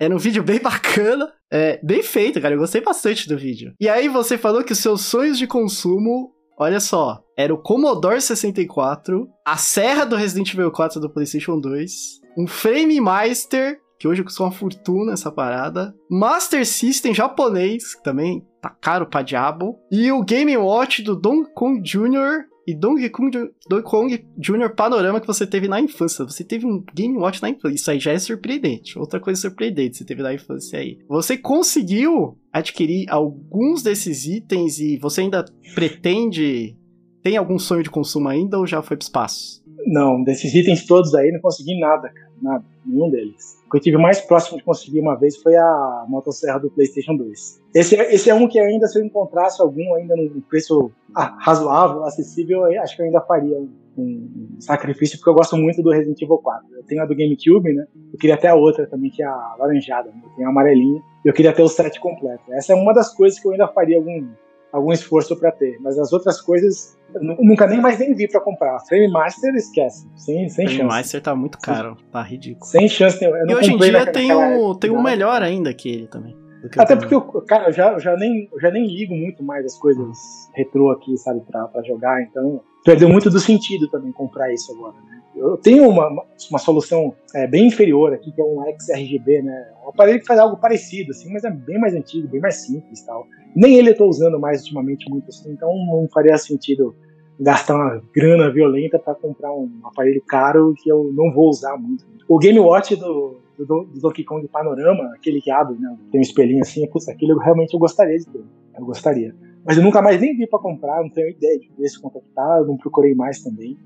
era um vídeo bem bacana, é, bem feito, cara. Eu gostei bastante do vídeo. E aí você falou que os seus sonhos de consumo, olha só, era o Commodore 64, a serra do Resident Evil 4 do PlayStation 2, um Frame Master que hoje custou uma fortuna essa parada. Master System japonês, que também tá caro pra diabo. E o Game Watch do Donkey Kong Jr e Donkey Kong, Donkey Kong Jr. Panorama que você teve na infância. Você teve um Game Watch na infância. Isso aí já é surpreendente. Outra coisa surpreendente você teve na infância aí. Você conseguiu adquirir alguns desses itens e você ainda pretende. Tem algum sonho de consumo ainda ou já foi pro espaço? Não, desses itens todos aí não consegui nada, cara. Nada. Nenhum deles. Que eu tive mais próximo de conseguir uma vez foi a motosserra do PlayStation 2. Esse, é, esse é um que ainda, se eu encontrasse algum ainda no preço ah, razoável, acessível, acho que eu ainda faria um, sacrifício, porque eu gosto muito do Resident Evil 4. Eu tenho a do GameCube, né? Eu queria até a outra também, que é a laranjada, né? Tenho a amarelinha. Eu queria ter o set completo. Essa é uma das coisas que eu ainda faria algum, algum esforço para ter. Mas as outras coisas, nunca nem mais nem vi para comprar. Frame Master, esquece. Sem, sem Frame chance. Master tá muito caro, tá ridículo. Sem chance. Eu e hoje em dia tem o, tem o melhor ainda que ele também. Até porque, eu, cara, eu já, já, nem, já nem ligo muito mais as coisas retrô aqui, sabe, pra, pra jogar, então perdeu muito do sentido também comprar isso agora, né? Eu tenho uma, uma solução é, bem inferior aqui, que é um XRGB, né? Um aparelho que faz algo parecido, assim, mas é bem mais antigo, bem mais simples tal. Nem ele eu tô usando mais ultimamente muito assim, então não faria sentido gastar uma grana violenta para comprar um aparelho caro que eu não vou usar muito. O Game Watch do, do, do Donkey Kong Panorama, aquele que abre, né, tem um espelhinho assim, putz, aquele eu realmente eu gostaria de ter. Eu gostaria. Mas eu nunca mais nem vi para comprar, não tenho ideia de ver se é tá, eu não procurei mais também.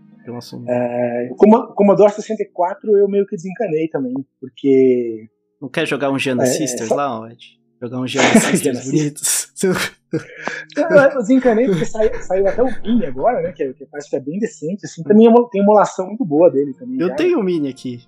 É, como Commodore 64 eu meio que desencanei também, porque. Não quer jogar um Genesis é, só... lá, Ed? Jogar um Genesis bonitos? eu desencanei porque saiu, saiu, até o Mini agora, né? Que, que parece que é bem decente. Assim, também é tem emulação muito boa dele também. Eu já. tenho o Mini aqui.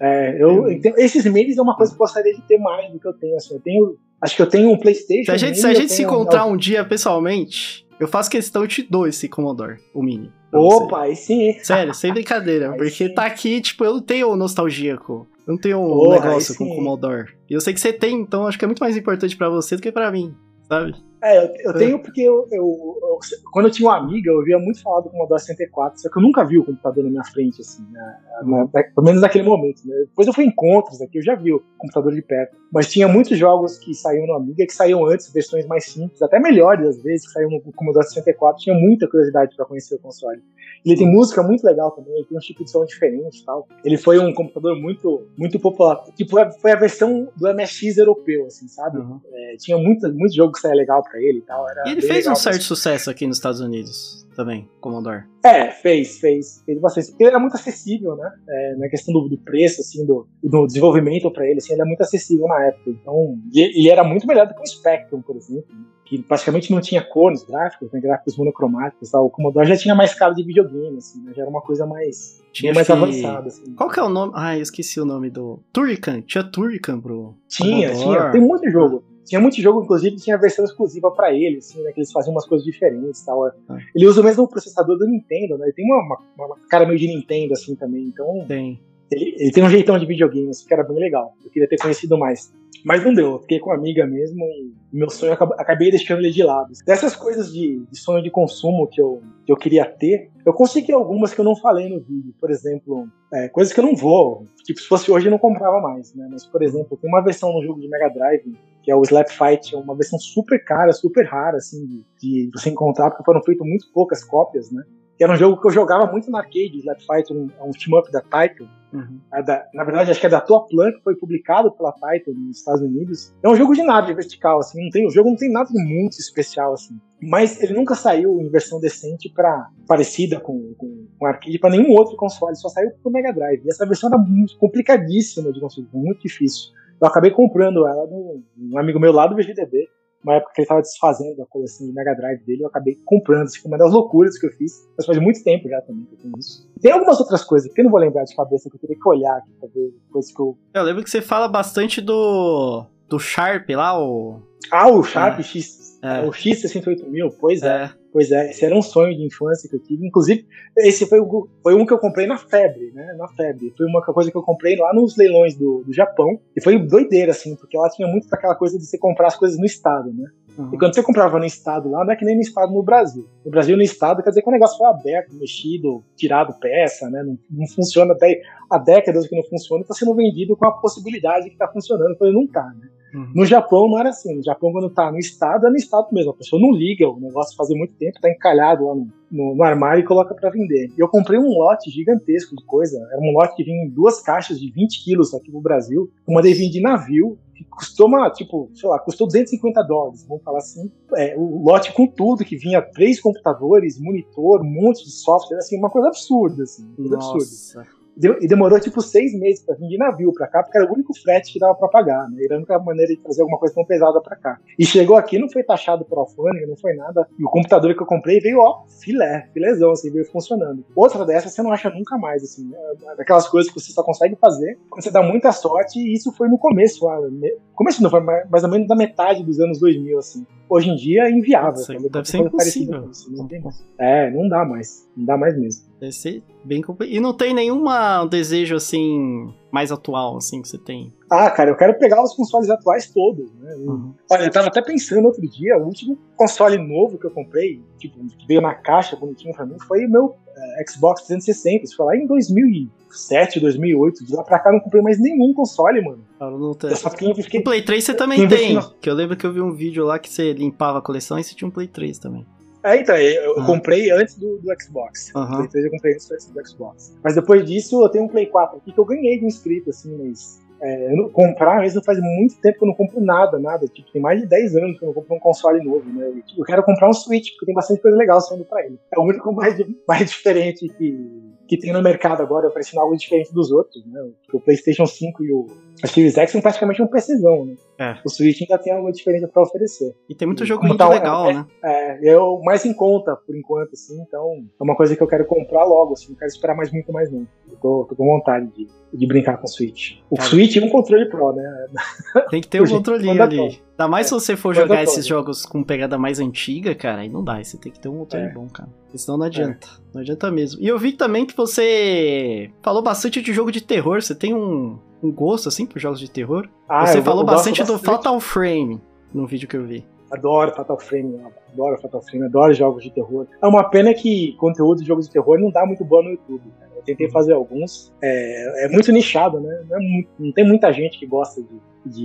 É, eu, então, esses minis é uma coisa que eu gostaria de ter mais do que eu tenho. Assim, eu tenho acho que eu tenho um PlayStation. Se a gente, se, a gente se encontrar um... um dia pessoalmente, eu faço questão de te dou esse Commodore, o Mini. Opa, aí sim. Sério, sem brincadeira. porque sim. tá aqui, tipo, eu não tenho nostalgia com. Eu não tenho um negócio com o Commodore. E eu sei que você tem, então acho que é muito mais importante para você do que para mim, sabe? É, eu, eu tenho porque eu, eu, eu, quando eu tinha uma amiga, eu ouvia muito falar do Commodore 64, só que eu nunca vi o computador na minha frente, assim, né, uhum. pelo menos naquele momento. Né? Depois eu fui em encontros aqui, eu já vi o computador de perto. Mas tinha muitos jogos que saíam no Amiga, que saíam antes, versões mais simples, até melhores às vezes, que saíam no Commodore 64. Tinha muita curiosidade para conhecer o console. Ele tem música muito legal também, ele tem um tipo de som diferente e tal. Ele foi um computador muito, muito popular. Tipo, foi a versão do MSX europeu, assim, sabe? Uhum. É, tinha muito, muito jogo que saía legal para ele e tal. e ele fez um certo sucesso aqui nos Estados Unidos também, Commodore. É, fez, fez. Fez bastante. Porque ele era muito acessível, né? É, na questão do, do, preço, assim, do, do desenvolvimento para ele, assim, ele é muito acessível na época. Então, e, e era muito melhor do que o Spectrum, por exemplo, que praticamente não tinha cor nos gráficos, né, gráficos monocromáticos. Tal. O Commodore já tinha mais cara de videogame, assim, né? Já era uma coisa mais, tinha mais que... avançada. Assim. Qual que é o nome? Ah, eu esqueci o nome do. Turrican. Tinha Turrican pro. Tinha, Commodore. tinha. Tem muito jogo. Tinha muito jogo, inclusive, que tinha versão exclusiva para ele, assim, né? Que eles faziam umas coisas diferentes tal. Ah. Ele usa o mesmo processador do Nintendo, né? Ele tem uma, uma, uma cara meio de Nintendo, assim, também. Então. Tem. Ele, ele, tem um jeitão de videogame, assim, que era bem legal. Eu queria ter conhecido mais. Mas não deu, eu fiquei com uma amiga mesmo e meu sonho eu acabei deixando ele de lado. Dessas coisas de, de, sonho de consumo que eu, que eu queria ter, eu consegui algumas que eu não falei no vídeo. Por exemplo, é, coisas que eu não vou. Tipo, se fosse hoje eu não comprava mais, né? Mas, por exemplo, tem uma versão no jogo de Mega Drive que é o Slap Fight, é uma versão super cara, super rara, assim, de, de você encontrar, porque foram feitas muito poucas cópias, né? que era um jogo que eu jogava muito no arcade, Slap Fight, um, um team-up da Taito. Uhum. É da, na verdade, acho que é da Tua Plan, que foi publicado pela Taito nos Estados Unidos. É um jogo de nave vertical, assim, não tem, o jogo não tem nada de muito especial, assim. Mas ele nunca saiu em versão decente para parecida com, com, com arcade para nenhum outro console, só saiu pro Mega Drive. E essa versão era muito complicadíssima de conseguir, muito difícil. Eu acabei comprando ela de um amigo meu lá do VGDB, uma época que ele tava desfazendo a coleção de Mega Drive dele, eu acabei comprando. Isso foi uma das loucuras que eu fiz. Mas faz muito tempo já também que eu tenho isso. Tem algumas outras coisas que eu não vou lembrar de cabeça, que eu teria que olhar aqui pra ver coisas que eu. Eu lembro que você fala bastante do. do Sharp lá, o. Ah, o Sharp é. X. É. O X68000, pois é. é. Pois é, esse era um sonho de infância que eu tive. Inclusive, esse foi, o, foi um que eu comprei na febre, né? Na febre. Foi uma coisa que eu comprei lá nos leilões do, do Japão. E foi doideira, assim, porque ela tinha muito aquela coisa de você comprar as coisas no estado, né? Uhum. E quando você comprava no estado lá, não é que nem no estado no Brasil. No Brasil, no estado, quer dizer que o negócio foi aberto, mexido, tirado peça, né? Não, não funciona até há décadas que não funciona e está sendo vendido com a possibilidade que está funcionando. Eu falei, não tá, né? Uhum. No Japão não era assim. No Japão, quando tá no estado, é no estado mesmo. A pessoa não liga, o negócio fazia muito tempo, tá encalhado lá no, no, no armário e coloca para vender. E eu comprei um lote gigantesco de coisa. Era um lote que vinha em duas caixas de 20 quilos aqui no Brasil. Uma mandei vir de navio, que custou uma, tipo, sei lá, custou 250 dólares, vamos falar assim. É, o lote com tudo, que vinha três computadores, monitor, um monte de software, assim, uma coisa absurda, assim, coisa Nossa. absurda. E demorou tipo seis meses para vir de navio para cá, porque era o único frete que dava para pagar, né? Era a única maneira de trazer alguma coisa tão pesada para cá. E chegou aqui, não foi taxado por alfândega, não foi nada. E o computador que eu comprei veio, ó, filé, filézão, assim, veio funcionando. Outra dessas você não acha nunca mais, assim. É daquelas coisas que você só consegue fazer quando você dá muita sorte, e isso foi no começo, lá, começo não, foi mais ou menos da metade dos anos 2000, assim. Hoje em dia é inviável. Nossa, deve ser impossível. Isso, não é, não dá mais. Não dá mais mesmo. Deve ser bem complicado. E não tem nenhuma desejo assim mais atual assim que você tem? Ah, cara, eu quero pegar os consoles atuais todos, né? Uhum. Olha, eu tava até pensando outro dia, o último console novo que eu comprei, tipo, que veio na caixa bonitinho pra mim, foi o meu uh, Xbox 360. Isso foi lá em 2007, 2008. De lá pra cá eu não comprei mais nenhum console, mano. Não tem. Eu só fiquei, fiquei, o Play 3 você também tem. Que eu lembro que eu vi um vídeo lá que você limpava a coleção e você tinha um Play 3 também. É, então, eu, uhum. comprei antes do, do Xbox. Uhum. Play 3 eu comprei antes do Xbox. Mas depois disso, eu tenho um Play 4 aqui que eu ganhei de um inscrito, assim, mas. É, não, comprar mesmo faz muito tempo que eu não compro nada, nada. Tipo, tem mais de 10 anos que eu não compro um console novo, né? Eu, eu quero comprar um Switch, porque tem bastante coisa legal saindo pra ele. É o único mais, mais diferente que, que tem no mercado agora, oferecendo algo diferente dos outros, né? O PlayStation 5 e o a Series X são praticamente um PCzão, né? É. O Switch ainda tem algo diferente para oferecer. E tem muito jogo muito tá, legal, é, né? É, é o mais em conta, por enquanto, assim, então é uma coisa que eu quero comprar logo, assim, não quero esperar mais muito mais não. Eu tô, tô com vontade de, de brincar com o Switch. O Switch e um controle Pro, né? Tem que ter um controlinho ali. Ainda mais se você for jogar esses jogos com pegada mais antiga, cara, aí não dá, aí você tem que ter um controle é. bom, cara. Porque senão não adianta. É. Não adianta mesmo. E eu vi também que você falou bastante de jogo de terror, você tem um um gosto, assim, por jogos de terror. Ah, Você falou bastante, bastante do Fatal Frame no vídeo que eu vi. Adoro Fatal Frame, adoro Fatal Frame, adoro jogos de terror. É uma pena que conteúdo de jogos de terror não dá muito bom no YouTube. Eu tentei fazer alguns. É, é muito nichado, né? Não, é, não, tem muita gente que gosta de.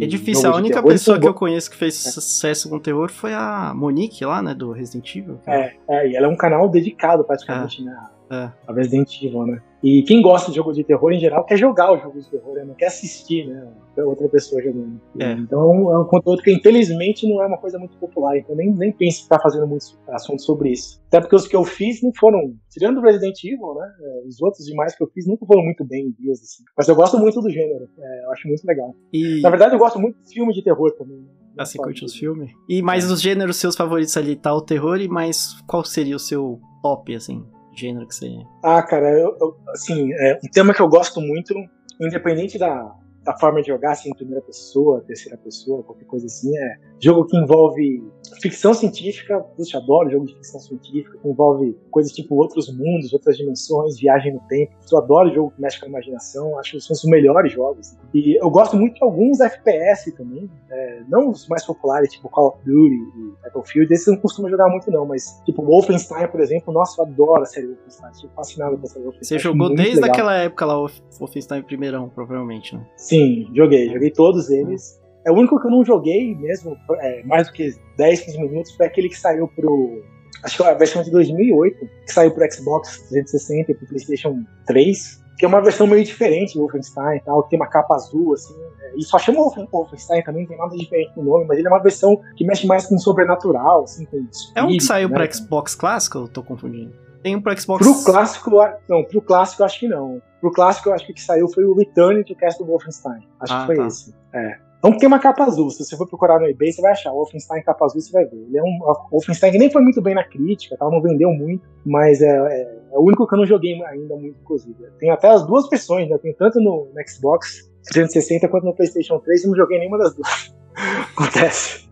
É difícil. A única pessoa que eu conheço que fez é. sucesso com terror foi a Monique lá, né? Do Resident Evil. É, é, e ela é um canal dedicado praticamente, é. né? É. A Resident Evil, né? E quem gosta de jogo de terror em geral quer jogar o jogo de terror, né? não quer assistir, né? Outra pessoa jogando. É. Então é um conteúdo que infelizmente não é uma coisa muito popular, então nem, nem penso em estar fazendo muitos assuntos sobre isso. Até porque os que eu fiz não foram, tirando o Resident Evil, né? É, os outros demais que eu fiz nunca foram muito bem views, assim. Mas eu gosto muito do gênero, é, eu acho muito legal. E... Na verdade, eu gosto muito de filme de terror também. Né? Assim, curte os filmes? E mais é. os gêneros seus favoritos ali, tá o terror e mais qual seria o seu top, assim? Gênero que você. Ah, cara, eu, eu, assim, é um tema que eu gosto muito, independente da, da forma de jogar, assim, primeira pessoa, terceira pessoa, qualquer coisa assim, é jogo que envolve ficção científica, puxa, adoro jogo de ficção científica, que envolve coisas tipo outros mundos, outras dimensões, viagem no tempo. Eu adoro jogo que mexe com a imaginação, acho que são os melhores jogos. E eu gosto muito de alguns FPS também, é, não os mais populares, tipo Call of Duty e Battlefield, esses eu não costumo jogar muito não, mas tipo Wolfenstein, por exemplo, nossa, eu adoro a série Wolfenstein, sou fascinado com essa Wolfenstein. Você jogou desde legal. aquela época lá, Wolfenstein primeirão, provavelmente, né? Sim, joguei, joguei todos eles. É o único que eu não joguei mesmo, é, mais do que 10, 15 minutos, foi aquele que saiu pro. Acho que a versão de 2008, que saiu pro Xbox 360 e pro PlayStation 3, que é uma versão meio diferente do Wolfenstein e tal, que tem uma capa azul, assim. É, e só chama Wolfenstein também, não tem nada diferente no nome, mas ele é uma versão que mexe mais com o sobrenatural, assim, com espírito, É um que saiu né? pro Xbox clássico, eu tô confundindo? Tem um pro Xbox. Pro clássico, não, pro clássico eu acho que não. Pro clássico eu acho que o que saiu foi o Return to Castle Wolfenstein. Acho ah, que foi tá. esse. É. Não tem uma capa azul. Se você for procurar no eBay, você vai achar. O Wolfenstein capa azul, você vai ver. Ele é um o Wolfenstein que nem foi muito bem na crítica, tal, não vendeu muito, mas é, é, é, o único que eu não joguei ainda muito, inclusive. Tem até as duas versões, né? Tem tanto no, no Xbox 360 quanto no PlayStation 3 e não joguei nenhuma das duas. Acontece.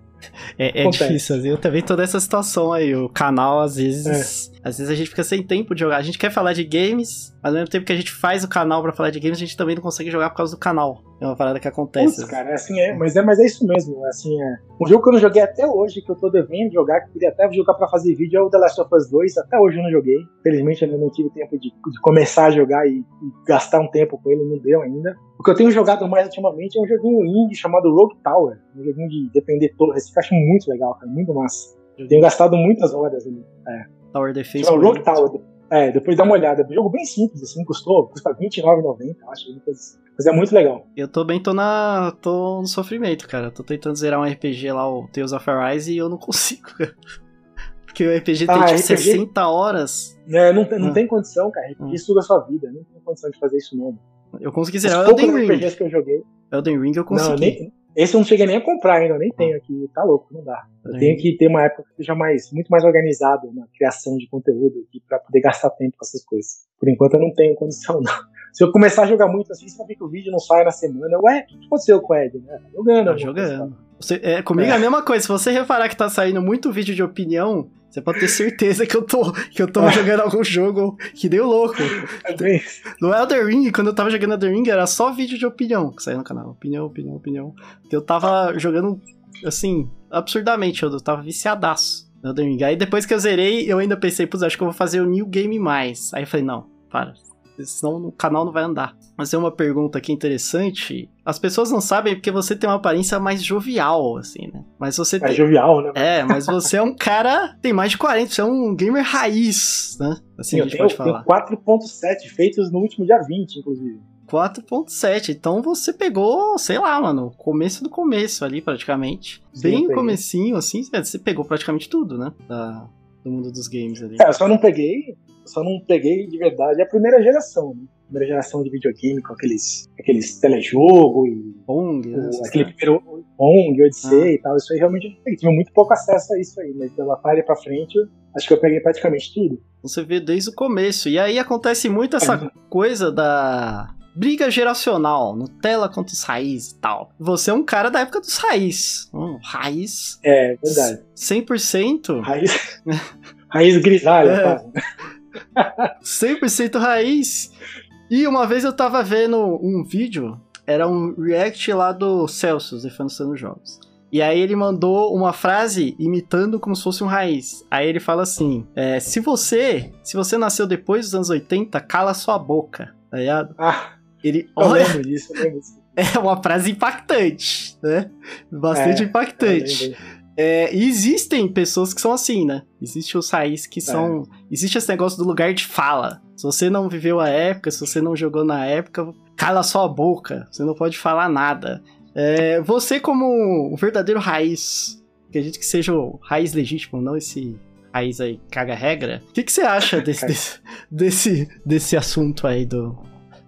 É, é difícil, eu também tô nessa situação aí. O canal, às vezes. É. Às vezes a gente fica sem tempo de jogar. A gente quer falar de games, mas ao mesmo tempo que a gente faz o canal para falar de games, a gente também não consegue jogar por causa do canal. É uma parada que acontece. Putz, cara, assim é, mas é, mas é isso mesmo. Assim, é. Um jogo que eu não joguei até hoje, que eu tô devendo jogar, que eu queria até jogar para fazer vídeo, é o The Last of Us 2. Até hoje eu não joguei. Felizmente eu não tive tempo de, de começar a jogar e, e, gastar um tempo com ele, não deu ainda. O que eu tenho jogado mais ultimamente é um joguinho indie chamado Rogue Tower. Um joguinho de depender torres, que eu acho muito legal, cara, muito massa. Eu tenho gastado muitas horas ali. É. Tower Defense. Chama Rogue Tower. É, depois dá uma olhada. É um jogo bem simples, assim, custou, custa R$29,90, acho. Mas é muito legal. Eu também tô na. tô no sofrimento, cara. Tô tentando zerar um RPG lá, o Tales of Arise, e eu não consigo, cara. Porque o RPG ah, tem tipo RPG... 60 horas. É, não, não ah. tem condição, cara. RPG ah. suga a sua vida. Não tem condição de fazer isso não. Eu consegui zerar o Elden Ring. RPGs que eu joguei. Elden Ring eu consegui. Não, nem, esse eu não cheguei nem a comprar ainda, nem tenho aqui. Tá louco, não dá. Eu tenho que ter uma época que seja mais, muito mais organizado na criação de conteúdo aqui pra poder gastar tempo com essas coisas. Por enquanto eu não tenho condição, não. Se eu começar a jogar muito assim, você vai ver que o vídeo não sai na semana. Ué, o que aconteceu com o Ed? Né? Tá jogando. Tá jogando. Você, é, comigo é. é a mesma coisa. Se você reparar que tá saindo muito vídeo de opinião, você pode ter certeza que eu tô, que eu tô ah. jogando algum jogo que deu louco. É no Elder Ring, quando eu tava jogando Elder Ring, era só vídeo de opinião que saía no canal. Opinião, opinião, opinião. Eu tava jogando, assim, absurdamente. Eu tava viciadaço no Elder Ring. Aí depois que eu zerei, eu ainda pensei, putz, acho que eu vou fazer o New Game Mais. Aí eu falei, não, para senão o canal não vai andar. Mas é uma pergunta aqui interessante. As pessoas não sabem porque você tem uma aparência mais jovial, assim, né? Mas você Mais tem... jovial, né? É, mas você é um cara. tem mais de 40, você é um gamer raiz, né? Assim Sim, a gente tenho, pode falar. 4.7 feitos no último dia 20, inclusive. 4.7. Então você pegou, sei lá, mano, começo do começo ali, praticamente. Sim, Bem comecinho, assim, você pegou praticamente tudo, né? Da, do mundo dos games ali. É, eu só não peguei só não peguei de verdade a primeira geração, né? primeira geração de videogame com aqueles, aqueles telejogo e Pong, o, né? aquele primeiro Pong, Odyssey ah. e tal. Isso aí realmente eu tive muito pouco acesso a isso aí, mas pela palha pra frente, acho que eu peguei praticamente tudo. Você vê desde o começo. E aí acontece muito essa é. coisa da briga geracional, Nutella contra os raiz e tal. Você é um cara da época dos raiz. Um raiz. É, verdade. 100%. Raiz. raiz grisalha, é. Tá? 100% raiz. E uma vez eu tava vendo um vídeo, era um react lá do Celsius, defendendo jogos. E aí ele mandou uma frase imitando como se fosse um raiz. Aí ele fala assim: é, se você, se você nasceu depois dos anos 80, cala sua boca, tá ligado? Ah, ele olha, disso, eu lembro disso. É uma frase impactante, né? Bastante é, impactante. É, e existem pessoas que são assim, né? Existem os raiz que é. são. Existe esse negócio do lugar de fala. Se você não viveu a época, se você não jogou na época, cala sua boca. Você não pode falar nada. É, você, como um verdadeiro raiz, acredito que seja o raiz legítimo, não esse raiz aí caga regra. O que, que você acha desse, desse, desse, desse assunto aí do,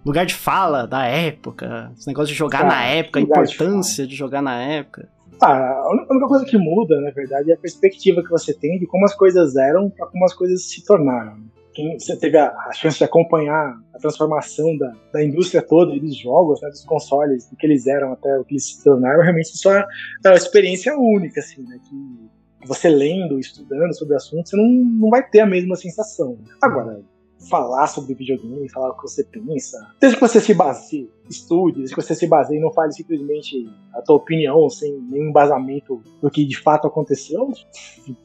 lugar de fala da época, esse negócio de jogar na época, a importância de, de, jogar na época. Ah, a única coisa que muda, na verdade, é a perspectiva que você tem de como as coisas eram para como as coisas se tornaram. Quem, você teve a, a, chance de acompanhar a transformação da, da indústria toda, dos jogos, né, dos consoles, do que eles eram até o que eles se tornaram, realmente isso é, é uma experiência única, assim, né, que você lendo, estudando sobre o assunto, você não, não vai ter a mesma sensação. Agora, falar sobre videogame, falar o que você pensa. Desde que você se baseie, estude, desde que você se baseie e não fale simplesmente a tua opinião, sem nenhum embasamento do que de fato aconteceu,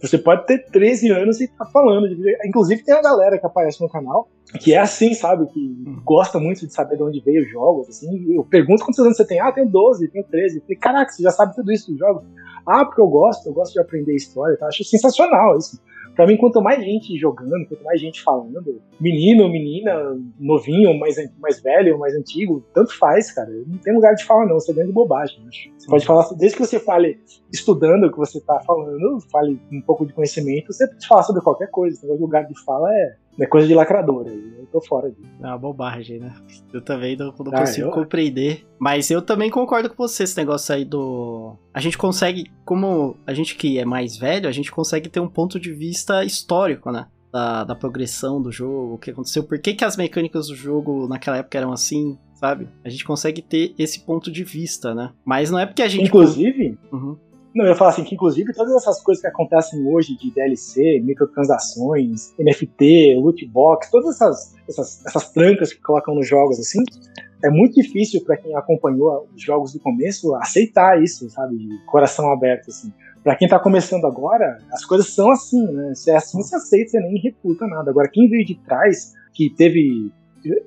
você pode ter 13 anos e tá falando de videogame. Inclusive tem a galera que aparece no canal que é assim, sabe? Que uhum. gosta muito de saber de onde veio os jogos, assim. Eu pergunto quantos anos você tem? Ah, tenho 12, tenho 13. Eu falei, caraca, você já sabe tudo isso dos jogos? Ah, porque eu gosto, eu gosto de aprender história, tá? Acho sensacional isso. Pra mim, quanto mais gente jogando, quanto mais gente falando, menino, menina, novinho, mais, mais velho, mais antigo, tanto faz, cara. Não tem lugar de falar, não. Você é grande bobagem. Acho. Você pode falar, desde que você fale estudando o que você tá falando, fale um pouco de conhecimento, você pode falar sobre qualquer coisa. O lugar de fala é, é coisa de lacradora. Eu tô fora disso. É uma bobagem, né? Eu também não, não ah, consigo eu... compreender. Mas eu também concordo com você, esse negócio aí do. A gente consegue, como a gente que é mais velho, a gente consegue ter um ponto de vista histórico, né? Da, da progressão do jogo, o que aconteceu, por que, que as mecânicas do jogo naquela época eram assim, sabe? A gente consegue ter esse ponto de vista, né? Mas não é porque a gente. Inclusive, uhum. Não, eu ia falar assim, que inclusive todas essas coisas que acontecem hoje de DLC, microtransações, NFT, loot box, todas essas, essas, essas trancas que colocam nos jogos assim, é muito difícil para quem acompanhou os jogos do começo aceitar isso, sabe, de coração aberto assim. Para quem tá começando agora, as coisas são assim, né? Se é assim, você aceita, você nem refuta nada. Agora, quem veio de trás, que teve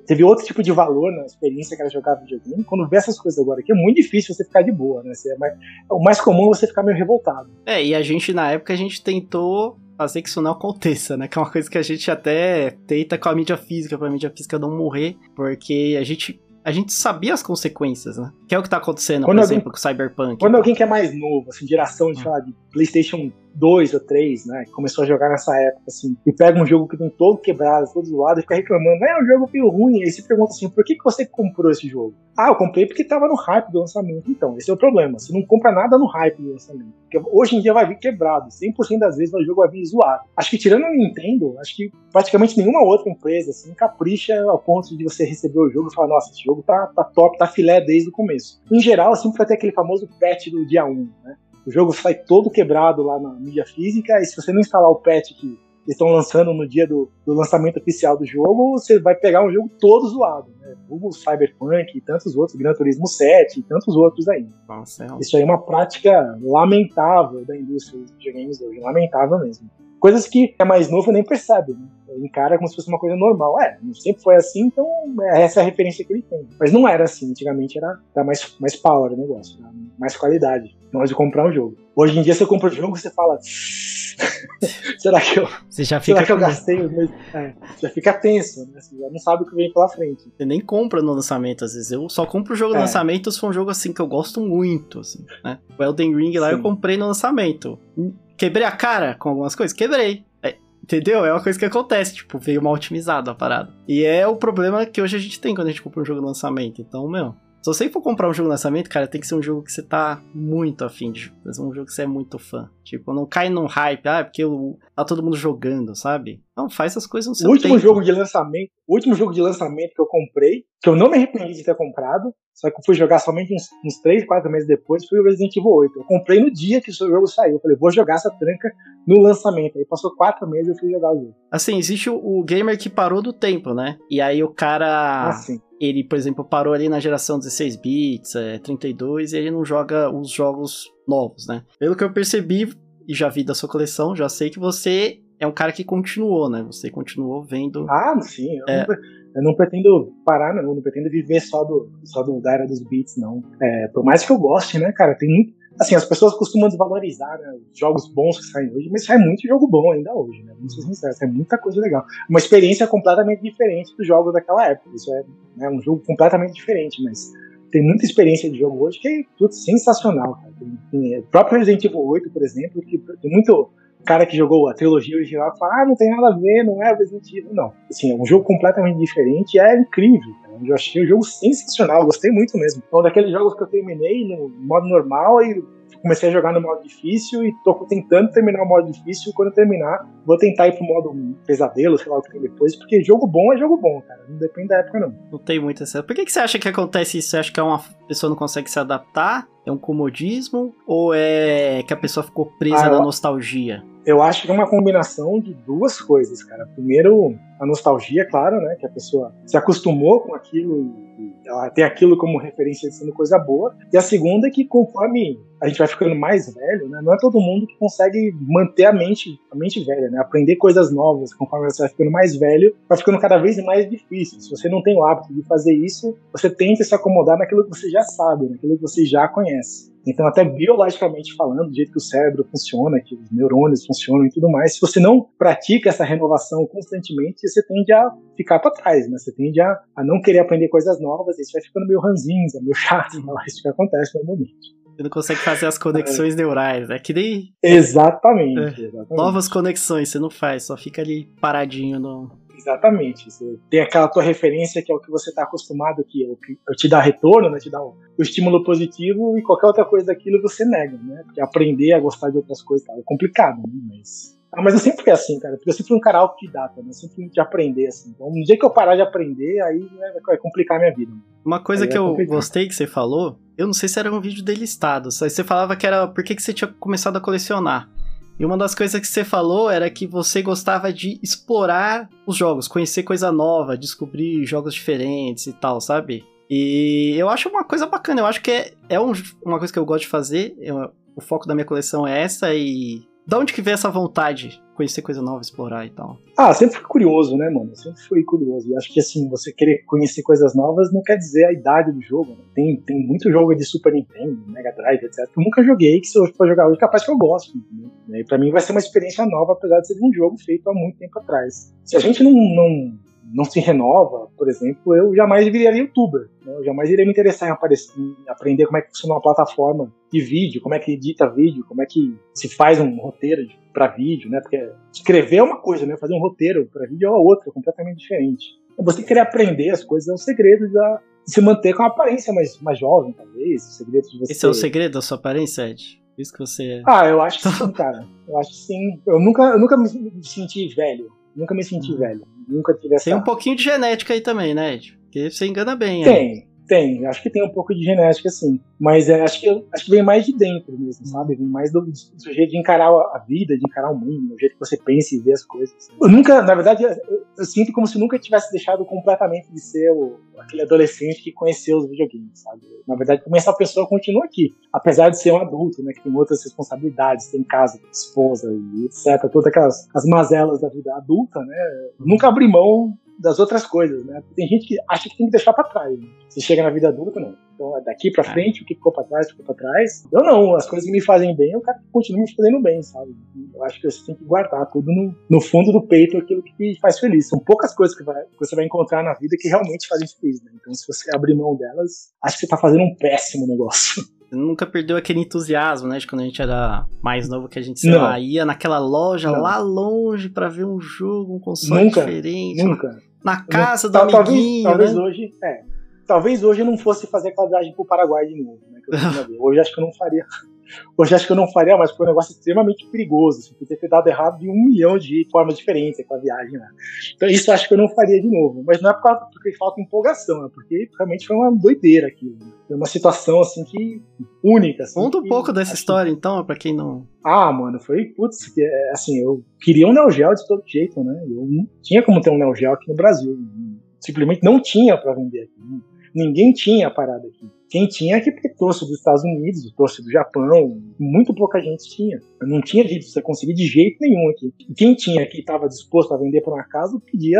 teve outro tipo de valor na experiência que era jogar videogame. Quando vê essas coisas agora aqui, é muito difícil você ficar de boa, né? É mais, o mais comum é você ficar meio revoltado. É, e a gente, na época, a gente tentou fazer que isso não aconteça, né? Que é uma coisa que a gente até tenta com a mídia física, pra mídia física não morrer, porque a gente a gente sabia as consequências, né? Que é o que tá acontecendo, quando por alguém, exemplo, com o Cyberpunk. Quando alguém que é mais novo, assim, geração de, hum. de PlayStation dois ou três, né? Começou a jogar nessa época, assim, e pega um jogo que tem todo quebrado, todo zoado, e fica reclamando, é um jogo meio ruim. Aí se pergunta assim, por que, que você comprou esse jogo? Ah, eu comprei porque tava no hype do lançamento. Então, esse é o problema. Você não compra nada no hype do lançamento. Porque hoje em dia vai vir quebrado. 100% das vezes o jogo vai vir zoado. Acho que tirando a Nintendo, acho que praticamente nenhuma outra empresa, assim, capricha ao ponto de você receber o jogo e falar, nossa, esse jogo tá, tá top, tá filé desde o começo. Em geral, sempre vai ter aquele famoso patch do dia 1, né? O jogo sai todo quebrado lá na mídia física, e se você não instalar o patch que eles estão lançando no dia do, do, lançamento oficial do jogo, você vai pegar um jogo todo zoado. Né? O Cyberpunk e tantos outros, Gran Turismo 7 e tantos outros aí. Nossa, é Isso aí é uma prática lamentável da indústria dos videogames hoje, lamentável mesmo. Coisas que é mais novo nem percebe, né? encara como se fosse uma coisa normal. É, não sempre foi assim, então é, essa é a referência que ele tem. Mas não era assim, antigamente era, era mais, mais power o negócio, mais qualidade na hora de comprar um jogo. Hoje em dia você compra o um jogo e você fala. será que eu. Você já fica será que eu gastei os meus. É, já fica tenso, né? Você já não sabe o que vem pela frente. Você nem compra no lançamento, às vezes. Eu só compro o jogo é. no lançamento se for um jogo assim que eu gosto muito, assim, né? O Elden Ring lá Sim. eu comprei no lançamento. Quebrei a cara com algumas coisas? Quebrei. Entendeu? É uma coisa que acontece, tipo, veio mal otimizado a parada. E é o problema que hoje a gente tem quando a gente compra um jogo no lançamento. Então, meu, se você for comprar um jogo no lançamento, cara, tem que ser um jogo que você tá muito afim de jogar. Um jogo que você é muito fã. Tipo, não cai num hype, ah, porque tá todo mundo jogando, sabe? Não, faz as coisas no seu O último tempo. jogo de lançamento, o último jogo de lançamento que eu comprei, que eu não me arrependi de ter comprado, só que eu fui jogar somente uns, uns 3, 4 meses depois, foi o Resident Evil 8. Eu comprei no dia que o jogo saiu. Eu falei, vou jogar essa tranca no lançamento. Aí passou 4 meses e eu fui jogar o jogo. Assim, existe o, o gamer que parou do tempo, né? E aí o cara. Ah, sim ele, por exemplo, parou ali na geração 16 bits, é, 32, e ele não joga os jogos novos, né? Pelo que eu percebi e já vi da sua coleção, já sei que você é um cara que continuou, né? Você continuou vendo. Ah, sim. Eu, é... não, eu não, pretendo parar, não. Eu não pretendo viver só, do, só do, da era dos beats, não. É, por mais que eu goste, né, cara? Tem muito assim, as pessoas costumam desvalorizar né, os jogos bons que saem hoje, mas sai muito jogo bom ainda hoje, né? Vamos ser sinceros, sai muita coisa legal. Uma experiência completamente diferente dos jogos daquela época. Isso é né, um jogo completamente diferente, mas tem muita experiência de jogo hoje que é tudo sensacional, cara. Tem, tem, o próprio Resident Evil 8, por exemplo, que tem muito cara que jogou a trilogia original fala, ah, não tem nada a ver, não é Resident Evil. Não, assim, é um jogo completamente diferente e é incrível. Cara. Eu achei o jogo sensacional, gostei muito mesmo. Então, daqueles jogos que eu terminei no modo normal e comecei a jogar no modo difícil e tô tentando terminar o modo difícil. E quando eu terminar, vou tentar ir pro modo pesadelo, sei lá o que tem depois, porque jogo bom é jogo bom, cara. Não depende da época, não. Não tem muita certeza. Por que, que você acha que acontece isso? Você acha que é uma pessoa não consegue se adaptar? É um comodismo? Ou é que a pessoa ficou presa ah, na nostalgia? Eu acho que é uma combinação de duas coisas, cara. Primeiro, a nostalgia, claro, né? Que a pessoa se acostumou com aquilo e ela tem aquilo como referência sendo coisa boa. E a segunda é que conforme a gente vai ficando mais velho, né? Não é todo mundo que consegue manter a mente, a mente velha, né? Aprender coisas novas conforme você vai ficando mais velho, vai ficando cada vez mais difícil. Se você não tem o hábito de fazer isso, você tenta se acomodar naquilo que você já sabe, naquilo que você já conhece. Então, até biologicamente falando, do jeito que o cérebro funciona, que os neurônios funcionam e tudo mais, se você não pratica essa renovação constantemente, você tende a ficar para trás, né? Você tende a, a, não querer aprender coisas novas, e você vai ficando meio ranzinza, meio chato, não é isso que acontece normalmente. Você não consegue fazer as conexões neurais, é que nem. Exatamente, é. exatamente. Novas conexões você não faz, só fica ali paradinho no. Exatamente. Você tem aquela tua referência que é o que você está acostumado, que é o que te dá retorno, né? Te dá o, o, estímulo positivo e qualquer outra coisa daquilo você nega, né? Porque aprender a gostar de outras coisas tá, é complicado, né? Mas, ah, mas eu sempre fui assim, cara. Porque eu sempre fui um cara autodidata, né? Eu sempre fui de aprender, assim. Então, um dia que eu parar de aprender, aí né, vai complicar a minha vida. Uma coisa aí que eu gostei que você falou, eu não sei se era um vídeo delistado, você falava que era por que, que você tinha começado a colecionar. E uma das coisas que você falou era que você gostava de explorar os jogos, conhecer coisa nova, descobrir jogos diferentes e tal, sabe? E eu acho uma coisa bacana, eu acho que é, é um, uma coisa que eu gosto de fazer. Eu, o foco da minha coleção é essa e. Da onde que vem essa vontade conhecer coisa nova, explorar e tal? Ah, sempre fui curioso, né, mano? Sempre fui curioso. E acho que, assim, você querer conhecer coisas novas não quer dizer a idade do jogo. Né? Tem, tem muito jogo de Super Nintendo, Mega Drive, etc. Que eu nunca joguei, que se eu for jogar hoje, capaz que eu gosto. Né? E pra mim vai ser uma experiência nova, apesar de ser um jogo feito há muito tempo atrás. Se a gente não, não não se renova, por exemplo, eu jamais viraria youtuber. Né? Eu jamais iria me interessar em, aparecer, em, aprender como é que funciona uma plataforma de vídeo, como é que edita vídeo, como é que se faz um roteiro para vídeo, né? Porque escrever é uma coisa, né? Fazer um roteiro para vídeo é outra, completamente diferente. Então, você querer aprender as coisas é o segredo da, de se manter com uma aparência mais, mais jovem, talvez. O segredo de você... Esse é o segredo da sua aparência, Ed? Isso que você. É. Ah, eu acho que sim, cara. Eu acho que sim. Eu nunca, eu nunca me senti velho. Nunca me senti uhum. velho. Nunca tive essa. Tem um pouquinho de genética aí também, né, Ed? Porque você engana bem. Tem, aí. Tem. Acho que tem um pouco de genética, sim. Mas é, acho, que, acho que vem mais de dentro mesmo, sabe? Vem mais do, do jeito de encarar a vida, de encarar o mundo, do jeito que você pensa e vê as coisas. Eu nunca, na verdade, eu, eu sinto como se nunca tivesse deixado completamente de ser o, aquele adolescente que conheceu os videogames, sabe? Na verdade, como essa pessoa continua aqui, apesar de ser um adulto, né? Que tem outras responsabilidades, tem casa, esposa e etc. Todas aquelas as mazelas da vida adulta, né? Nunca abri mão das outras coisas, né? Tem gente que acha que tem que deixar para trás. Né? Se chega na vida adulta, não. Então, é daqui para é. frente, o que ficou para trás, ficou para trás. Eu não, as coisas que me fazem bem, eu quero que continue me fazendo bem, sabe? Eu acho que você tem que guardar tudo no, no fundo do peito aquilo que te faz feliz. São poucas coisas que, vai, que, você vai encontrar na vida que realmente fazem feliz, né? Então, se você abrir mão delas, acho que você tá fazendo um péssimo negócio. nunca perdeu aquele entusiasmo, né? De quando a gente era mais novo, que a gente, sei lá, ia naquela loja não. lá longe para ver um jogo, um console nunca, diferente. Nunca na casa do talvez, amiguinho, talvez né? hoje, é, talvez hoje eu não fosse fazer aquela viagem pro Paraguai de novo, né? hoje acho que eu não faria. Hoje acho que eu não faria, mas foi um negócio extremamente perigoso. Assim, podia ter dado errado de um milhão de formas diferentes com a viagem lá. Então isso acho que eu não faria de novo. Mas não é por causa, porque falta empolgação, é porque realmente foi uma doideira aquilo. Né? Foi uma situação assim que única. Assim, Conta um pouco dessa história que... então, para quem não. Ah, mano, foi putz, que, é, assim, eu queria um Neo Geo de todo jeito, né? Eu não tinha como ter um Neo Geo aqui no Brasil. Simplesmente não tinha para vender aqui. Ninguém tinha a parada aqui. Quem tinha é que trouxe dos Estados Unidos, trouxe do Japão, muito pouca gente tinha. Não tinha jeito de você conseguir de jeito nenhum aqui. E quem tinha que estava disposto a vender para uma casa pedia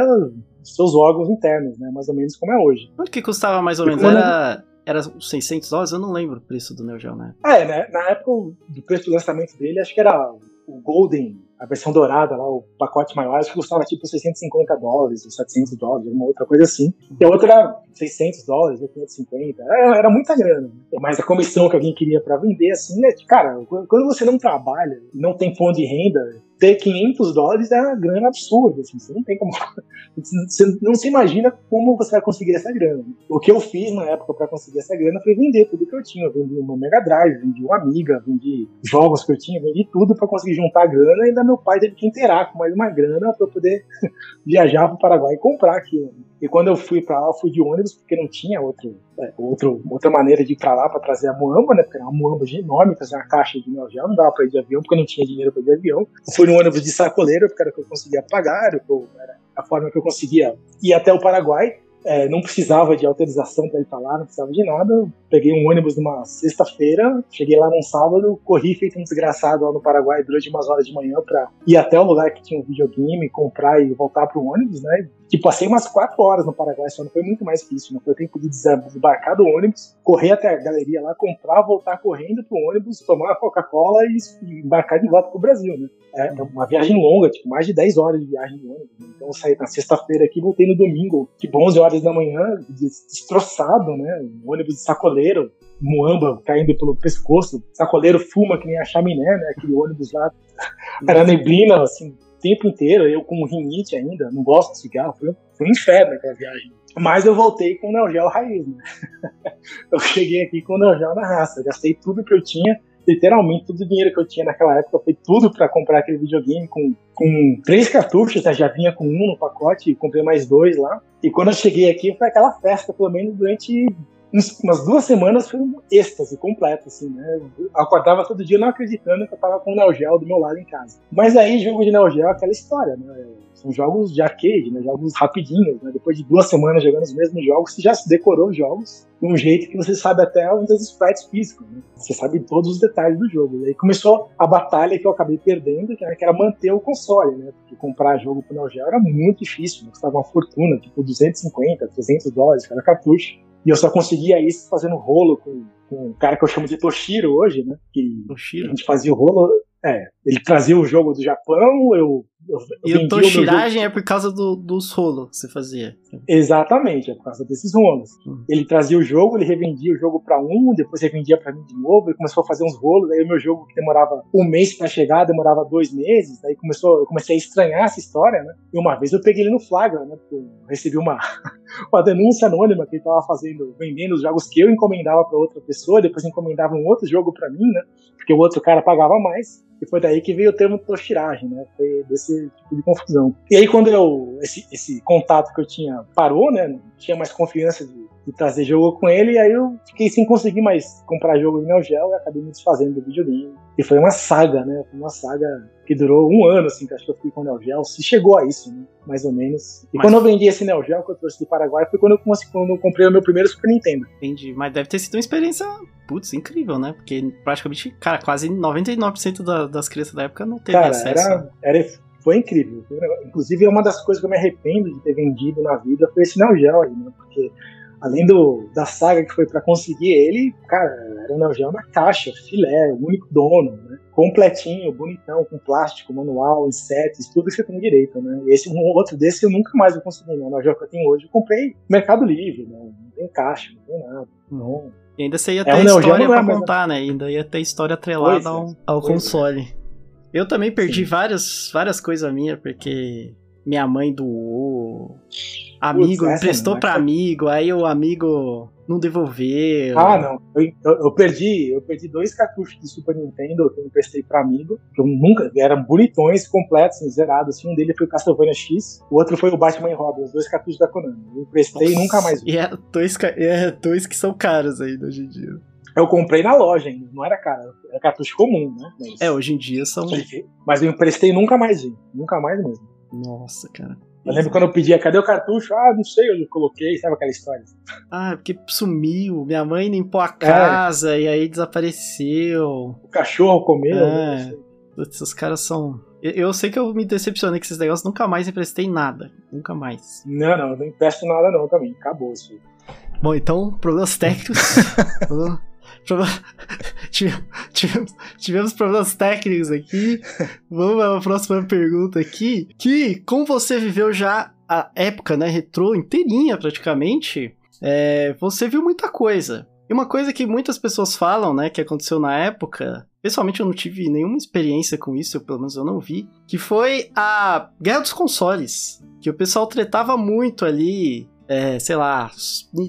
seus órgãos internos, né? Mais ou menos como é hoje. Quanto que custava mais ou menos? Era, era 600 dólares? Eu não lembro o preço do Neo Geo, né? Ah, é, né? Na época do preço do lançamento dele, acho que era o Golden a versão dourada lá, o pacote maior, acho que custava tipo 650 dólares, 700 dólares, alguma outra coisa assim. E a outra era 600 dólares, 550, era, era muita grana. Mas a comissão que alguém queria para vender, assim, é, cara, quando você não trabalha, não tem fonte de renda, ter 500 dólares é uma grana absurda, assim, você não tem como, você não se imagina como você vai conseguir essa grana. O que eu fiz na época para conseguir essa grana foi vender tudo que eu tinha, eu vendi uma Mega Drive, vendi uma Amiga, vendi jogos que eu tinha, vendi tudo para conseguir juntar grana e ainda meu pai teve que inteirar com mais uma grana para poder viajar para o Paraguai e comprar aquilo. E quando eu fui para lá, eu fui de ônibus, porque não tinha outro, é, outro, outra maneira de ir para lá para trazer a muamba, né? Porque era uma muamba enorme, trazer uma caixa de Neo Geo, não dava para ir de avião, porque eu não tinha dinheiro para ir de avião. Fui no ônibus de sacoleiro, porque era o que eu conseguia pagar, era a forma que eu conseguia ir até o Paraguai. É, não precisava de autorização para ir para lá, não precisava de nada. Peguei um ônibus numa sexta-feira, cheguei lá num sábado, corri feito um desgraçado lá no Paraguai durante umas horas de manhã para ir até o lugar que tinha um videogame, comprar e voltar pro ônibus, né? Que passei umas quatro horas no Paraguai, só não foi muito mais que isso. Não foi tempo de desembarcar do ônibus, correr até a galeria lá, comprar, voltar correndo pro ônibus, tomar Coca-Cola e embarcar de volta pro Brasil, né? É, é uma viagem longa, tipo, mais de 10 horas de viagem de ônibus. Né? Então eu saí na sexta-feira aqui, voltei no domingo, tipo 11 horas da manhã, destroçado, né? Um ônibus de sacoleiro, muamba caindo pelo pescoço, sacoleiro fuma que nem a chaminé, né? Aquele ônibus lá, era neblina, assim, tempo inteiro, eu com rinite ainda, não gosto de cigarro, foi, foi um inferno aquela viagem. Mas eu voltei com o Neo Geo raiz, né? eu cheguei aqui com o Neo Geo na raça, gastei tudo que eu tinha, literalmente todo o dinheiro que eu tinha naquela época foi tudo para comprar aquele videogame com, com três cartuchos, né? já vinha com um no pacote, comprei mais dois lá. E quando eu cheguei aqui foi aquela festa, pelo menos durante umas duas semanas foi um êxtase completo, assim, né? Eu acordava todo dia não acreditando que eu tava com o Neo Geo do meu lado em casa. Mas aí, jogo de Neo Geo é aquela história, né? São jogos de arcade, né? Jogos rapidinhos, né? Depois de duas semanas jogando os mesmos jogos, você já decorou os jogos de um jeito que você sabe até um dos sprites físicos, né? Você sabe todos os detalhes do jogo. E aí começou a batalha que eu acabei perdendo, que era manter o console, né? Porque comprar jogo pro Neo Geo era muito difícil, né? custava uma fortuna, tipo 250, 300 dólares cada cartucho. E eu só conseguia isso fazendo rolo com, com um cara que eu chamo de Toshiro hoje, né? Que Toshiro. a gente fazia o rolo. É, ele trazia o jogo do Japão, eu eu, e o Toshiragem é por causa do, dos rolos que você fazia. Exatamente, é por causa desses rolos. Hum. Ele trazia o jogo, ele revendia o jogo para um, depois revendia para mim de novo, ele começou a fazer uns rolos, aí o meu jogo que demorava um mês para chegar, demorava dois meses, aí começou, eu comecei a estranhar essa história, né? E uma vez eu peguei ele no flagra, né? Porque eu recebi uma, uma denúncia anônima que ele tava fazendo, vendendo os jogos que eu encomendava para outra pessoa, depois encomendava um outro jogo para mim, né? Porque o outro cara pagava mais. E foi daí que veio o termo toshiragem, né? Foi desse tipo de confusão. E aí quando eu esse, esse contato que eu tinha parou, né? Não tinha mais confiança de, de, trazer jogo com ele, e aí eu fiquei sem conseguir mais comprar jogo em Neo Geo e acabei me desfazendo do videogame. E foi uma saga, né? Foi uma saga que durou um ano, assim, que acho que eu fiquei com o Neo Geo, se chegou a isso, né? Mais ou menos. E Mas... quando eu vendi esse Neo Geo que eu trouxe do Paraguai, foi quando eu, quando eu comprei o meu primeiro Super Nintendo. Entendi. Mas deve ter sido uma experiência, putz, incrível, né? Porque praticamente, cara, quase 99% da, das crianças da época não teve cara, acesso. Era, era, foi incrível. Inclusive, uma das coisas que eu me arrependo de ter vendido na vida foi esse Neo Geo aí, né? Porque além do, da saga que foi para conseguir ele, cara, era um Neo Geo na caixa, filé, o único dono, né? completinho, bonitão, com plástico, manual, insetos, tudo que você tem direito, né? E esse, um outro desse eu nunca mais vou conseguir, né? Na que eu tenho hoje, eu comprei Mercado Livre, né? não tem caixa, não tem nada. Não. E ainda você ia é ter é, história pra é contar, né? ainda ia ter história atrelada ao, é. ao console. Eu também perdi várias, várias coisas minhas, porque minha mãe doou. Amigo Putz, emprestou para amigo, aí o amigo não devolveu. Ah, não. Eu, eu, eu, perdi, eu perdi dois cartuchos de Super Nintendo que eu emprestei para amigo, que eu nunca eram bonitões, completos, assim, zerados. Assim, um deles foi o Castlevania X, o outro foi o Batman e Robin, os dois cartuchos da Konami. Eu emprestei Nossa, e nunca mais vi. E é dois, é dois que são caros ainda hoje em dia. Eu comprei na loja ainda, não era caro, era cartucho comum, né? Mas, é, hoje em dia são. Mas eu emprestei e nunca mais vi, nunca mais mesmo. Nossa, cara. Eu lembro quando eu pedia, cadê o cartucho? Ah, não sei onde eu coloquei, sabe aquela história? Ah, porque sumiu, minha mãe limpou a é. casa é. e aí desapareceu. O cachorro comeu. É. Putz, os caras são. Eu, eu, sei que eu me decepcionei com esses negócios, nunca mais emprestei nada. Nunca mais. Não, não, não empresto nada não também. Acabou isso. Bom, então, problemas técnicos. tivemos, problemas técnicos aqui. Vamos à próxima pergunta aqui. Que, como você viveu já a época, né, retrô inteirinha praticamente, é, você viu muita coisa. E uma coisa que muitas pessoas falam, né, que aconteceu na época, pessoalmente eu não tive nenhuma experiência com isso, pelo menos eu não vi, que foi a Guerra dos Consoles. Que o pessoal tretava muito ali é, sei lá,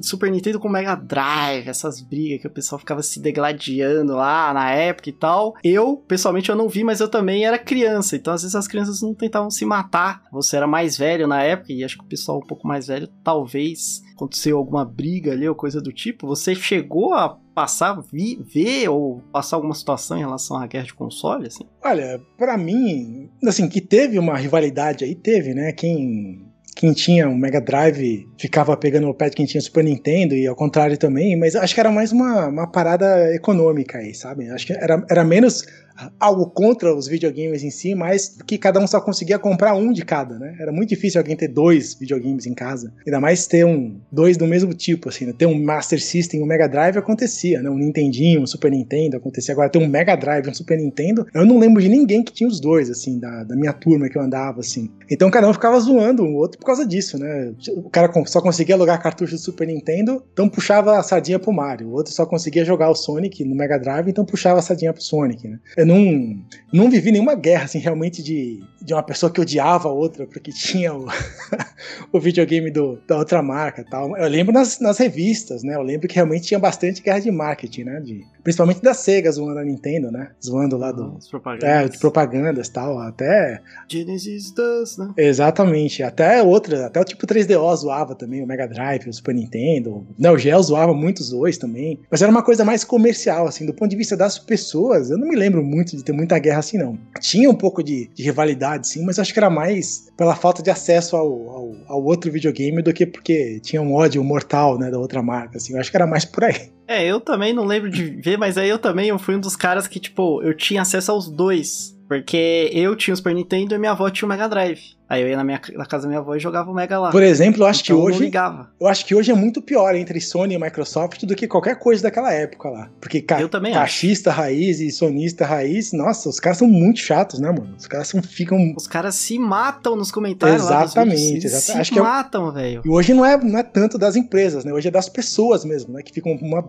Super Nintendo com Mega Drive, essas brigas que o pessoal ficava se degladiando lá na época e tal. Eu, pessoalmente, eu não vi, mas eu também era criança, então às vezes as crianças não tentavam se matar. Você era mais velho na época, e acho que o pessoal um pouco mais velho, talvez aconteceu alguma briga ali ou coisa do tipo. Você chegou a passar, vi, ver ou passar alguma situação em relação à guerra de console, assim? Olha, para mim, assim, que teve uma rivalidade aí, teve, né? Quem quem tinha um Mega Drive ficava pegando o pé de quem tinha Super Nintendo e ao contrário também, mas acho que era mais uma, uma parada econômica aí, sabe? Acho que era, era menos algo contra os videogames em si, mas que cada um só conseguia comprar um de cada, né? Era muito difícil alguém ter dois videogames em casa. Ainda mais ter um, dois do mesmo tipo, assim, né? Ter um Master System, um Mega Drive acontecia, né? Um Nintendinho, um Super Nintendo acontecia. Agora ter um Mega Drive, um Super Nintendo, eu não lembro de ninguém que tinha os dois, assim, da, da minha turma que eu andava, assim. Então cada um ficava zoando o outro por causa disso, né? O cara só conseguia alugar cartucho do Super Nintendo, então puxava a sardinha pro Mario. O outro só conseguia jogar o Sonic no Mega Drive, então puxava a sardinha pro Sonic, né? Eu não, não vivi nenhuma guerra, assim, realmente de, de uma pessoa que odiava a outra porque tinha o, o videogame do, da outra marca tal. Eu lembro nas, nas revistas, né? Eu lembro que realmente tinha bastante guerra de marketing, né? De, principalmente da Sega zoando a Nintendo, né? Zoando lá do. propagandas. É, de propagandas tal. Até. Genesis does, né? Exatamente. Até outra, até o tipo 3DO zoava também, o Mega Drive, o Super Nintendo. Não, o Geo zoava muito os dois também. Mas era uma coisa mais comercial, assim, do ponto de vista das pessoas. Eu não me lembro muito de ter muita guerra assim, não. Tinha um pouco de, de rivalidade, sim, mas acho que era mais pela falta de acesso ao, ao, ao, outro videogame do que porque tinha um ódio mortal, né, da outra marca, assim. Eu acho que era mais por aí. É, eu também não lembro de ver, mas aí eu também eu fui um dos caras que, tipo, eu tinha acesso aos dois. Porque eu tinha o Super Nintendo e minha avó tinha o Mega Drive. Aí eu ia na, minha, na casa da minha avó e jogava o Mega lá. Por exemplo, eu acho então, que hoje. Eu, acho que hoje é muito pior entre Sony e Microsoft do que qualquer coisa daquela época lá. Porque ca eu também cachista acho. raiz e sonista raiz, nossa, os caras são muito chatos, né, mano? Os caras são, ficam. Os caras se matam nos comentários. Exatamente, exatamente. Se que matam, é... velho. E hoje não é, não é tanto das empresas, né? Hoje é das pessoas mesmo, né? Que ficam uma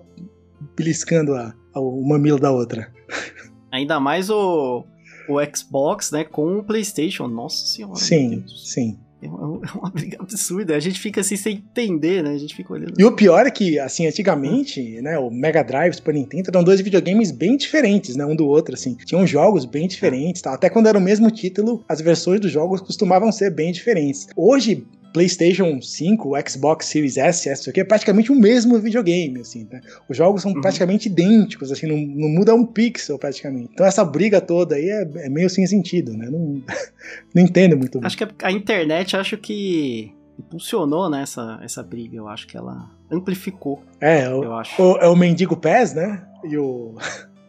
beliscando a, a, o mamilo da outra. Ainda mais o, o Xbox, né, com o PlayStation. Nossa senhora. Sim, sim. É uma, é uma briga absurda. A gente fica assim sem entender, né? A gente fica olhando. E o pior é que, assim, antigamente, né, o Mega Drive, Super Nintendo eram dois videogames bem diferentes, né, um do outro, assim. Tinham jogos bem diferentes, tá? Até quando era o mesmo título, as versões dos jogos costumavam ser bem diferentes. Hoje, PlayStation 5, o Xbox Series S, S aqui, é praticamente o mesmo videogame, assim, né? Os jogos são uhum. praticamente idênticos, assim, não, não, muda um pixel praticamente. Então essa briga toda aí é, é meio sem sentido, né? Não, não entendo muito bem. Acho que a internet, acho que impulsionou né, essa, essa briga, eu acho que ela amplificou. É, o, eu acho. O, é o Mendigo Pés, né? E o.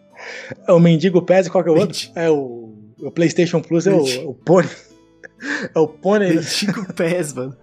é o Mendigo Pés e qual que é o outro? É o, o PlayStation Plus, é o, o Pony. É o pônei. Chico Pés, mano.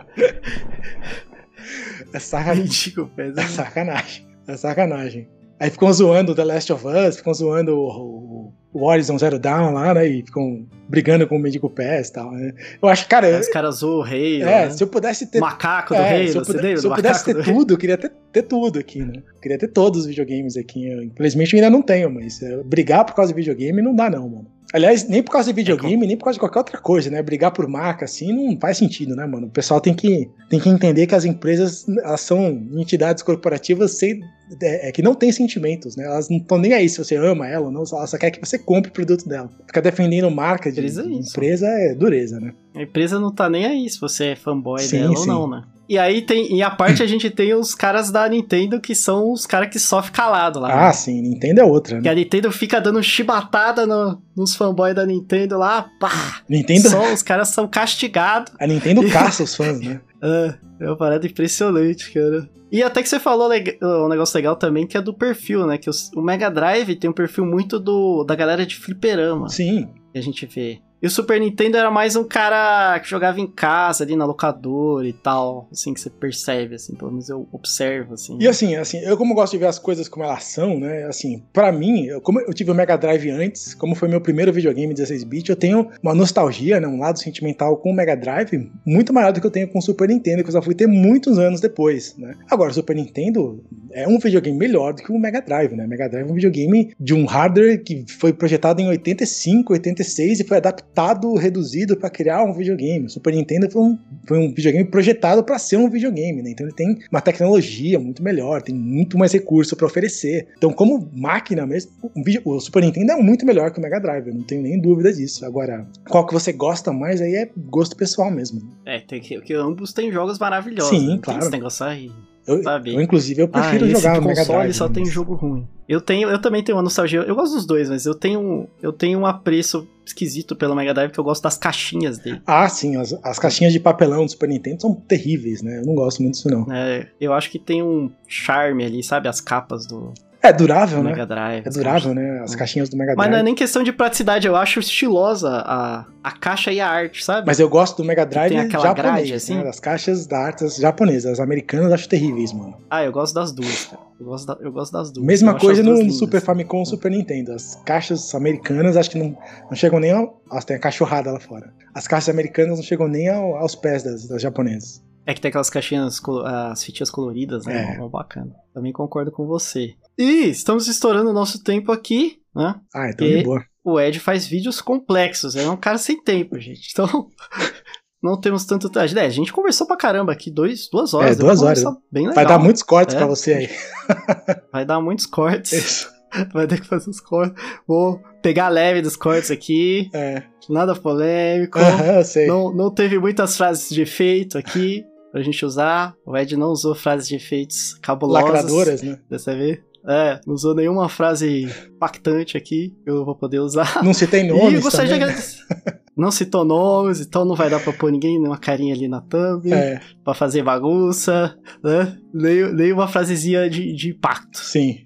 É sacanagem. Chico Pés. É sacanagem. É sacanagem. Aí ficam zoando The Last of Us, ficam zoando o, o Horizon Zero Dawn lá, né? E ficam brigando com o Medico Pass e tal, né? Eu acho, cara. Os caras zoam o rei. É, né? se eu pudesse ter. Macaco do é, rei, se eu, puder, se eu pudesse ter tudo, eu queria ter, ter tudo aqui, né? Eu queria ter todos os videogames aqui. Eu, infelizmente eu ainda não tenho, mas é, brigar por causa de videogame não dá, não, mano. Aliás, nem por causa de videogame, é nem por causa de qualquer outra coisa, né? Brigar por marca, assim, não faz sentido, né, mano? O pessoal tem que, tem que entender que as empresas elas são entidades corporativas sem, é, é que não têm sentimentos, né? Elas não estão nem aí se você ama ela ou não, ela só quer que você compre o produto dela. Ficar defendendo marca de, empresa, é, empresa é dureza, né? A empresa não tá nem aí se você é fanboy sim, dela sim. ou não, né? E aí tem. E a parte a gente tem os caras da Nintendo que são os caras que sofrem calado lá. Ah, né? sim, Nintendo é outra, né? Que a Nintendo fica dando chibatada no, nos fanboys da Nintendo lá, pá! Nintendo. Só os caras são castigados. A Nintendo caça os fãs, né? É, é uma parada impressionante, cara. E até que você falou um negócio legal também, que é do perfil, né? Que o Mega Drive tem um perfil muito do da galera de fliperama. Sim. Que a gente vê. E o Super Nintendo era mais um cara que jogava em casa, ali na locadora e tal, assim, que você percebe, assim, pelo menos eu observo, assim. E assim, assim, eu como gosto de ver as coisas como elas são, né, assim, para mim, eu, como eu tive o Mega Drive antes, como foi meu primeiro videogame 16-bit, eu tenho uma nostalgia, né, um lado sentimental com o Mega Drive muito maior do que eu tenho com o Super Nintendo, que eu só fui ter muitos anos depois, né. Agora, o Super Nintendo é um videogame melhor do que o Mega Drive, né, o Mega Drive é um videogame de um hardware que foi projetado em 85, 86 e foi adaptado adaptado, reduzido para criar um videogame. O Super Nintendo foi um, foi um videogame projetado para ser um videogame, né? Então ele tem uma tecnologia muito melhor, tem muito mais recurso para oferecer. Então, como máquina mesmo, o Super Nintendo é muito melhor que o Mega Drive, eu não tenho nem dúvida disso. Agora, qual que você gosta mais aí é gosto pessoal mesmo. É, tem que, que ambos têm jogos maravilhosos. Sim, né? claro. Tem esse negócio aí. Eu, eu, inclusive, eu prefiro ah, jogar no Mega Drive. só tem jogo ruim. Eu tenho, eu também tenho uma nostalgia. Eu gosto dos dois, mas eu tenho, eu tenho um apreço esquisito pelo Mega Drive que eu gosto das caixinhas dele. Ah, sim, as, as caixinhas de papelão do Super Nintendo são terríveis, né? Eu não gosto muito disso não. É, eu acho que tem um charme ali, sabe, as capas do É durável, do né? Drive. É durável, né? As caixinhas do Mega Mas Drive. não é nem questão de praticidade, eu acho estilosa a, a caixa e a arte, sabe? Mas eu gosto do Mega Drive tem aquela japonês, grade, assim? né? Das caixas da artes japonesas. As americanas eu acho terríveis, mano. Ah, eu gosto das duas, cara. Eu gosto, da- eu gosto das duas. Mesma coisa no. Super Famicom e Super Nintendo. As caixas americanas acho que não, não chegam nem ao. Nossa, tem a cachorrada lá fora. As caixas americanas não chegam nem ao- aos pés das, das japonesas. É que tem aquelas caixinhas, as fitinhas coloridas, né? É. Mó bacana. Também concordo com você. E estamos estourando o nosso tempo aqui, né? Ah, então E- de boa. O Ed faz vídeos complexos, é um cara sem tempo, gente. Então, não temos tanto. É, a gente conversou pra caramba aqui, dois, duas horas. É, duas horas. Bem legal. Vai dar muitos cortes É. pra você aí. Vai dar muitos cortes. Isso. Vai ter que fazer os cortes. Vou pegar leve dos cortes aqui. É. Nada polêmico. Eu sei. Não, não teve muitas frases de efeito aqui pra gente usar. O Ed não usou frases de efeitos cabulosas. Lacradoras, né? Dessa vez. É, não usou nenhuma frase impactante aqui que eu vou poder usar. Não citei e nomes gostaria de também. né? Não citou nomes, então não vai dar pra pôr ninguém numa carinha ali na thumb, É, pra fazer bagunça, né? Nem, nem uma frasezinha de, de impacto. sim.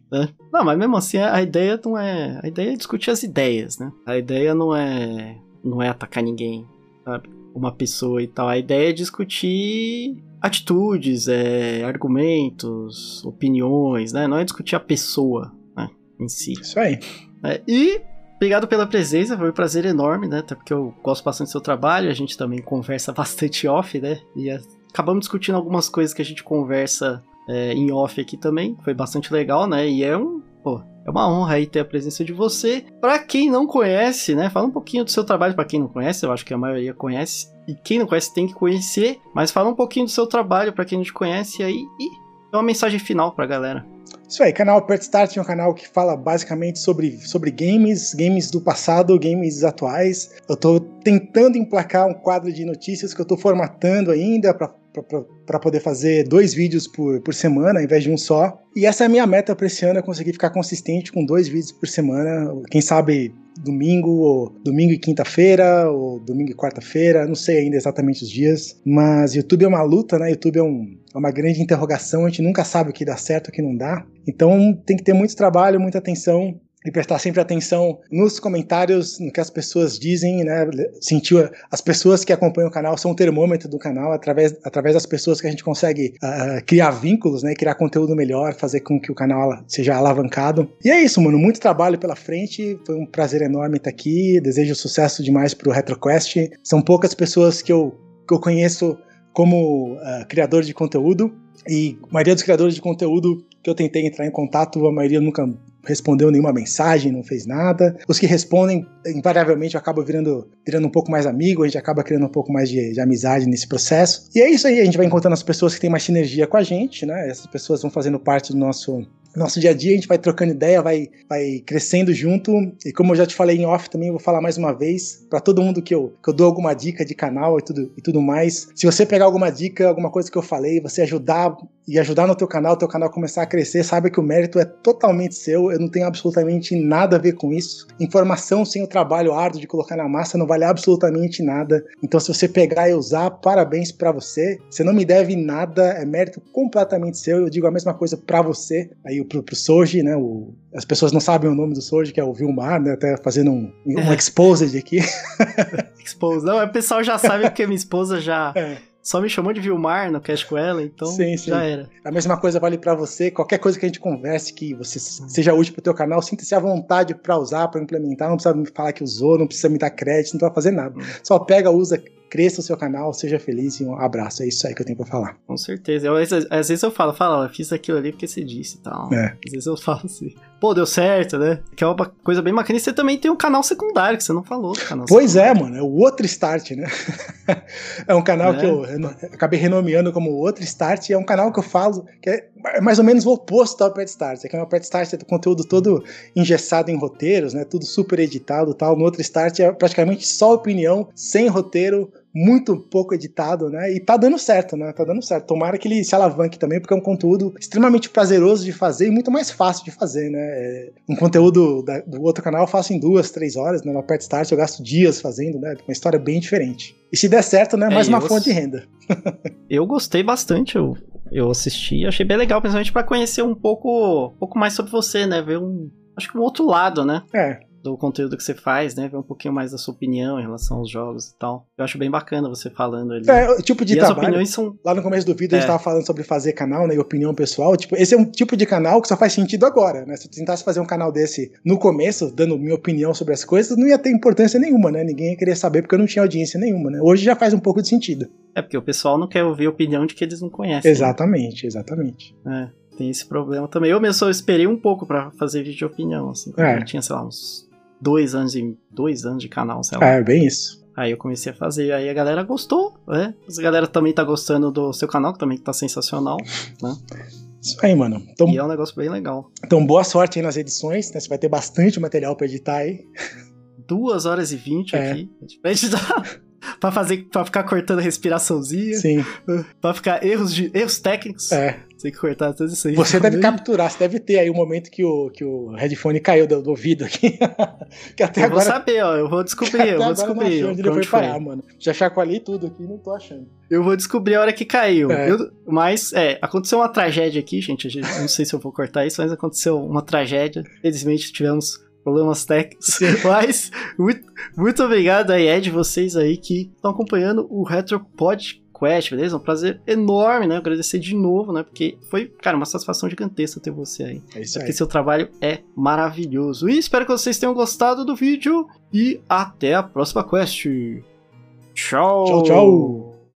Não, mas mesmo assim a ideia não é. A ideia é discutir as ideias, né? A ideia não é. não é atacar ninguém, sabe? Uma pessoa e tal. A ideia é discutir atitudes, é, argumentos, opiniões, né? Não é discutir a pessoa né, em si. Isso aí. né? E obrigado pela presença, foi um prazer enorme, né? Até porque eu gosto bastante do seu trabalho, a gente também conversa bastante off, né? E é, acabamos discutindo algumas coisas que a gente conversa é, em off aqui também, foi bastante legal, né? E é um, pô, é uma honra aí ter a presença de você. Pra quem não conhece, né? Fala um pouquinho do seu trabalho pra quem não conhece, eu acho que a maioria conhece. E quem não conhece tem que conhecer, mas fala um pouquinho do seu trabalho pra quem não te conhece aí e dá uma mensagem final pra galera. Isso aí, canal Pert Start é um canal que fala basicamente sobre, sobre games, games do passado, games atuais. Eu tô tentando emplacar um quadro de notícias que eu tô formatando ainda pra para poder fazer dois vídeos por, por semana, ao invés de um só. E essa é a minha meta para esse ano, é conseguir ficar consistente com dois vídeos por semana. Quem sabe domingo, ou domingo e quinta-feira, ou domingo e quarta-feira, não sei ainda exatamente os dias. Mas YouTube é uma luta, né? YouTube é, um, é uma grande interrogação, a gente nunca sabe o que dá certo o que não dá. Então tem que ter muito trabalho, muita atenção e prestar sempre atenção nos comentários, no que as pessoas dizem, né? Sentiu as pessoas que acompanham o canal são o termômetro do canal, através, através das pessoas que a gente consegue uh, criar vínculos, né? Criar conteúdo melhor, fazer com que o canal seja alavancado. E é isso, mano. Muito trabalho pela frente. Foi um prazer enorme estar aqui. Desejo sucesso demais pro RetroQuest. São poucas pessoas que eu, que eu conheço como uh, criador de conteúdo. E a maioria dos criadores de conteúdo que eu tentei entrar em contato, a maioria nunca respondeu nenhuma mensagem, não fez nada. Os que respondem, invariavelmente, acabam virando, virando um pouco mais amigo, a gente acaba criando um pouco mais de, de, amizade nesse processo. E é isso aí, a gente vai encontrando as pessoas que têm mais sinergia com a gente, né? Essas pessoas vão fazendo parte do nosso nosso dia a dia, a gente vai trocando ideia, vai, vai crescendo junto. E como eu já te falei em off também, vou falar mais uma vez, para todo mundo que eu, que eu dou alguma dica de canal e tudo, e tudo mais. Se você pegar alguma dica, alguma coisa que eu falei, você ajudar e ajudar no teu canal, teu canal começar a crescer, saiba que o mérito é totalmente seu, eu não tenho absolutamente nada a ver com isso. Informação sem o trabalho árduo de colocar na massa não vale absolutamente nada. Então se você pegar e usar, parabéns para você. Você não me deve nada, é mérito completamente seu. Eu digo a mesma coisa para você. Aí pro, pro Soji, né? O, as pessoas não sabem o nome do Soji, que é o Vilmar, né? Até fazendo um, um exposed aqui. Expose. Não, o pessoal já sabe porque minha esposa já é. só me chamou de Vilmar no Cash com ela, então sim, sim. já era. A mesma coisa vale para você. Qualquer coisa que a gente converse que você seja útil pro teu canal, sinta-se à vontade para usar, para implementar. Não precisa me falar que usou, não precisa me dar crédito, não precisa fazer nada. Só pega, usa, cresça o seu canal, seja feliz e um abraço. É isso aí que eu tenho pra falar. Com certeza. Eu, às, às, vezes eu falo, fala, eu fiz aquilo ali porque você disse e tal. É. Às vezes eu falo assim, pô, deu certo, né? Que é uma coisa bem bacana. E você também tem um canal secundário, que você não falou do canal Pois secundário. é, mano. É o Outro Start, né? é um canal É. que eu acabei renomeando como Outro Start. E é um canal que eu falo que é mais ou menos o oposto ao Pet Start. É que o Pet Start é conteúdo todo engessado em roteiros, né? Tudo super editado e tal. No Outro Start é praticamente só opinião, sem roteiro, muito pouco editado, né? E tá dando certo, né? Tá dando certo. Tomara que ele se alavanque também, porque é um conteúdo extremamente prazeroso de fazer e muito mais fácil de fazer, né? É um conteúdo da, do outro canal eu faço em duas, três horas, né? No Pet Start eu gasto dias fazendo, né? Uma história bem diferente. E se der certo, né? Mais É, uma fonte de renda. Eu gostei bastante. Eu, eu assisti, achei bem legal, principalmente para conhecer um pouco, um pouco mais sobre você, né? Ver um, acho que um outro lado, né? É, do conteúdo que você faz, né? Ver um pouquinho mais da sua opinião em relação aos jogos e tal. Eu acho bem bacana você falando ali. É, o tipo de e trabalho. as opiniões são. Lá no começo do vídeo a gente É. tava falando sobre fazer canal, né? E opinião pessoal. Tipo, esse é um tipo de canal que só faz sentido agora, né? Se eu tentasse fazer um canal desse no começo, dando minha opinião sobre as coisas, não ia ter importância nenhuma, né? Ninguém ia querer saber porque eu não tinha audiência nenhuma, né? Hoje já faz um pouco de sentido. É porque o pessoal não quer ouvir a opinião de que eles não conhecem. Exatamente, exatamente. né? É, tem esse problema também. Eu mesmo só esperei um pouco pra fazer vídeo de opinião, assim. É. Eu tinha, sei lá, uns dois anos, de, dois anos de canal, sei lá. É, bem isso. Aí eu comecei a fazer, aí a galera gostou, né? A galera também tá gostando do seu canal, que também tá sensacional. Isso aí, mano. Então, E é um negócio bem legal. então boa sorte aí nas edições, né? Você vai ter bastante material pra editar aí. Duas horas e vinte É. aqui. A gente dá pra fazer, pra ficar cortando respiraçãozinha, Sim, pra ficar erros, de, erros técnicos. é. Tem que cortar tudo isso aí. Você deve capturar, você deve ter aí o momento que o, que o headphone caiu do, do ouvido aqui. que até Eu vou agora. saber, ó. Eu vou descobrir, eu vou não descobrir. achei onde pra ele foi parar, mano. Já chacoalhei tudo aqui não tô achando. Eu vou descobrir a hora que caiu. É. Eu- mas, é, aconteceu uma tragédia aqui, gente. Não sei se eu vou cortar isso, mas aconteceu uma tragédia. Felizmente tivemos problemas técnicos. Mas, muito, muito obrigado aí, Ed, vocês aí que estão acompanhando o Retro Podcast, beleza? Um prazer enorme, né? Agradecer de novo, né? Porque foi, cara, uma satisfação gigantesca ter você aí. É isso aí. Porque seu trabalho é maravilhoso. E espero que vocês tenham gostado do vídeo. E até a próxima quest. Tchau. Tchau, tchau.